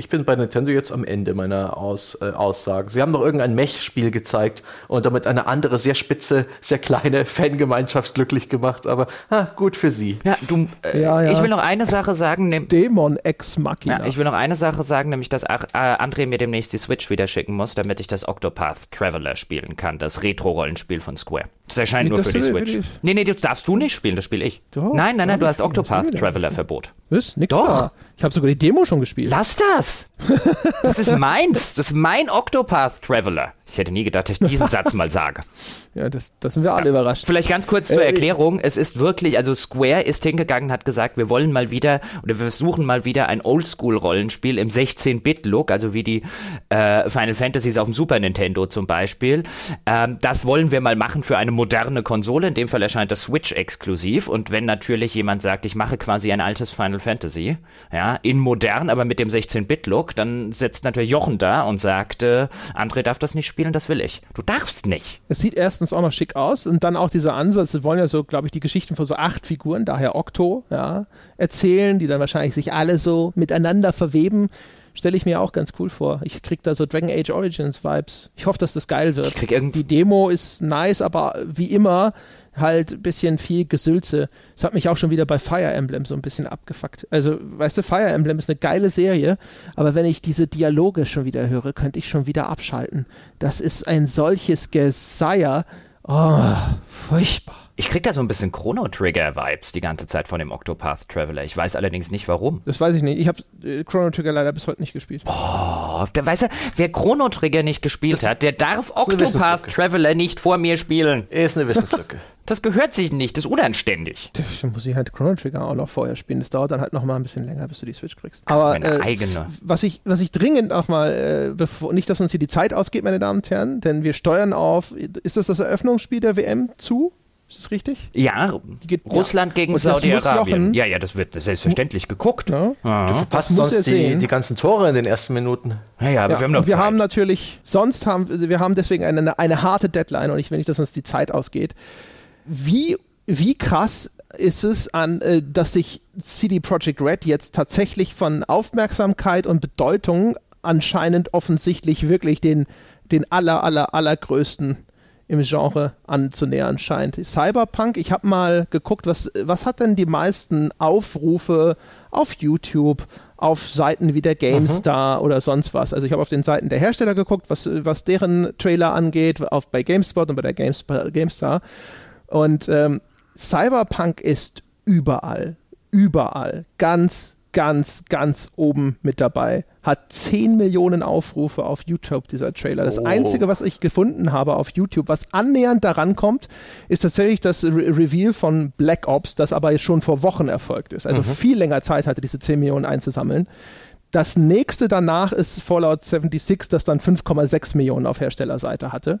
B: Ich bin bei Nintendo jetzt am Ende meiner Aus, äh, Aussagen. Sie haben doch irgendein Mech-Spiel gezeigt und damit eine andere, sehr spitze, sehr kleine Fangemeinschaft glücklich gemacht, aber ah, gut für sie.
C: Ja, du, äh,
A: Ja, ja.
C: ich will noch eine Sache sagen, nehm,
A: Dämon Ex Machina.
C: Ja, ich will noch eine Sache sagen, nämlich, dass Ach- äh, André mir demnächst die Switch wieder schicken muss, damit ich das Octopath Traveler spielen kann, das Retro-Rollenspiel von Square. Das erscheint
A: Nee,
C: nur
A: das
C: für die Switch.
A: ich-
C: Nee, nee, das darfst du nicht spielen, das spiele ich.
A: Doch,
C: nein, nein, nein, du hast Octopath Traveler. Verbot.
A: Was? Nix
C: Doch.
A: da. Ich habe sogar die Demo schon gespielt.
C: Lass das! Das ist meins. Das ist mein Octopath Traveler. Ich hätte nie gedacht, dass ich diesen Satz mal sage.
A: Ja, das, das sind wir alle überrascht.
C: Vielleicht ganz kurz zur
A: Äh,
C: Erklärung. Es ist wirklich, also Square ist hingegangen, hat gesagt, wir wollen mal wieder oder wir suchen mal wieder ein Oldschool-Rollenspiel im 16-Bit-Look, also wie die äh, Final Fantasies auf dem Super Nintendo zum Beispiel. Ähm, das wollen wir mal machen für eine moderne Konsole. In dem Fall erscheint das Switch exklusiv. Und wenn natürlich jemand sagt, ich mache quasi ein altes Final Fantasy, ja, in modern, aber mit dem 16-Bit-Look, dann sitzt natürlich Jochen da und sagt, äh, André darf das nicht spielen, das will ich. Du darfst nicht.
A: Es sieht erstens auch noch schick aus und dann auch dieser Ansatz, sie wollen ja so, glaube ich, die Geschichten von so acht Figuren, daher Octo, ja, erzählen, die dann wahrscheinlich sich alle so miteinander verweben. Stelle ich mir auch ganz cool vor. Ich krieg da so Dragon Age Origins Vibes. Ich hoffe, dass das geil wird.
C: Ich krieg irgendwie
A: Die Demo ist nice, aber wie immer halt ein bisschen viel Gesülze. Das hat mich auch schon wieder bei Fire Emblem so ein bisschen abgefuckt. Also, weißt du, Fire Emblem ist eine geile Serie, aber wenn ich diese Dialoge schon wieder höre, könnte ich schon wieder abschalten. Das ist ein solches Geseier. Oh, furchtbar.
C: Ich krieg da so ein bisschen Chrono Trigger Vibes die ganze Zeit von dem Octopath Traveler. Ich weiß allerdings nicht warum.
A: Das weiß ich nicht. Ich habe äh, Chrono Trigger leider bis heute nicht gespielt.
C: Oh, der weißt du, wer Chrono Trigger nicht gespielt
B: Das-
C: hat, der darf Octopath. Traveler nicht vor mir spielen.
B: Ist eine Wissenslücke.
C: Das gehört sich nicht, das ist unanständig.
A: Dann muss ich halt Chrono Trigger auch noch vorher spielen. Das dauert dann halt noch mal ein bisschen länger, bis du die Switch kriegst. Aber
C: meine
A: äh,
C: eigene.
A: was ich, was ich dringend auch mal, äh, bevor, nicht, dass uns hier die Zeit ausgeht, meine Damen und Herren, denn wir steuern auf, ist das das Eröffnungsspiel der WM zu? Ist das richtig?
C: Ja,
A: geht-
C: Russland
A: ja.
C: gegen Saudi-Arabien. Ja, ja, das wird selbstverständlich geguckt.
A: Ja.
C: Ja,
B: Passt
A: muss er
B: sonst die, die ganzen Tore in den ersten Minuten.
C: ja, ja aber
A: Ja,
C: wir haben noch
A: wir
C: Zeit.
A: haben natürlich, sonst haben wir haben deswegen eine, eine harte Deadline und ich will nicht, dass uns die Zeit ausgeht. Wie, wie krass ist es an, äh, dass sich CD Projekt Red jetzt tatsächlich von Aufmerksamkeit und Bedeutung anscheinend offensichtlich wirklich den, den aller, aller, allergrößten im Genre anzunähern scheint. Cyberpunk, ich habe mal geguckt, was, was hat denn die meisten Aufrufe auf YouTube, auf Seiten wie der GameStar oder sonst was. Also ich habe auf den Seiten der Hersteller geguckt, was, was deren Trailer angeht, auf, bei GameSpot und bei der GameSp- GameStar. Und ähm, Cyberpunk ist überall, überall, ganz, ganz, ganz oben mit dabei. Hat 10 Millionen Aufrufe auf YouTube, dieser Trailer. Das
B: Oh.
A: Einzige, was ich gefunden habe auf YouTube, was annähernd daran kommt, ist tatsächlich das Re Reveal von Black Ops, das aber jetzt schon vor Wochen erfolgt ist. Also viel länger Zeit hatte, diese 10 Millionen einzusammeln. Das nächste danach ist Fallout 76, das dann 5,6 Millionen auf Herstellerseite hatte.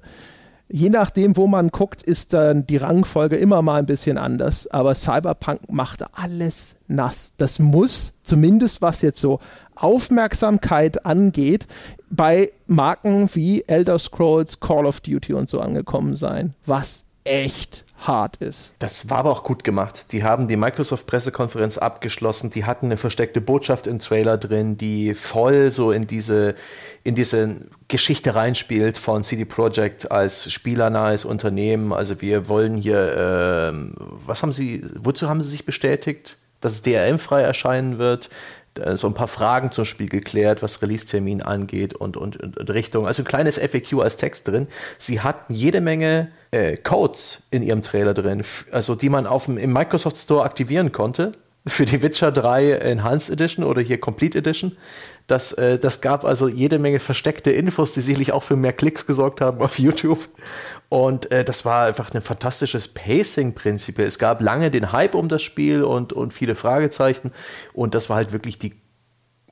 A: Je nachdem, wo man guckt, ist dann die Rangfolge immer mal ein bisschen anders. Aber Cyberpunk machte alles nass. Das muss, zumindest was jetzt so Aufmerksamkeit angeht, bei Marken wie Elder Scrolls, Call of Duty und so angekommen sein. Was echt hart ist.
B: Das war aber auch gut gemacht. Die haben die Microsoft-Pressekonferenz abgeschlossen. Die hatten eine versteckte Botschaft im Trailer drin, die voll so in diese, in diese Geschichte reinspielt von CD Projekt als spielernahes Unternehmen. Also wir wollen hier, ähm, was haben sie, wozu haben sie sich bestätigt? Dass es DRM-frei erscheinen wird. Äh, So ein paar Fragen zum Spiel geklärt, was Release-Termin angeht und, und, und, Richtung. Also ein kleines FAQ als Text drin. Sie hatten jede Menge äh, Codes in ihrem Trailer drin, also die man auf dem, im Microsoft Store aktivieren konnte, für die Witcher 3 Enhanced Edition oder hier Complete Edition. Das, äh, das gab also jede Menge versteckte Infos, die sicherlich auch für mehr Klicks gesorgt haben auf YouTube. Und äh, das war einfach ein fantastisches Pacing-Prinzip. Es gab lange den Hype um das Spiel und, und viele Fragezeichen. Und das war halt wirklich die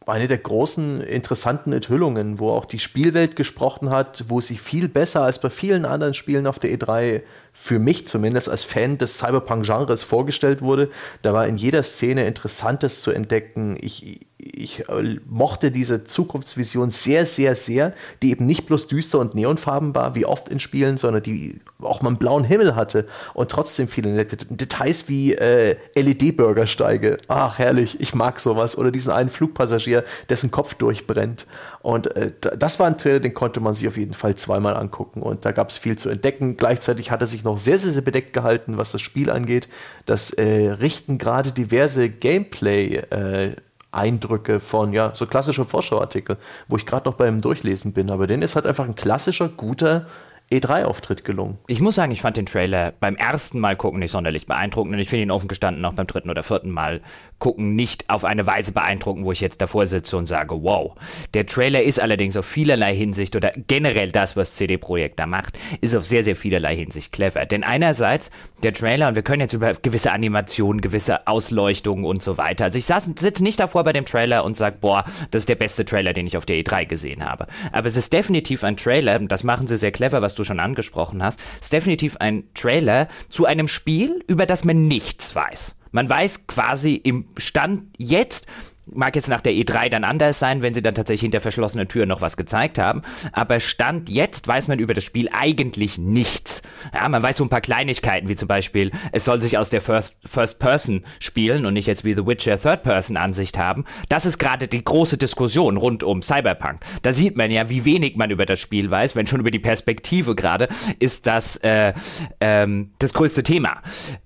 B: eine der großen interessanten Enthüllungen, wo auch die Spielwelt gesprochen hat, wo sie viel besser als bei vielen anderen Spielen auf der E3 für mich zumindest als Fan des Cyberpunk-Genres vorgestellt wurde. Da war in jeder Szene Interessantes zu entdecken. Ich, ich äh, mochte diese Zukunftsvision sehr, sehr, sehr, die eben nicht bloß düster und neonfarben war, wie oft in Spielen, sondern die auch mal einen blauen Himmel hatte und trotzdem viele nette Details wie äh, LED-Bürgersteige. Ach, herrlich, ich mag sowas. Oder diesen einen Flugpassagier, dessen Kopf durchbrennt. Und äh, das war ein Trailer, den konnte man sich auf jeden Fall zweimal angucken. Und da gab es viel zu entdecken. Gleichzeitig hat er sich noch sehr, sehr, sehr bedeckt gehalten, was das Spiel angeht. Das äh, richten gerade diverse Gameplay- äh, Eindrücke von, ja, so klassische Vorschauartikel, wo ich gerade noch beim Durchlesen bin. Aber den ist halt einfach ein klassischer, guter E3-Auftritt gelungen.
C: Ich muss sagen, ich fand den Trailer beim ersten Mal gucken nicht sonderlich beeindruckend und ich finde ihn offen gestanden auch beim dritten oder vierten Mal gucken nicht auf eine Weise beeindruckend, wo ich jetzt davor sitze und sage, wow. Der Trailer ist allerdings auf vielerlei Hinsicht oder generell das, was CD Projekt da macht, ist auf sehr, sehr vielerlei Hinsicht clever. Denn einerseits der Trailer, und wir können jetzt über gewisse Animationen, gewisse Ausleuchtungen und so weiter. Also ich sitze nicht davor bei dem Trailer und sage, boah, das ist der beste Trailer, den ich auf der E3 gesehen habe. Aber es ist definitiv ein Trailer, das machen sie sehr clever, was du schon angesprochen hast, ist definitiv ein Trailer zu einem Spiel, über das man nichts weiß. Man weiß quasi im Stand jetzt, Mag jetzt nach der E3 dann anders sein, wenn sie dann tatsächlich hinter verschlossenen Türen noch was gezeigt haben. Aber Stand jetzt weiß man über das Spiel eigentlich nichts. Ja, man weiß so ein paar Kleinigkeiten, wie zum Beispiel, es soll sich aus der First, First Person spielen und nicht jetzt wie The Witcher Third Person Ansicht haben. Das ist gerade die große Diskussion rund um Cyberpunk. Da sieht man ja, wie wenig man über das Spiel weiß, wenn schon über die Perspektive gerade, ist das äh, ähm, das größte Thema.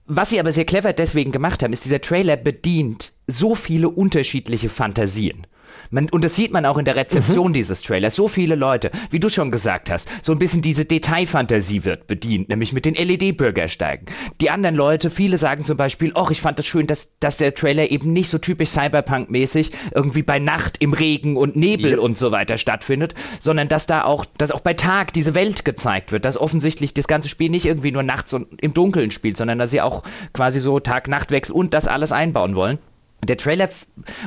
C: Was sie aber sehr clever deswegen gemacht haben, ist, dieser Trailer bedient so viele unterschiedliche Fantasien. Man, und das sieht man auch in der Rezeption mhm. dieses Trailers. So viele Leute, wie du schon gesagt hast, so ein bisschen diese Detailfantasie wird bedient, nämlich mit den LED-Bürgersteigen. Die anderen Leute, viele sagen zum Beispiel, ach, ich fand das schön, dass, dass der Trailer eben nicht so typisch Cyberpunk-mäßig irgendwie bei Nacht im Regen und Nebel yep. und so weiter stattfindet, sondern dass da auch, dass auch bei Tag diese Welt gezeigt wird, dass offensichtlich das ganze Spiel nicht irgendwie nur nachts und im Dunkeln spielt, sondern dass sie auch quasi so Tag-Nacht-Wechsel und das alles einbauen wollen. Der Trailer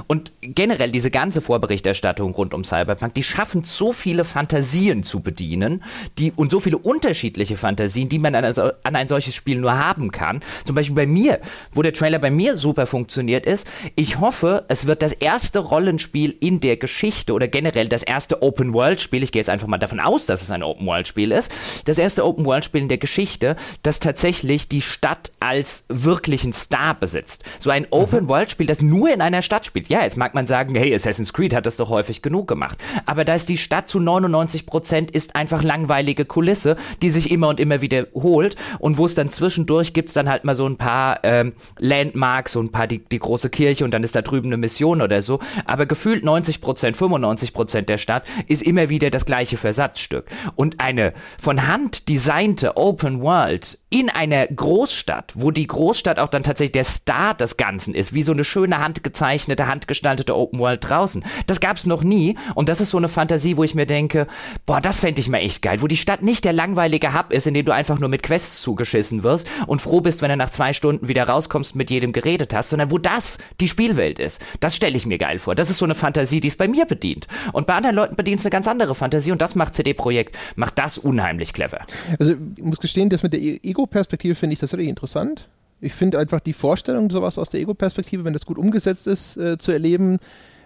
C: und generell diese ganze Vorberichterstattung rund um Cyberpunk, die schaffen so viele Fantasien zu bedienen, die und so viele unterschiedliche Fantasien, die man an, an, ein solches Spiel nur haben kann. Zum Beispiel bei mir, wo der Trailer bei mir super funktioniert ist. Ich hoffe, es wird das erste Rollenspiel in der Geschichte oder generell das erste Open World Spiel. Ich gehe jetzt einfach mal davon aus, dass es ein Open World Spiel ist. Das erste Open World Spiel in der Geschichte, das tatsächlich die Stadt als wirklichen Star besitzt. So ein Open World Spiel, das nur in einer Stadt spielt. Ja, jetzt mag man sagen, hey, Assassin's Creed hat das doch häufig genug gemacht. Aber da ist die Stadt zu 99 Prozent ist einfach langweilige Kulisse, die sich immer und immer wiederholt und wo es dann zwischendurch gibt es dann halt mal so ein paar ähm, Landmarks, so ein paar die, die große Kirche und dann ist da drüben eine Mission oder so. Aber gefühlt 90 Prozent, 95 Prozent der Stadt ist immer wieder das gleiche Versatzstück. Und eine von Hand designte Open World in einer Großstadt, wo die Großstadt auch dann tatsächlich der Star des Ganzen ist, wie so eine schöne handgezeichnete, handgestaltete Open World draußen. Das gab's noch nie und das ist so eine Fantasie, wo ich mir denke, boah, das fände ich mal echt geil, wo die Stadt nicht der langweilige Hub ist, in dem du einfach nur mit Quests zugeschissen wirst und froh bist, wenn du nach zwei Stunden wieder rauskommst, mit jedem geredet hast, sondern wo das die Spielwelt ist. Das stelle ich mir geil vor. Das ist so eine Fantasie, die es bei mir bedient. Und bei anderen Leuten bedient es eine ganz andere Fantasie und das macht CD Projekt, macht das unheimlich clever.
A: Also ich muss gestehen, das mit der Ego Ego-Perspektive finde ich tatsächlich interessant. Ich finde einfach die Vorstellung, sowas aus der Ego-Perspektive, wenn das gut umgesetzt ist, äh, zu erleben,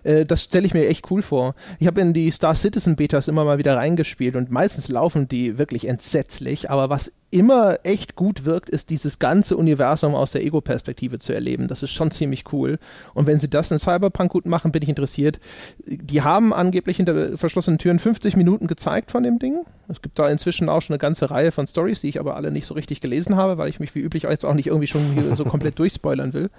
A: äh, das stelle ich mir echt cool vor. Ich habe in die Star Citizen Betas immer mal wieder reingespielt und meistens laufen die wirklich entsetzlich, aber was immer echt gut wirkt, ist dieses ganze Universum aus der Ego-Perspektive zu erleben. Das ist schon ziemlich cool. Und wenn sie das in Cyberpunk gut machen, bin ich interessiert. Die haben angeblich hinter verschlossenen Türen 50 Minuten gezeigt von dem Ding. Es gibt da inzwischen auch schon eine ganze Reihe von Stories, die ich aber alle nicht so richtig gelesen habe, weil ich mich wie üblich jetzt auch nicht irgendwie schon so komplett durchspoilern will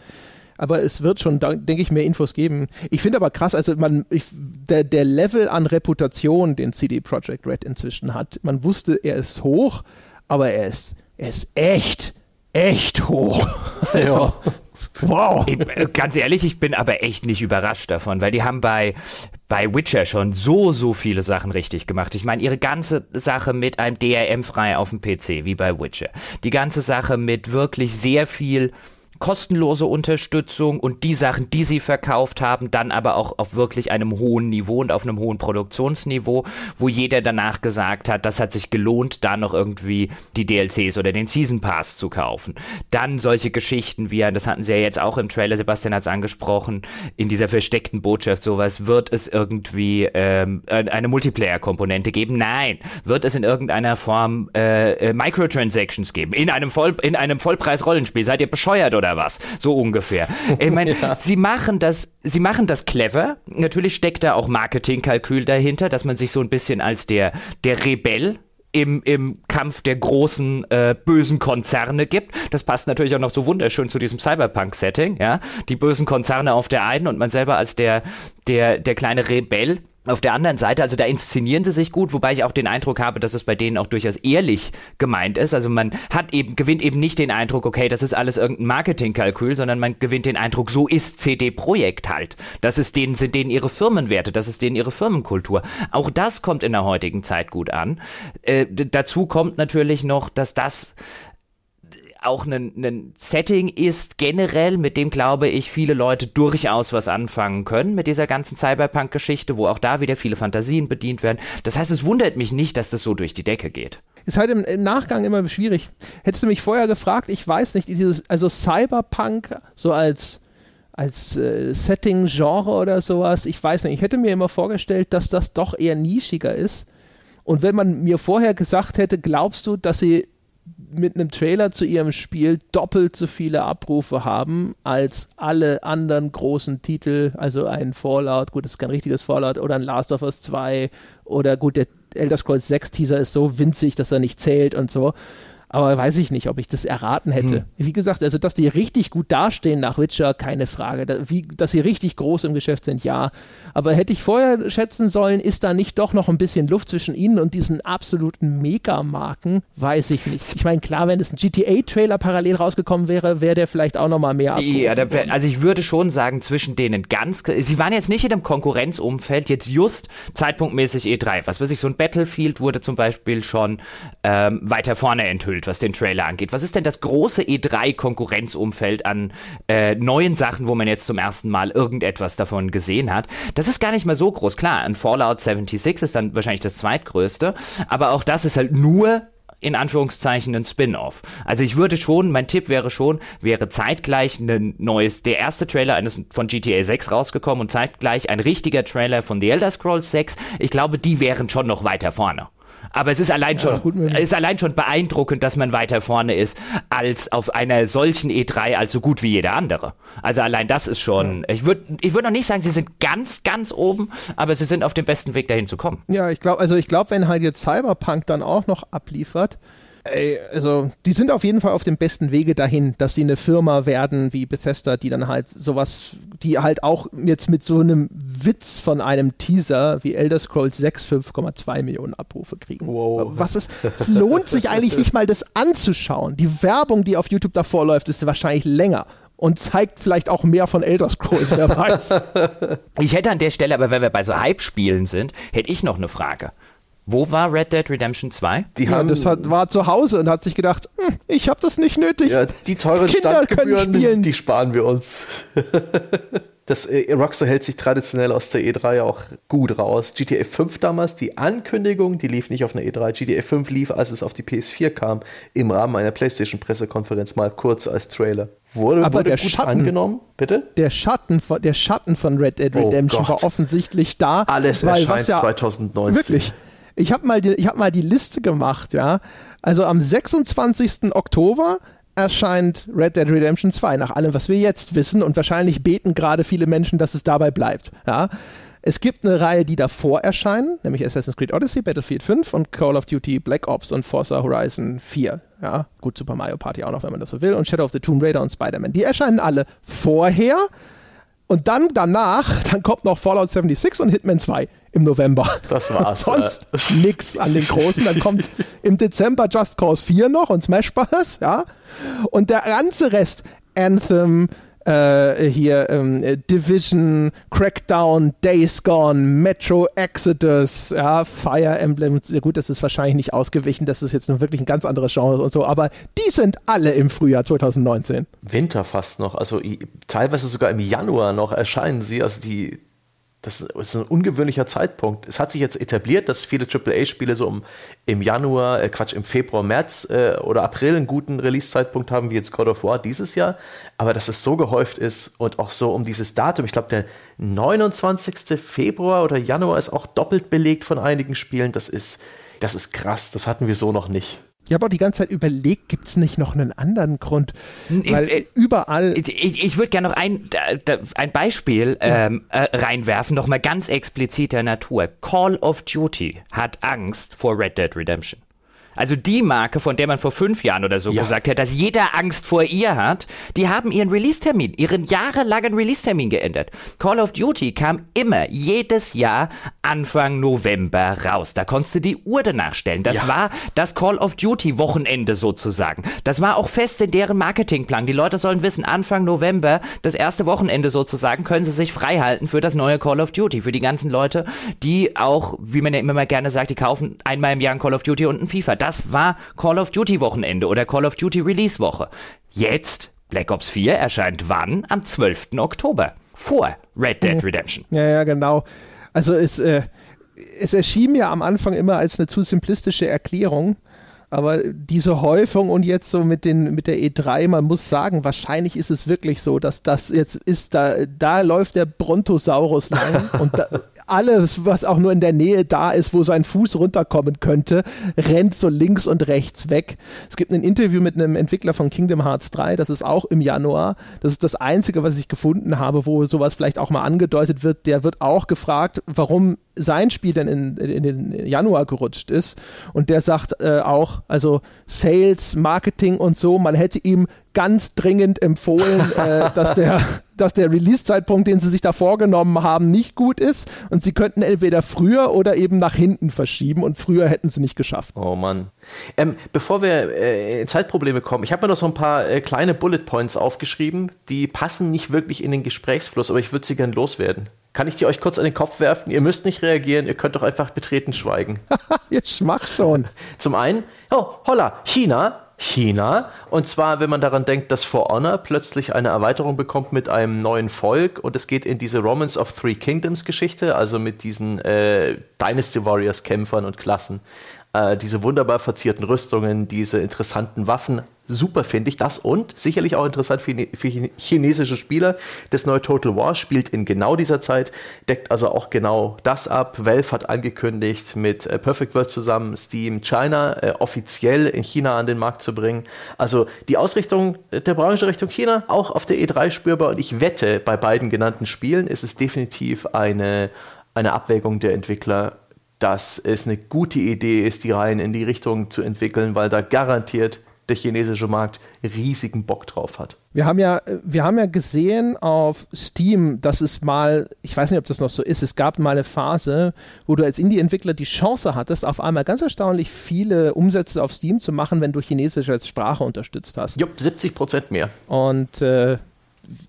A: aber es wird schon, denke ich, mehr Infos geben. Ich finde aber krass, also man, ich, der, der Level an Reputation, den CD Projekt Red inzwischen hat, man wusste, er ist hoch, aber er ist, er ist echt, echt hoch. Also,
C: Wow. Ich, äh, ganz ehrlich, ich bin aber echt nicht überrascht davon, weil die haben bei, bei Witcher schon so, so viele Sachen richtig gemacht. Ich meine, ihre ganze Sache mit einem DRM frei auf dem PC, wie bei Witcher. Die ganze Sache mit wirklich sehr viel kostenlose Unterstützung und die Sachen, die sie verkauft haben, dann aber auch auf wirklich einem hohen Niveau und auf einem hohen Produktionsniveau, wo jeder danach gesagt hat, das hat sich gelohnt, da noch irgendwie die DLCs oder den Season Pass zu kaufen. Dann solche Geschichten wie, das hatten sie ja jetzt auch im Trailer, Sebastian hat es angesprochen, in dieser versteckten Botschaft sowas, wird es irgendwie ähm, eine Multiplayer-Komponente geben? Nein. Wird es in irgendeiner Form äh, äh, Microtransactions geben? In einem, Voll in einem Vollpreis-Rollenspiel? Seid ihr bescheuert oder oder was? So ungefähr. Ich meine, ja. sie machen das, sie machen das clever. Natürlich steckt da auch Marketingkalkül dahinter, dass man sich so ein bisschen als der, der Rebell im, im Kampf der großen äh, bösen Konzerne gibt. Das passt natürlich auch noch so wunderschön zu diesem Cyberpunk-Setting, ja. Die bösen Konzerne auf der einen und man selber als der, der, der kleine Rebell auf der anderen Seite, also da inszenieren sie sich gut, wobei ich auch den Eindruck habe, dass es bei denen auch durchaus ehrlich gemeint ist. Also man hat eben, gewinnt eben nicht den Eindruck, okay, das ist alles irgendein Marketingkalkül, sondern man gewinnt den Eindruck, so ist CD Projekt halt. Das ist denen, sind denen ihre Firmenwerte, das ist denen ihre Firmenkultur. Auch das kommt in der heutigen Zeit gut an. Äh, dazu kommt natürlich noch, dass das auch ein Setting ist generell, mit dem glaube ich viele Leute durchaus was anfangen können mit dieser ganzen Cyberpunk-Geschichte, wo auch da wieder viele Fantasien bedient werden. Das heißt, es wundert mich nicht, dass das so durch die Decke geht.
A: Ist halt im, im Nachgang immer schwierig. Hättest du mich vorher gefragt, ich weiß nicht, dieses, also Cyberpunk so als als äh, Setting-Genre oder sowas, ich weiß nicht, ich hätte mir immer vorgestellt, dass das doch eher nischiger ist. Und wenn man mir vorher gesagt hätte, glaubst du, dass sie mit einem Trailer zu ihrem Spiel doppelt so viele Abrufe haben als alle anderen großen Titel, also ein Fallout, gut, das ist kein richtiges Fallout, oder ein Last of Us 2 oder gut, der Elder Scrolls 6 Teaser ist so winzig, dass er nicht zählt und so. Aber weiß ich nicht, ob ich das erraten hätte. Hm. Wie gesagt, also dass die richtig gut dastehen nach Witcher, keine Frage. Da, wie, dass sie richtig groß im Geschäft sind, ja. Aber hätte ich vorher schätzen sollen, ist da nicht doch noch ein bisschen Luft zwischen ihnen und diesen absoluten Megamarken? Weiß ich nicht. Ich meine, klar, wenn es ein GTA-Trailer parallel rausgekommen wäre, wäre der vielleicht auch noch mal mehr
C: Ja, wär, also ich würde schon sagen, zwischen denen ganz. Sie waren jetzt nicht in einem Konkurrenzumfeld, jetzt just zeitpunktmäßig E3. Was weiß ich, so ein Battlefield wurde zum Beispiel schon ähm, weiter vorne enthüllt erfüllt, was den Trailer angeht. Was ist denn das große E3-Konkurrenzumfeld an äh, neuen Sachen, wo man jetzt zum ersten Mal irgendetwas davon gesehen hat? Das ist gar nicht mal so groß. Klar, ein Fallout 76 ist dann wahrscheinlich das zweitgrößte, aber auch das ist halt nur in Anführungszeichen ein Spin-off. Also ich würde schon, mein Tipp wäre schon, wäre zeitgleich ein neues, der erste Trailer eines von GTA 6 rausgekommen und zeitgleich ein richtiger Trailer von The Elder Scrolls 6. Ich glaube, die wären schon noch weiter vorne. Aber es ist allein schon, ja, ist allein schon beeindruckend, dass man weiter vorne ist als auf einer solchen E3 als so gut wie jeder andere. Also allein das ist schon, ja. ich würde ich würd noch nicht sagen, sie sind ganz, ganz oben, aber sie sind auf dem besten Weg dahin zu kommen.
A: Ja, ich glaube, also ich glaube, wenn halt jetzt Cyberpunk dann auch noch abliefert, Ey, also die sind auf jeden Fall auf dem besten Wege dahin, dass sie eine Firma werden wie Bethesda, die dann halt sowas, die halt auch jetzt mit so einem Witz von einem Teaser wie Elder Scrolls 6 5,2 Millionen Abrufe kriegen. Wow. Was ist, es lohnt sich eigentlich nicht mal das anzuschauen. Die Werbung, die auf YouTube davor läuft, ist wahrscheinlich länger und zeigt vielleicht auch mehr von Elder Scrolls, wer weiß.
C: Ich hätte an der Stelle, aber wenn wir bei so Hype-Spielen sind, hätte ich noch eine Frage. Wo war Red Dead Redemption 2?
A: Die ja, haben, das hat, war zu Hause und hat sich gedacht, hm, ich habe das nicht nötig. Ja,
B: die teuren Kinder Standgebühren, die sparen wir uns. das äh, Rockstar hält sich traditionell aus der E3 auch gut raus. GTA 5 damals, die Ankündigung, die lief nicht auf einer E3. GTA 5 lief, als es auf die PS4 kam, im Rahmen einer PlayStation-Pressekonferenz mal kurz als Trailer.
A: Wurde, Aber wurde der gut Schatten, angenommen, bitte? Der Schatten, von, der Schatten von Red Dead oh Redemption oh war offensichtlich da.
B: Alles weil, erscheint ja, 2019.
A: Wirklich ich habe mal, die, hab mal die Liste gemacht, ja. Also am 26. Oktober erscheint Red Dead Redemption 2, nach allem, was wir jetzt wissen. Und wahrscheinlich beten gerade viele Menschen, dass es dabei bleibt. Ja. Es gibt eine Reihe, die davor erscheinen, nämlich Assassin's Creed Odyssey, Battlefield 5 und Call of Duty Black Ops und Forza Horizon 4. Ja, gut, Super Mario Party auch noch, wenn man das so will. Und Shadow of the Tomb Raider und Spider-Man. Die erscheinen alle vorher. Und dann danach, dann kommt noch Fallout 76 und Hitman 2 im November.
B: Das war's.
A: Sonst äh. nix an den großen. Dann kommt im Dezember Just Cause 4 noch und Smash Bros. Ja. Und der ganze Rest, Anthem, äh, hier ähm, Division, Crackdown, Days Gone, Metro Exodus, ja, Fire Emblem. Ja, gut, das ist wahrscheinlich nicht ausgewichen, das ist jetzt nur wirklich ein ganz anderes Genre und so, aber die sind alle im Frühjahr 2019.
B: Winter fast noch, also teilweise sogar im Januar noch erscheinen sie, also die das ist ein ungewöhnlicher Zeitpunkt. Es hat sich jetzt etabliert, dass viele AAA-Spiele so im, im Januar, äh Quatsch, im Februar, März äh, oder April einen guten Release-Zeitpunkt haben, wie jetzt God of War dieses Jahr. Aber dass es so gehäuft ist und auch so um dieses Datum, ich glaube, der 29. Februar oder Januar ist auch doppelt belegt von einigen Spielen. Das ist, das ist krass. Das hatten wir so noch nicht.
A: Ich habe auch die ganze Zeit überlegt, gibt es nicht noch einen anderen Grund? Weil ich, überall.
C: Ich, ich, ich würde gerne noch ein, ein Beispiel ja. ähm, äh, reinwerfen, nochmal ganz expliziter Natur. Call of Duty hat Angst vor Red Dead Redemption. Also die Marke, von der man vor fünf Jahren oder so ja. gesagt hat, dass jeder Angst vor ihr hat, die haben ihren Release-Termin, ihren jahrelangen Release-Termin geändert. Call of Duty kam immer, jedes Jahr Anfang November raus. Da konntest du die Uhr danach stellen. Das ja. war das Call of Duty-Wochenende sozusagen. Das war auch fest in deren Marketingplan. Die Leute sollen wissen, Anfang November, das erste Wochenende sozusagen, können sie sich frei halten für das neue Call of Duty. Für die ganzen Leute, die auch, wie man ja immer mal gerne sagt, die kaufen einmal im Jahr ein Call of Duty und ein FIFA. Das das war Call of Duty Wochenende oder Call of Duty Release Woche. Jetzt, Black Ops 4 erscheint wann? Am 12. Oktober. Vor Red Dead Redemption.
A: Ja, ja, genau. Also es, äh, es erschien mir am Anfang immer als eine zu simplistische Erklärung. Aber diese Häufung und jetzt so mit, den, mit der E3, man muss sagen, wahrscheinlich ist es wirklich so, dass das jetzt ist, da, da läuft der Brontosaurus lang und da, alles, was auch nur in der Nähe da ist, wo sein Fuß runterkommen könnte, rennt so links und rechts weg. Es gibt ein Interview mit einem Entwickler von Kingdom Hearts 3, das ist auch im Januar. Das ist das Einzige, was ich gefunden habe, wo sowas vielleicht auch mal angedeutet wird. Der wird auch gefragt, warum sein Spiel denn in, in den Januar gerutscht ist. Und der sagt äh, auch, also Sales, Marketing und so, man hätte ihm ganz dringend empfohlen, äh, dass der, dass der Release-Zeitpunkt, den sie sich da vorgenommen haben, nicht gut ist. Und sie könnten entweder früher oder eben nach hinten verschieben. Und früher hätten sie nicht geschafft.
B: Oh Mann. Ähm, bevor wir äh, in Zeitprobleme kommen, ich habe mir noch so ein paar äh, kleine Bullet Points aufgeschrieben, die passen nicht wirklich in den Gesprächsfluss, aber ich würde sie gern loswerden. Kann ich die euch kurz an den Kopf werfen? Ihr müsst nicht reagieren, ihr könnt doch einfach betreten schweigen.
A: Jetzt mach schon.
B: Zum einen, oh, holla, China, China. Und zwar, wenn man daran denkt, dass For Honor plötzlich eine Erweiterung bekommt mit einem neuen Volk und es geht in diese Romance of Three Kingdoms Geschichte, also mit diesen äh, Dynasty Warriors Kämpfern und Klassen. Äh, diese wunderbar verzierten Rüstungen, diese interessanten Waffen. Super finde ich das und sicherlich auch interessant für, für, chinesische Spieler. Das neue Total War spielt in genau dieser Zeit, deckt also auch genau das ab. Valve hat angekündigt, mit äh, Perfect World zusammen Steam China äh, offiziell in China an den Markt zu bringen. Also die Ausrichtung der Branche Richtung China auch auf der E3 spürbar und ich wette, bei beiden genannten Spielen ist es definitiv eine, eine Abwägung der Entwickler dass es eine gute Idee ist, die Reihen in die Richtung zu entwickeln, weil da garantiert der chinesische Markt riesigen Bock drauf hat.
A: Wir haben ja, wir haben ja gesehen auf Steam, dass es mal, ich weiß nicht, ob das noch so ist, es gab mal eine Phase, wo du als Indie-Entwickler die Chance hattest, auf einmal ganz erstaunlich viele Umsätze auf Steam zu machen, wenn du Chinesisch als Sprache unterstützt hast.
B: Jupp, 70 Prozent mehr.
A: Und äh,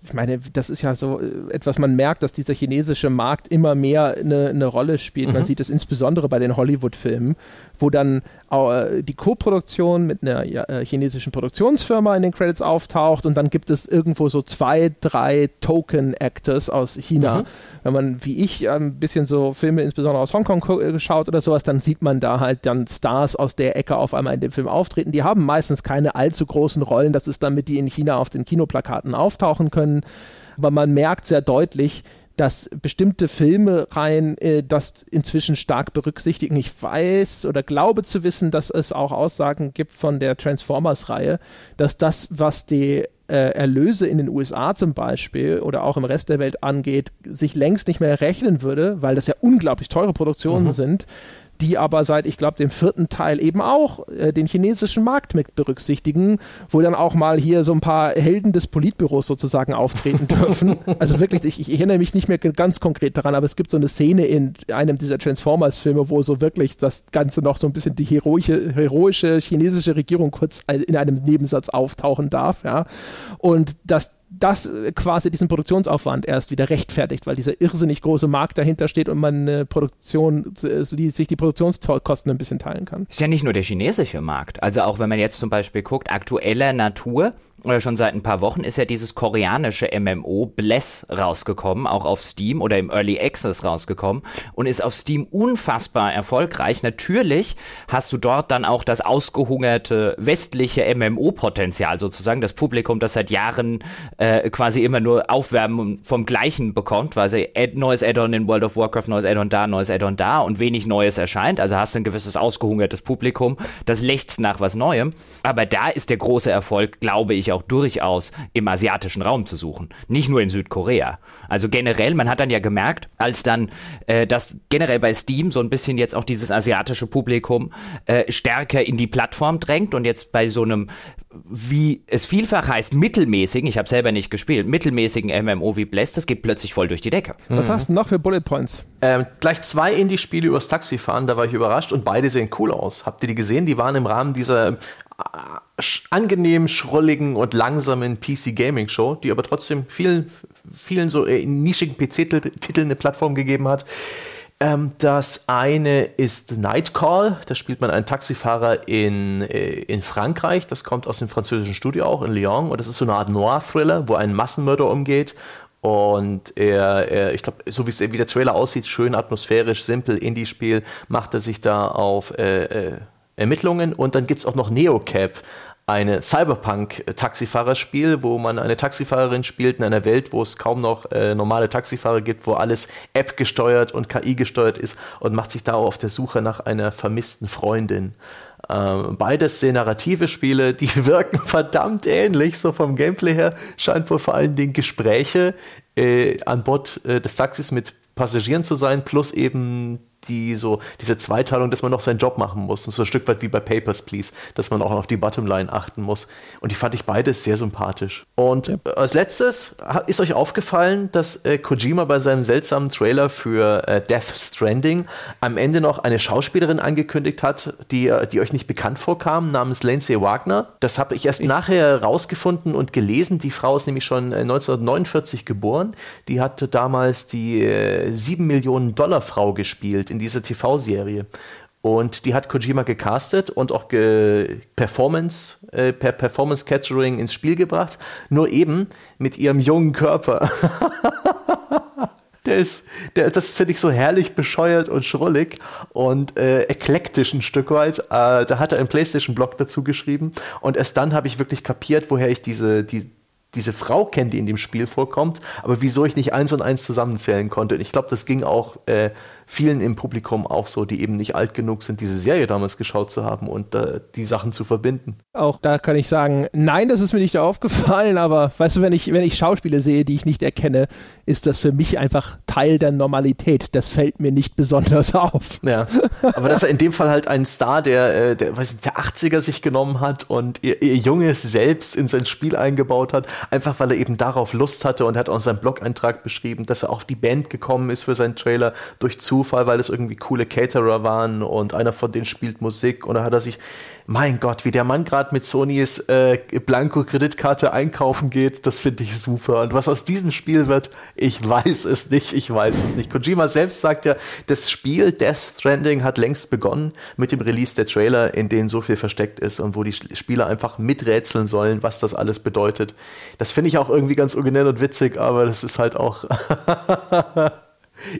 A: ich meine, das ist ja so äh, etwas, man merkt, dass dieser chinesische Markt immer mehr eine, eine Rolle spielt. Mhm. Man sieht es insbesondere bei den Hollywood-Filmen, wo dann äh, die Co-Produktion mit einer äh, chinesischen Produktionsfirma in den Credits auftaucht und dann gibt es irgendwo so zwei, drei Token-Actors aus China. Mhm. Wenn man, wie ich, ein bisschen so Filme insbesondere aus Hongkong schaut oder sowas, dann sieht man da halt dann Stars aus der Ecke auf einmal in dem Film auftreten. Die haben meistens keine allzu großen Rollen. Das ist damit, die in China auf den Kinoplakaten auftauchen können. Aber man merkt sehr deutlich, dass bestimmte Filme rein äh, das inzwischen stark berücksichtigen. Ich weiß oder glaube zu wissen, dass es auch Aussagen gibt von der Transformers-Reihe, dass das, was die äh, Erlöse in den USA zum Beispiel oder auch im Rest der Welt angeht, sich längst nicht mehr rechnen würde, weil das ja unglaublich teure Produktionen mhm. sind die aber seit, ich glaube, dem vierten Teil eben auch äh, den chinesischen Markt mit berücksichtigen, wo dann auch mal hier so ein paar Helden des Politbüros sozusagen auftreten dürfen. also wirklich, ich, ich, erinnere mich nicht mehr ganz konkret daran, aber es gibt so eine Szene in einem dieser Transformers-Filme, wo so wirklich das Ganze noch so ein bisschen die heroische, heroische chinesische Regierung kurz in einem Nebensatz auftauchen darf. Ja? Und dass das äh, quasi diesen Produktionsaufwand erst wieder rechtfertigt, weil dieser irrsinnig große Markt dahinter steht und man eine Produktion, äh, sich die Produktionskosten ein bisschen teilen kann.
C: Ist ja nicht nur der chinesische Markt. Also auch wenn man jetzt zum Beispiel guckt, aktueller Natur, oder schon seit ein paar Wochen ist ja dieses koreanische MMO Bless rausgekommen, auch auf Steam oder im Early Access rausgekommen und ist auf Steam unfassbar erfolgreich. Natürlich hast du dort dann auch das ausgehungerte westliche MMO-Potenzial sozusagen, das Publikum, das seit Jahren äh, quasi immer nur Aufwärmen vom Gleichen bekommt, weil sie Ad neues Add-on in World of Warcraft, neues Add-on da, neues Add-on da und wenig Neues erscheint. Also hast du ein gewisses ausgehungertes Publikum, das lechzt nach was Neuem. Aber da ist der große Erfolg, glaube ich, auch durchaus im asiatischen Raum zu suchen, nicht nur in Südkorea. Also generell, man hat dann ja gemerkt, als dann äh, das generell bei Steam so ein bisschen jetzt auch dieses asiatische Publikum äh, stärker in die Plattform drängt und jetzt bei so einem wie es vielfach heißt, mittelmäßigen, ich habe selber nicht gespielt, mittelmäßigen MMO wie Bless, das geht plötzlich voll durch die Decke.
A: Was mhm. hast du noch für Bullet Points?
B: Ähm, gleich zwei Indie-Spiele übers Taxifahren, da war ich überrascht und beide sehen cool aus. Habt ihr die gesehen? Die waren im Rahmen dieser angenehm schrulligen und langsamen PC Gaming Show, die aber trotzdem vielen, vielen so äh, nischigen PC-Titeln eine Plattform gegeben hat. Ähm, das eine ist Nightcall, da spielt man einen Taxifahrer in, äh, in Frankreich, das kommt aus dem französischen Studio auch in Lyon. Und das ist so eine Art Noir-Thriller, wo ein Massenmörder umgeht. Und er, er ich glaube, so wie der Trailer aussieht, schön atmosphärisch, simpel, Indie-Spiel, macht er sich da auf äh, äh, Ermittlungen und dann gibt es auch noch Neocap, eine Cyberpunk-Taxifahrerspiel, wo man eine Taxifahrerin spielt in einer Welt, wo es kaum noch äh, normale Taxifahrer gibt, wo alles App gesteuert und KI gesteuert ist und macht sich da auf der Suche nach einer vermissten Freundin. Ähm, beides sehr narrative Spiele, die wirken verdammt ähnlich, so vom Gameplay her. Scheint wohl vor allen Dingen Gespräche äh, an Bord äh, des Taxis mit Passagieren zu sein, plus eben die so, diese Zweiteilung, dass man noch seinen Job machen muss. Und so ein Stück weit wie bei Papers, Please, dass man auch auf die Bottomline achten muss. Und die fand ich beides sehr sympathisch. Und ja. als letztes ist euch aufgefallen, dass äh, Kojima bei seinem seltsamen Trailer für äh, Death Stranding am Ende noch eine Schauspielerin angekündigt hat, die, äh, die euch nicht bekannt vorkam, namens Lindsay Wagner. Das habe ich erst ich nachher rausgefunden und gelesen. Die Frau ist nämlich schon 1949 äh, geboren. Die hatte damals die äh, 7 Millionen Dollar Frau gespielt in dieser TV-Serie. Und die hat Kojima gecastet und auch ge Performance, äh, per Performance Catchering ins Spiel gebracht. Nur eben mit ihrem jungen Körper. der ist, der, das finde ich so herrlich bescheuert und schrullig und äh, eklektisch ein Stück weit. Äh, da hat er einen PlayStation-Blog dazu geschrieben und erst dann habe ich wirklich kapiert, woher ich diese, die, diese Frau kenne, die in dem Spiel vorkommt, aber wieso ich nicht eins und eins zusammenzählen konnte. Und ich glaube, das ging auch äh, vielen im Publikum auch so, die eben nicht alt genug sind, diese Serie damals geschaut zu haben und äh, die Sachen zu verbinden.
A: Auch da kann ich sagen, nein, das ist mir nicht aufgefallen, aber weißt du, wenn ich, wenn ich Schauspiele sehe, die ich nicht erkenne, ist das für mich einfach Teil der Normalität. Das fällt mir nicht besonders auf.
B: Ja, aber dass er in dem Fall halt einen Star, der, äh, der, weiß nicht, der 80er sich genommen hat und ihr, ihr Junges selbst in sein Spiel eingebaut hat, einfach weil er eben darauf Lust hatte und hat auch seinen Blog-Eintrag beschrieben, dass er auf die Band gekommen ist für seinen Trailer durch Zufall Zufall, weil es irgendwie coole Caterer waren und einer von denen spielt Musik und da hat er sich, mein Gott, wie der Mann gerade mit Sonys äh, Blanko-Kreditkarte einkaufen geht, das finde ich super. Und was aus diesem Spiel wird, ich weiß es nicht, ich weiß es nicht. Kojima selbst sagt ja, das Spiel Death Stranding hat längst begonnen mit dem Release der Trailer, in denen so viel versteckt ist und wo die Spieler einfach miträtseln sollen, was das alles bedeutet. Das finde ich auch irgendwie ganz originell und witzig, aber das ist halt auch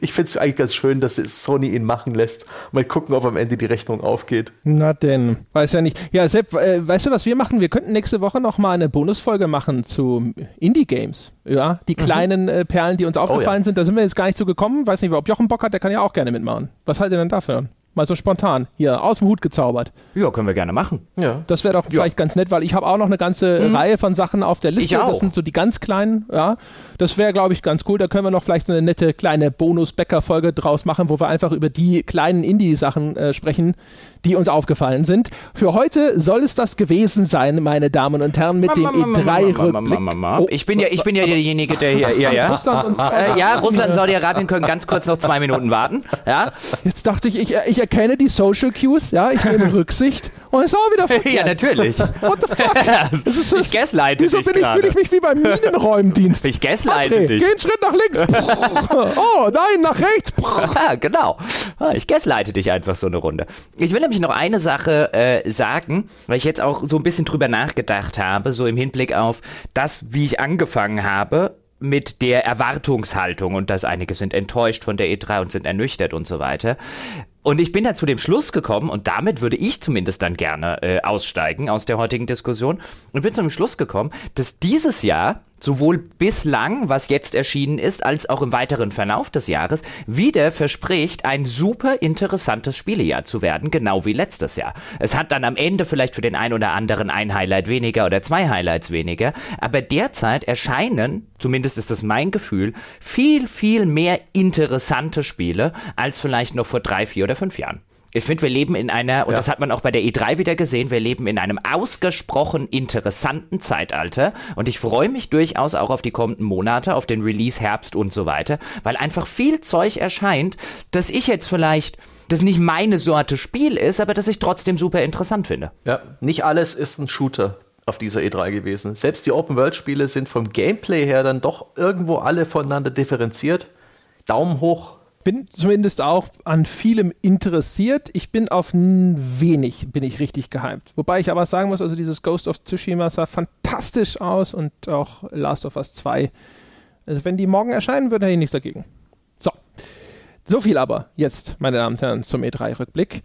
B: Ich finde es eigentlich ganz schön, dass Sony ihn machen lässt. Mal gucken, ob am Ende die Rechnung aufgeht.
A: Na denn, weiß ja nicht. Ja, Sepp, äh, weißt du, was wir machen? Wir könnten nächste Woche noch mal eine Bonusfolge machen zu Indie-Games. Ja, die mhm. kleinen äh, Perlen, die uns aufgefallen oh, ja. sind. Da sind wir jetzt gar nicht zu gekommen. Weiß nicht, ob Jochen Bock hat, der kann ja auch gerne mitmachen. Was haltet ihr denn dafür? Mal so spontan hier aus dem Hut gezaubert.
C: Ja, können wir gerne machen.
A: Ja. Das wäre doch vielleicht ja. ganz nett, weil ich habe auch noch eine ganze mhm. Reihe von Sachen auf der Liste. Das sind so die ganz kleinen. Ja, das wäre, glaube ich, ganz cool. Da können wir noch vielleicht so eine nette kleine Bonus-Bäcker-Folge draus machen, wo wir einfach über die kleinen Indie-Sachen äh, sprechen, die uns aufgefallen sind. Für heute soll es das gewesen sein, meine Damen und Herren, mit dem E3-Rückblick.
C: Ich bin ja, ich bin ja derjenige, der hier, ja, ja. Russland und äh, ja, Russland Saudi-Arabien können ganz kurz noch zwei Minuten warten. Ja.
A: Jetzt dachte ich, ich, ich erkenne die Social Cues, ja, ich nehme Rücksicht und es ist auch wieder verkehrt.
C: Ja, natürlich.
A: What the fuck? Das ist, das,
C: ich gaslighte
A: wieso
C: dich
A: bin ich, fühle ich mich wie beim Minenräumdienst?
C: Ich gaslighte
A: André,
C: dich.
A: geh einen Schritt nach links. oh, nein, nach rechts.
C: Ja, genau. Ah, Ich gasleite dich einfach so eine Runde. Ich will nämlich noch eine Sache äh, sagen, weil ich jetzt auch so ein bisschen drüber nachgedacht habe, so im Hinblick auf das, wie ich angefangen habe mit der Erwartungshaltung und dass einige sind enttäuscht von der E3 und sind ernüchtert und so weiter. Und ich bin dann zu dem Schluss gekommen, und damit würde ich zumindest dann gerne äh, aussteigen aus der heutigen Diskussion, und bin zu dem Schluss gekommen, dass dieses Jahr sowohl bislang, was jetzt erschienen ist, als auch im weiteren Verlauf des Jahres, wieder verspricht, ein super interessantes Spielejahr zu werden, genau wie letztes Jahr. Es hat dann am Ende vielleicht für den einen oder anderen ein Highlight weniger oder zwei Highlights weniger, aber derzeit erscheinen, zumindest ist das mein Gefühl, viel, viel mehr interessante Spiele als vielleicht noch vor drei, vier oder fünf Jahren. Ich finde, wir leben in einer, und
B: Ja.
C: das hat man auch bei der E3 wieder gesehen, wir leben in einem ausgesprochen interessanten Zeitalter. Und ich freue mich durchaus auch auf die kommenden Monate, auf den Release Herbst und so weiter, weil einfach viel Zeug erscheint, dass ich jetzt vielleicht, das nicht meine Sorte Spiel ist, aber das ich trotzdem super interessant finde.
B: Ja, nicht alles ist ein Shooter auf dieser E3 gewesen. Selbst die Open-World-Spiele sind vom Gameplay her dann doch irgendwo alle voneinander differenziert. Daumen hoch.
A: Bin zumindest auch an vielem interessiert. Ich bin auf wenig, bin ich richtig gehypt. Wobei ich aber sagen muss, also dieses Ghost of Tsushima sah fantastisch aus und auch Last of Us 2. Also wenn die morgen erscheinen hätte ich nichts dagegen. So. So viel aber jetzt, meine Damen und Herren, zum E3-Rückblick.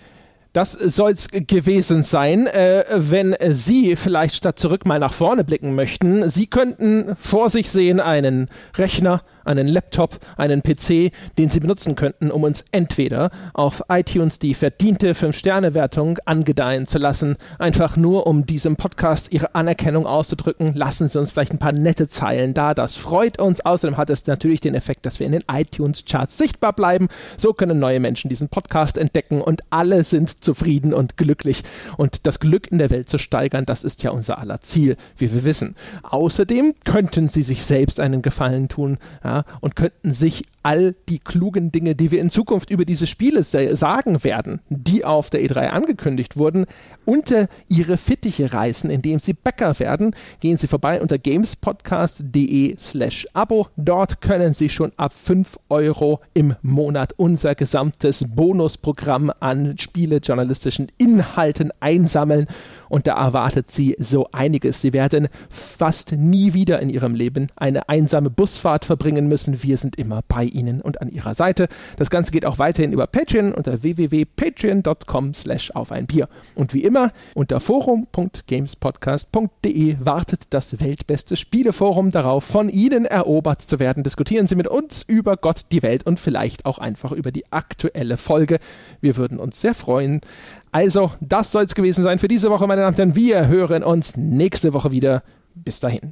A: Das soll's gewesen sein. Äh, wenn Sie vielleicht statt zurück mal nach vorne blicken möchten, Sie könnten vor sich sehen einen Rechner, einen Laptop, einen PC, den Sie benutzen könnten, um uns entweder auf iTunes die verdiente 5-Sterne-Wertung angedeihen zu lassen, einfach nur um diesem Podcast Ihre Anerkennung auszudrücken. Lassen Sie uns vielleicht ein paar nette Zeilen da. Das freut uns. Außerdem hat es natürlich den Effekt, dass wir in den iTunes-Charts sichtbar bleiben. So können neue Menschen diesen Podcast entdecken und alle sind zufrieden und glücklich. Und das Glück in der Welt zu steigern, das ist ja unser aller Ziel, wie wir wissen. Außerdem könnten Sie sich selbst einen Gefallen tun ja, und könnten sich all die klugen Dinge, die wir in Zukunft über diese Spiele sa- sagen werden, die auf der E3 angekündigt wurden, unter Ihre Fittiche reißen, indem Sie Bäcker werden. Gehen Sie vorbei unter gamespodcast.de slash Abo. Dort können Sie schon ab 5 Euro im Monat unser gesamtes Bonusprogramm an spielejournalistischen Inhalten einsammeln. Und da erwartet Sie so einiges. Sie werden fast nie wieder in Ihrem Leben eine einsame Busfahrt verbringen müssen. Wir sind immer bei Ihnen und an Ihrer Seite. Das Ganze geht auch weiterhin über Patreon unter www.patreon.com slash auf ein Bier. Und wie immer unter forum.gamespodcast.de wartet das weltbeste Spieleforum darauf, von Ihnen erobert zu werden. Diskutieren Sie mit uns über Gott, die Welt und vielleicht auch einfach über die aktuelle Folge. Wir würden uns sehr freuen. Also, das soll es gewesen sein für diese Woche, meine Damen und Herren. Wir hören uns nächste Woche wieder. Bis dahin.